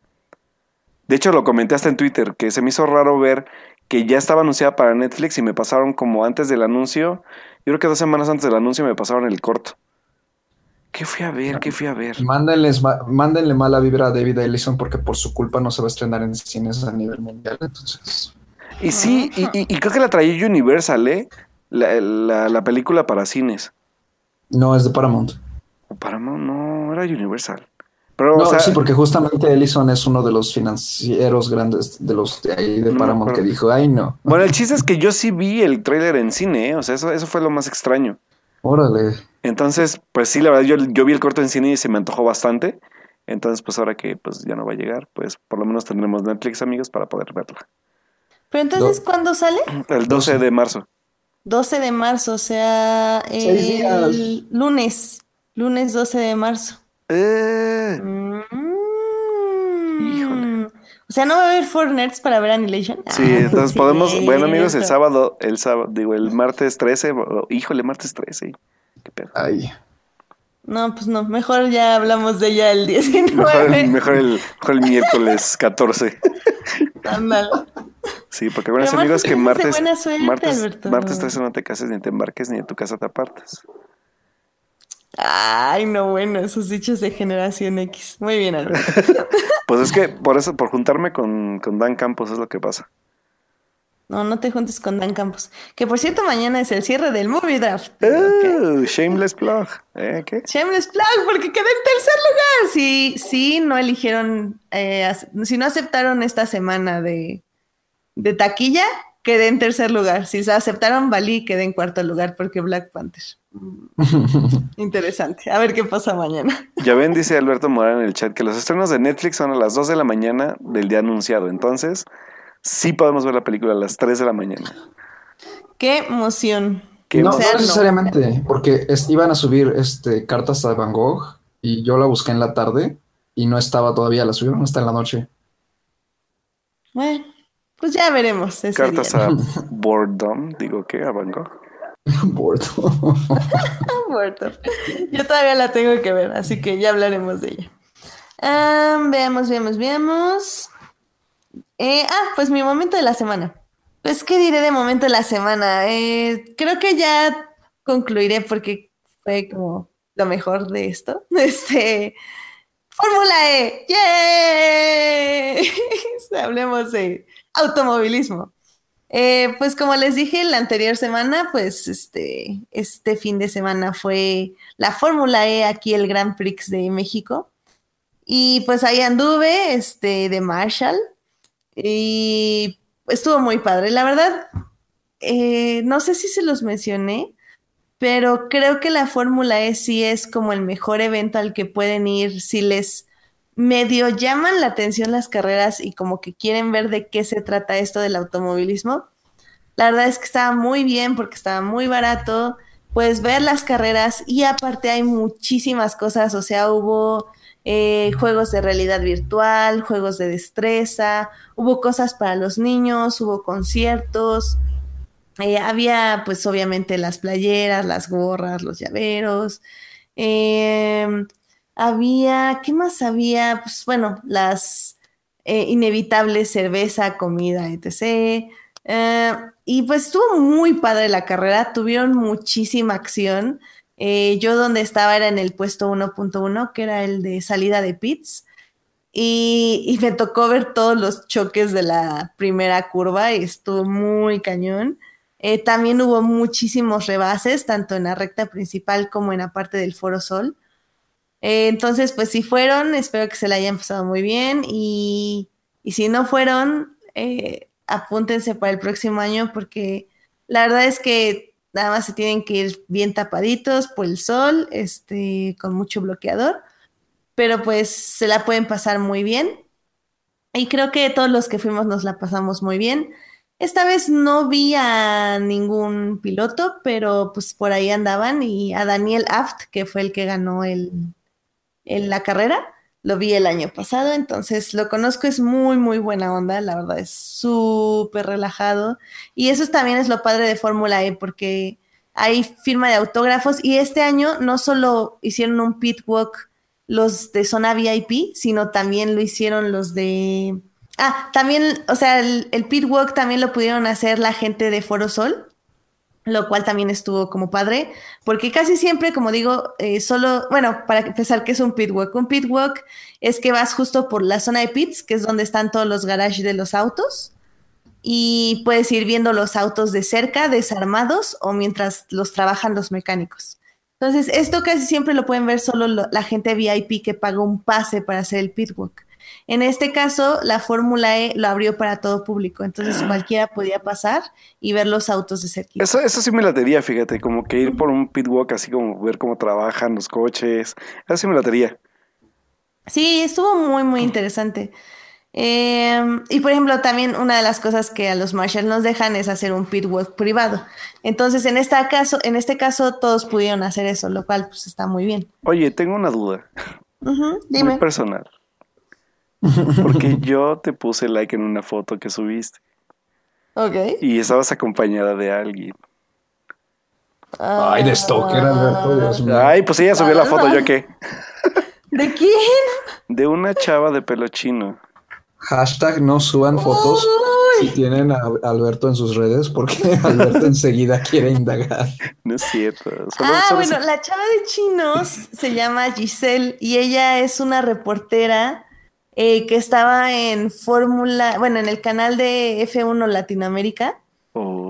De hecho, lo comenté hasta en Twitter, que se me hizo raro ver que ya estaba anunciada para Netflix y me pasaron como antes del anuncio. Yo creo que dos semanas antes del anuncio me pasaron el corto. ¿Qué fui a ver? ¿Qué fui a ver? Mándenles, mándenle mala vibra a David Ellison porque por su culpa no se va a estrenar en cines a nivel mundial. Entonces. Y sí, y, creo que la traía Universal, ¿eh? La, la película para cines. No, es de Paramount. Paramount no, era Universal. Pero, no, sí, porque justamente Ellison es uno de los financieros grandes de los de ahí de Paramount que dijo, ay no. Bueno, el chiste es que yo sí vi el tráiler en cine, ¿eh? o sea, eso, eso fue lo más extraño. Órale. Entonces, pues sí, la verdad, yo, yo vi el corto en cine y se me antojó bastante. Entonces, pues ahora que pues ya no va a llegar, pues por lo menos tendremos Netflix, amigos, para poder verla. Pero entonces, ¿cuándo sale? El 12 de marzo. 12 de marzo, o sea, el lunes. Lunes 12 de marzo. Eh. Mm. Híjole. O sea, ¿no va a haber Four Nerds para ver Annihilation? Sí, ah, entonces podemos, bueno amigos, el sábado, el sábado, digo, el martes 13, híjole, martes 13. Qué pedo. Ay. No, pues no, mejor ya hablamos de ella el 19. Mejor, mejor, el, mejor el miércoles 14. Ándale. Sí, porque con amigos que martes, martes, martes 13 no te cases ni te embarques ni en tu casa te apartes. Ay, no, bueno, esos dichos de generación X. Muy bien, Alberto. pues es que por eso, por juntarme con, con Dan Campos es lo que pasa. No, no te juntes con Dan Campos. Que por cierto, mañana es el cierre del Movie Draft. Oh, shameless plug. ¿Eh? ¿Qué? Shameless plug, porque quedé en tercer lugar. Sí, sí, no eligieron, eh, si no aceptaron esta semana de, de taquilla, quedé en tercer lugar. Si se aceptaron, valí, quedé en cuarto lugar porque Black Panther. Interesante. A ver qué pasa mañana. Ya ven, dice Alberto Morán en el chat, que los estrenos de Netflix son a las 2 de la mañana del día anunciado. Entonces, sí podemos ver la película a las 3 de la mañana. Qué emoción. no, no necesariamente, porque iban a subir este, cartas a Van Gogh y yo la busqué en la tarde y no estaba todavía, la subieron hasta en la noche. Bueno, pues ya veremos. cartas a Boredom, digo que a Van Gogh. Boredom. Boredom. Yo todavía la tengo que ver, así que ya hablaremos de ella. Um, veamos, veamos, veamos. Eh, ah, pues mi momento de la semana. Pues, ¿qué diré de momento de la semana? Eh, creo que ya concluiré porque fue como lo mejor de esto. Este. Fórmula E. ¡Yay! Hablemos de automovilismo. Eh, pues como les dije la anterior semana, pues este, este fin de semana fue la Fórmula E aquí el Grand Prix de México. Y pues ahí anduve, este, de Marshall. Y estuvo muy padre. La verdad, eh, no sé si se los mencioné, pero creo que la Fórmula E sí es como el mejor evento al que pueden ir si les medio llaman la atención las carreras y como que quieren ver de qué se trata esto del automovilismo. La verdad es que estaba muy bien porque estaba muy barato. Puedes ver las carreras y aparte hay muchísimas cosas, o sea, hubo eh, juegos de realidad virtual, juegos de destreza, hubo cosas para los niños, hubo conciertos, eh, había pues obviamente las playeras, las gorras, los llaveros, em, había, ¿qué más había? Pues bueno, las eh, inevitables cerveza, comida, etc. y pues estuvo muy padre la carrera, tuvieron muchísima acción. Eh, yo donde estaba era en el puesto 1.1, que era el de salida de pits. Y, me tocó ver todos los choques de la primera curva y estuvo muy cañón. Eh, también hubo muchísimos rebases, tanto en la recta principal como en la parte del Foro Sol. Eh, entonces, pues si fueron, espero que se la hayan pasado muy bien. Y, y si no fueron, apúntense para el próximo año porque la verdad es que Nada más se tienen que ir bien tapaditos por el sol, este, con mucho bloqueador, pero pues se la pueden pasar muy bien. Y creo que todos los que fuimos nos la pasamos muy bien. Esta vez no vi a ningún piloto, pero pues por ahí andaban y a Daniel Aft, que fue el que ganó el, en la carrera. Lo vi el año pasado, entonces lo conozco, es muy, muy buena onda, la verdad es súper relajado. Y eso también es lo padre de Fórmula E, porque hay firma de autógrafos y este año no solo hicieron un pit walk los de zona VIP, sino también lo hicieron los de... Ah, también, o sea, el, el pit walk también lo pudieron hacer la gente de Foro Sol lo cual también estuvo como padre, porque casi siempre, como digo, eh, solo, bueno, para empezar, ¿qué es un pitwalk? Un pitwalk es que vas justo por la zona de pits, que es donde están todos los garages de los autos, y puedes ir viendo los autos de cerca, desarmados, o mientras los trabajan los mecánicos. Entonces, esto casi siempre lo pueden ver solo la gente VIP que paga un pase para hacer el pitwalk. En este caso, la Fórmula E lo abrió para todo público, entonces ah. cualquiera podía pasar y ver los autos de cerquita. Eso, eso sí me latería, fíjate, como que ir por un pitwalk así como ver cómo trabajan los coches, eso sí me latería. Sí, estuvo muy, muy interesante. Em, y por ejemplo, también una de las cosas que a los Marshall nos dejan es hacer un pitwalk privado. Entonces, en este caso, en este caso, todos pudieron hacer eso, lo cual pues está muy bien. Oye, tengo una duda. dime. Muy personal. Porque yo te puse like en una foto que subiste. Ok. Y estabas acompañada de alguien. Ay, de Stoker, Alberto, Ay, pues ella subió la foto, ¿yo qué? ¿De quién? De una chava de pelo chino. Hashtag no suban fotos si tienen a Alberto en sus redes, porque Alberto enseguida quiere indagar. No es cierto. ah, bueno, la chava de chinos se llama Giselle y ella es una reportera eh, que estaba en Fórmula, bueno, en el canal de F1 Latinoamérica.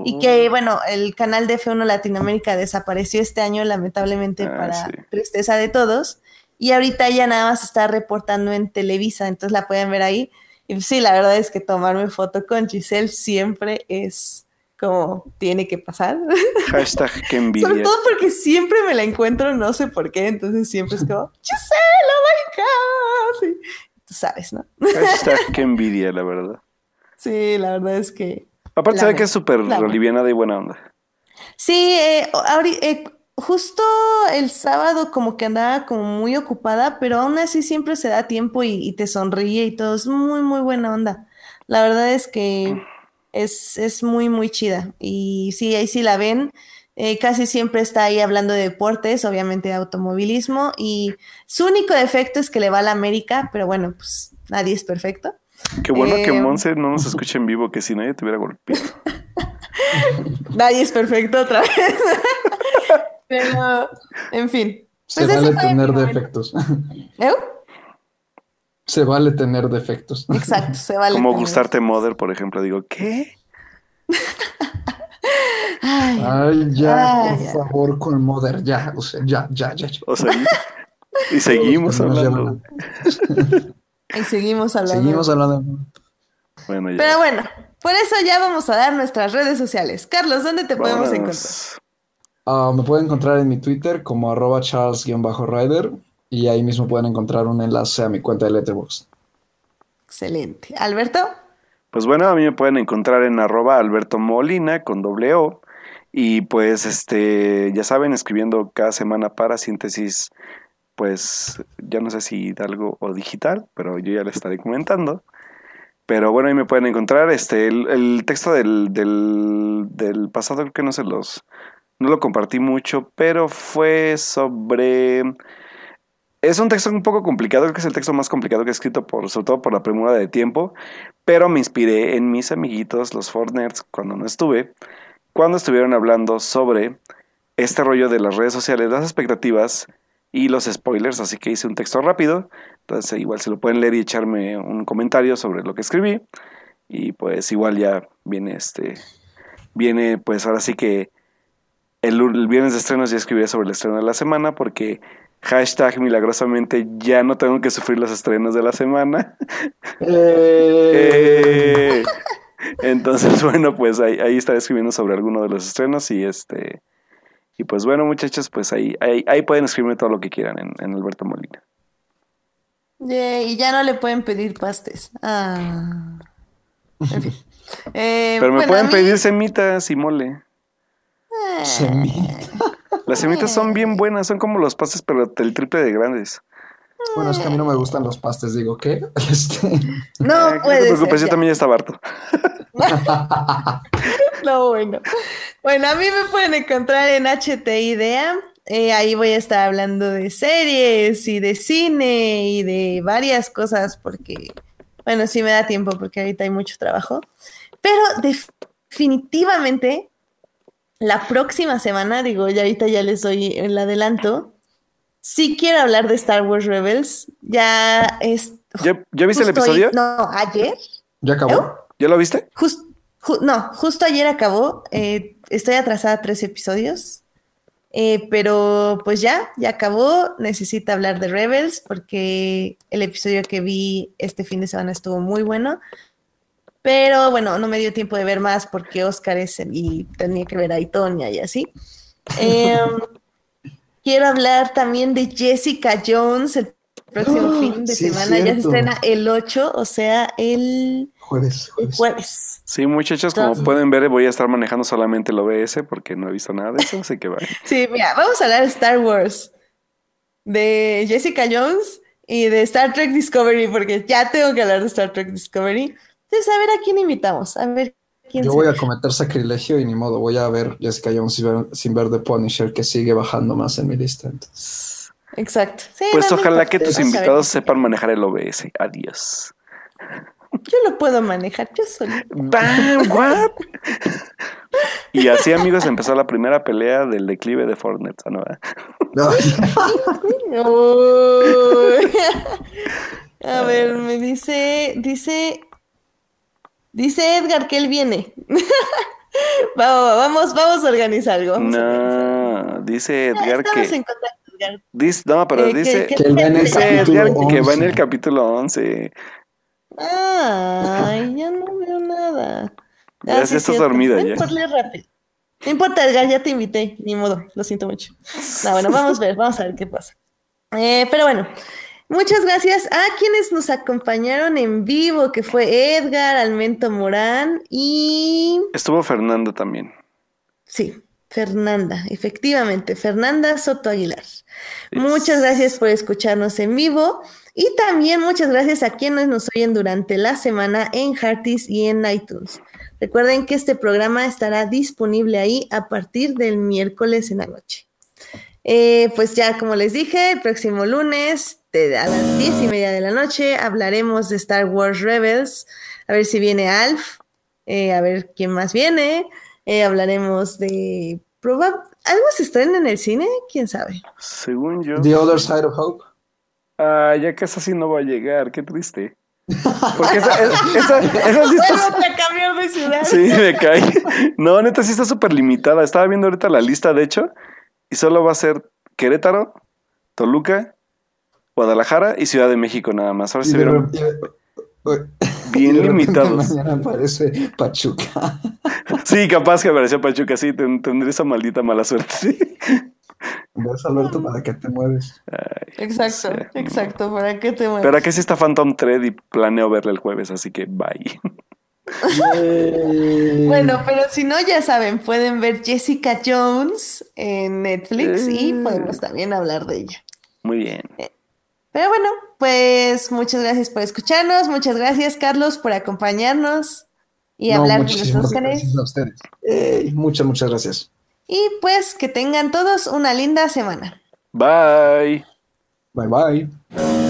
Y que, oh. bueno, el canal de F1 Latinoamérica desapareció este año, lamentablemente, ah, para tristeza de todos. Y ahorita ella nada más está reportando en Televisa, entonces la pueden ver ahí. Y sí, la verdad es que tomarme foto con Giselle siempre es como tiene que pasar. Hashtag que envidia. Sobre todo porque siempre me la encuentro, no sé por qué, entonces siempre es como, Giselle, oh my God. Tú sabes, ¿no? Hashtag que envidia, la verdad. Sí, la verdad es que... Aparte sabe que es súper boliviana de buena onda. Sí, eh, eh, justo el sábado como que andaba como muy ocupada, pero aún así siempre se da tiempo y, te sonríe y todo. Es muy, muy buena onda. La verdad es que es, es muy, muy chida. Y sí, ahí sí la ven. Eh, casi siempre está ahí hablando de deportes, obviamente de automovilismo. Y su único defecto es que le va a la América, pero bueno, pues nadie es perfecto. Qué bueno que eh, Monse no nos escuche en vivo, que si nadie te hubiera golpeado. nadie es perfecto otra vez. Pero, en fin. Se pues vale tener defectos. ¿Eh? Se vale tener defectos. Exacto, se vale. Como gustarte Mother, por ejemplo, digo, ¿qué? Ay, ya, por favor, con Mother, ya, o sea, ya, ya, ya. O sea, y seguimos hablando. y seguimos hablando. Seguimos hablando. Bueno, ya. Pero bueno, por eso ya vamos a dar nuestras redes sociales. Carlos, ¿dónde te podemos encontrar? Ah, me pueden encontrar en mi Twitter como arroba charles-rider y ahí mismo pueden encontrar un enlace a mi cuenta de Letterboxd. Excelente. ¿Alberto? Pues bueno, a mí me pueden encontrar en arroba Alberto Molina con doble O. Y pues este, ya saben, escribiendo cada semana para síntesis, pues ya no sé si algo o digital, pero yo ya les estaré comentando. Pero bueno, ahí me pueden encontrar. Este, el, texto del, del, del pasado que no se los no lo compartí mucho, pero fue sobre... Es un texto un poco complicado, creo que es el texto más complicado que he escrito, por, sobre todo por la premura de tiempo, pero me inspiré en mis amiguitos, los Fortnerds, cuando no estuve, cuando estuvieron hablando sobre este rollo de las redes sociales, las expectativas y los spoilers, así que hice un texto rápido, entonces igual se lo pueden leer y echarme un comentario sobre lo que escribí, y pues igual ya viene este, viene pues ahora sí que el, viernes de estrenos ya escribí sobre el estreno de la semana porque hashtag milagrosamente ya no tengo que sufrir los estrenos de la semana. Eh. Entonces, bueno, pues ahí, ahí estaré escribiendo sobre alguno de los estrenos y este... Y pues bueno, muchachos, pues ahí, ahí, pueden escribirme todo lo que quieran en, Alberto Molina. y ya no le pueden pedir pastes. Ah. En fin. Eh, Pero me pueden pedir semitas y mole. Las semitas son bien buenas, son como los pastes, pero el triple de grandes. Bueno, es que a mí no me gustan los pastes, digo, ¿qué? Este... No, eh, no te preocupes, yo también ya estaba harto. no, bueno. Bueno, a mí me pueden encontrar en HT Idea. Eh, ahí voy a estar hablando de series y de cine y de varias cosas porque, bueno, sí me da tiempo porque ahorita hay mucho trabajo. Pero definitivamente la próxima semana, digo, ya ahorita ya les doy el adelanto. Sí quiero hablar de Star Wars Rebels. Ya es. ¿Ya, viste el episodio? no, ayer. ¿Ya acabó? ¿Ya lo viste? no, justo ayer acabó. Eh, estoy atrasada tres episodios. Eh, pero pues ya, ya acabó. Necesito hablar de Rebels porque el episodio que vi este fin de semana estuvo muy bueno. Pero bueno, no me dio tiempo de ver más porque Oscar es y tenía que ver a Itonia y así. Em, quiero hablar también de Jessica Jones el próximo ¡Ah! fin de semana. Ya se estrena el 8, o sea, el jueves. jueves. Sí, muchachos, como pueden ver, voy a estar manejando solamente el OBS porque no he visto nada de eso, así que va. sí, mira, vamos a hablar de Star Wars, de Jessica Jones y de Star Trek Discovery, porque ya tengo que hablar de Star Trek Discovery. Entonces, a ver a quién invitamos, a ver quién Yo voy a cometer sacrilegio y ni modo, voy a ver Jessica Jones sin ver, sin ver The Punisher, que sigue bajando más en mi lista. Exacto. pues ojalá que tus invitados sepan manejar el OBS. Adiós. Yo lo puedo manejar, yo solo. ¿What? Y así, amigos, empezó la primera pelea del declive de Fortnite. ¿no? A ver, me dice, dice, dice Edgar que él viene. vamos, vamos a organizar algo. no, dice Edgar que. En contacto, Edgar. Dice, no, pero Eh, dice, que- Que va en el Edgar que va en 11. el capítulo 11. Ay, ya no veo nada. Ya, Ah, ya sí, estás cierto. dormida, Ven ya. rápido. No importa, Edgar, ya te invité, ni modo, lo siento mucho. No, bueno, vamos a ver, vamos a ver qué pasa. Eh, pero bueno, muchas gracias a quienes nos acompañaron en vivo, que fue Edgar, Almento Morán y Estuvo Fernando también. sí, Fernanda, efectivamente, Fernanda Soto Aguilar. Muchas gracias por escucharnos en vivo y también muchas gracias a quienes nos oyen durante la semana en Heartis y en iTunes. Recuerden que este programa estará disponible ahí a partir del miércoles en la noche. Eh, pues ya como les dije, el próximo lunes de- a las diez y media de la noche hablaremos de Star Wars Rebels. A ver si viene Alf, eh, a ver quién más viene. Eh, hablaremos de... proba- ¿Algo se estrena en el cine? ¿Quién sabe? Según yo. The Other Side of Hope. Ah, ya que esa sí no va a llegar, qué triste. Porque esa, esa, esa, esa sí está. Cambiar de ciudad. Sí, me cae. No, neta sí está súper limitada. Estaba viendo ahorita la lista, de hecho, y solo va a ser Querétaro, Toluca, Guadalajara y Ciudad de México nada más. Ahora Y se de vieron de- bien de limitados. Mañana aparece Pachuca. Sí, capaz que apareció Pachuca, sí, ten- tendré esa maldita mala suerte. sí. ¿Ves, Alberto, para qué te mueves? Exacto, exacto. ¿Para qué te mueves? Pero aquí sí está Phantom Thread y planeo verla el jueves, así que bye. Bueno, pero si no, ya saben, pueden ver Jessica Jones en Netflix y Eh. podemos también hablar de ella. Muy bien. Pero bueno, pues muchas gracias por escucharnos, muchas gracias Carlos por acompañarnos y No, hablar de nuestros canales. gracias a ustedes. Muchas, muchas gracias. Y pues que tengan todos una linda semana. Bye. Bye bye.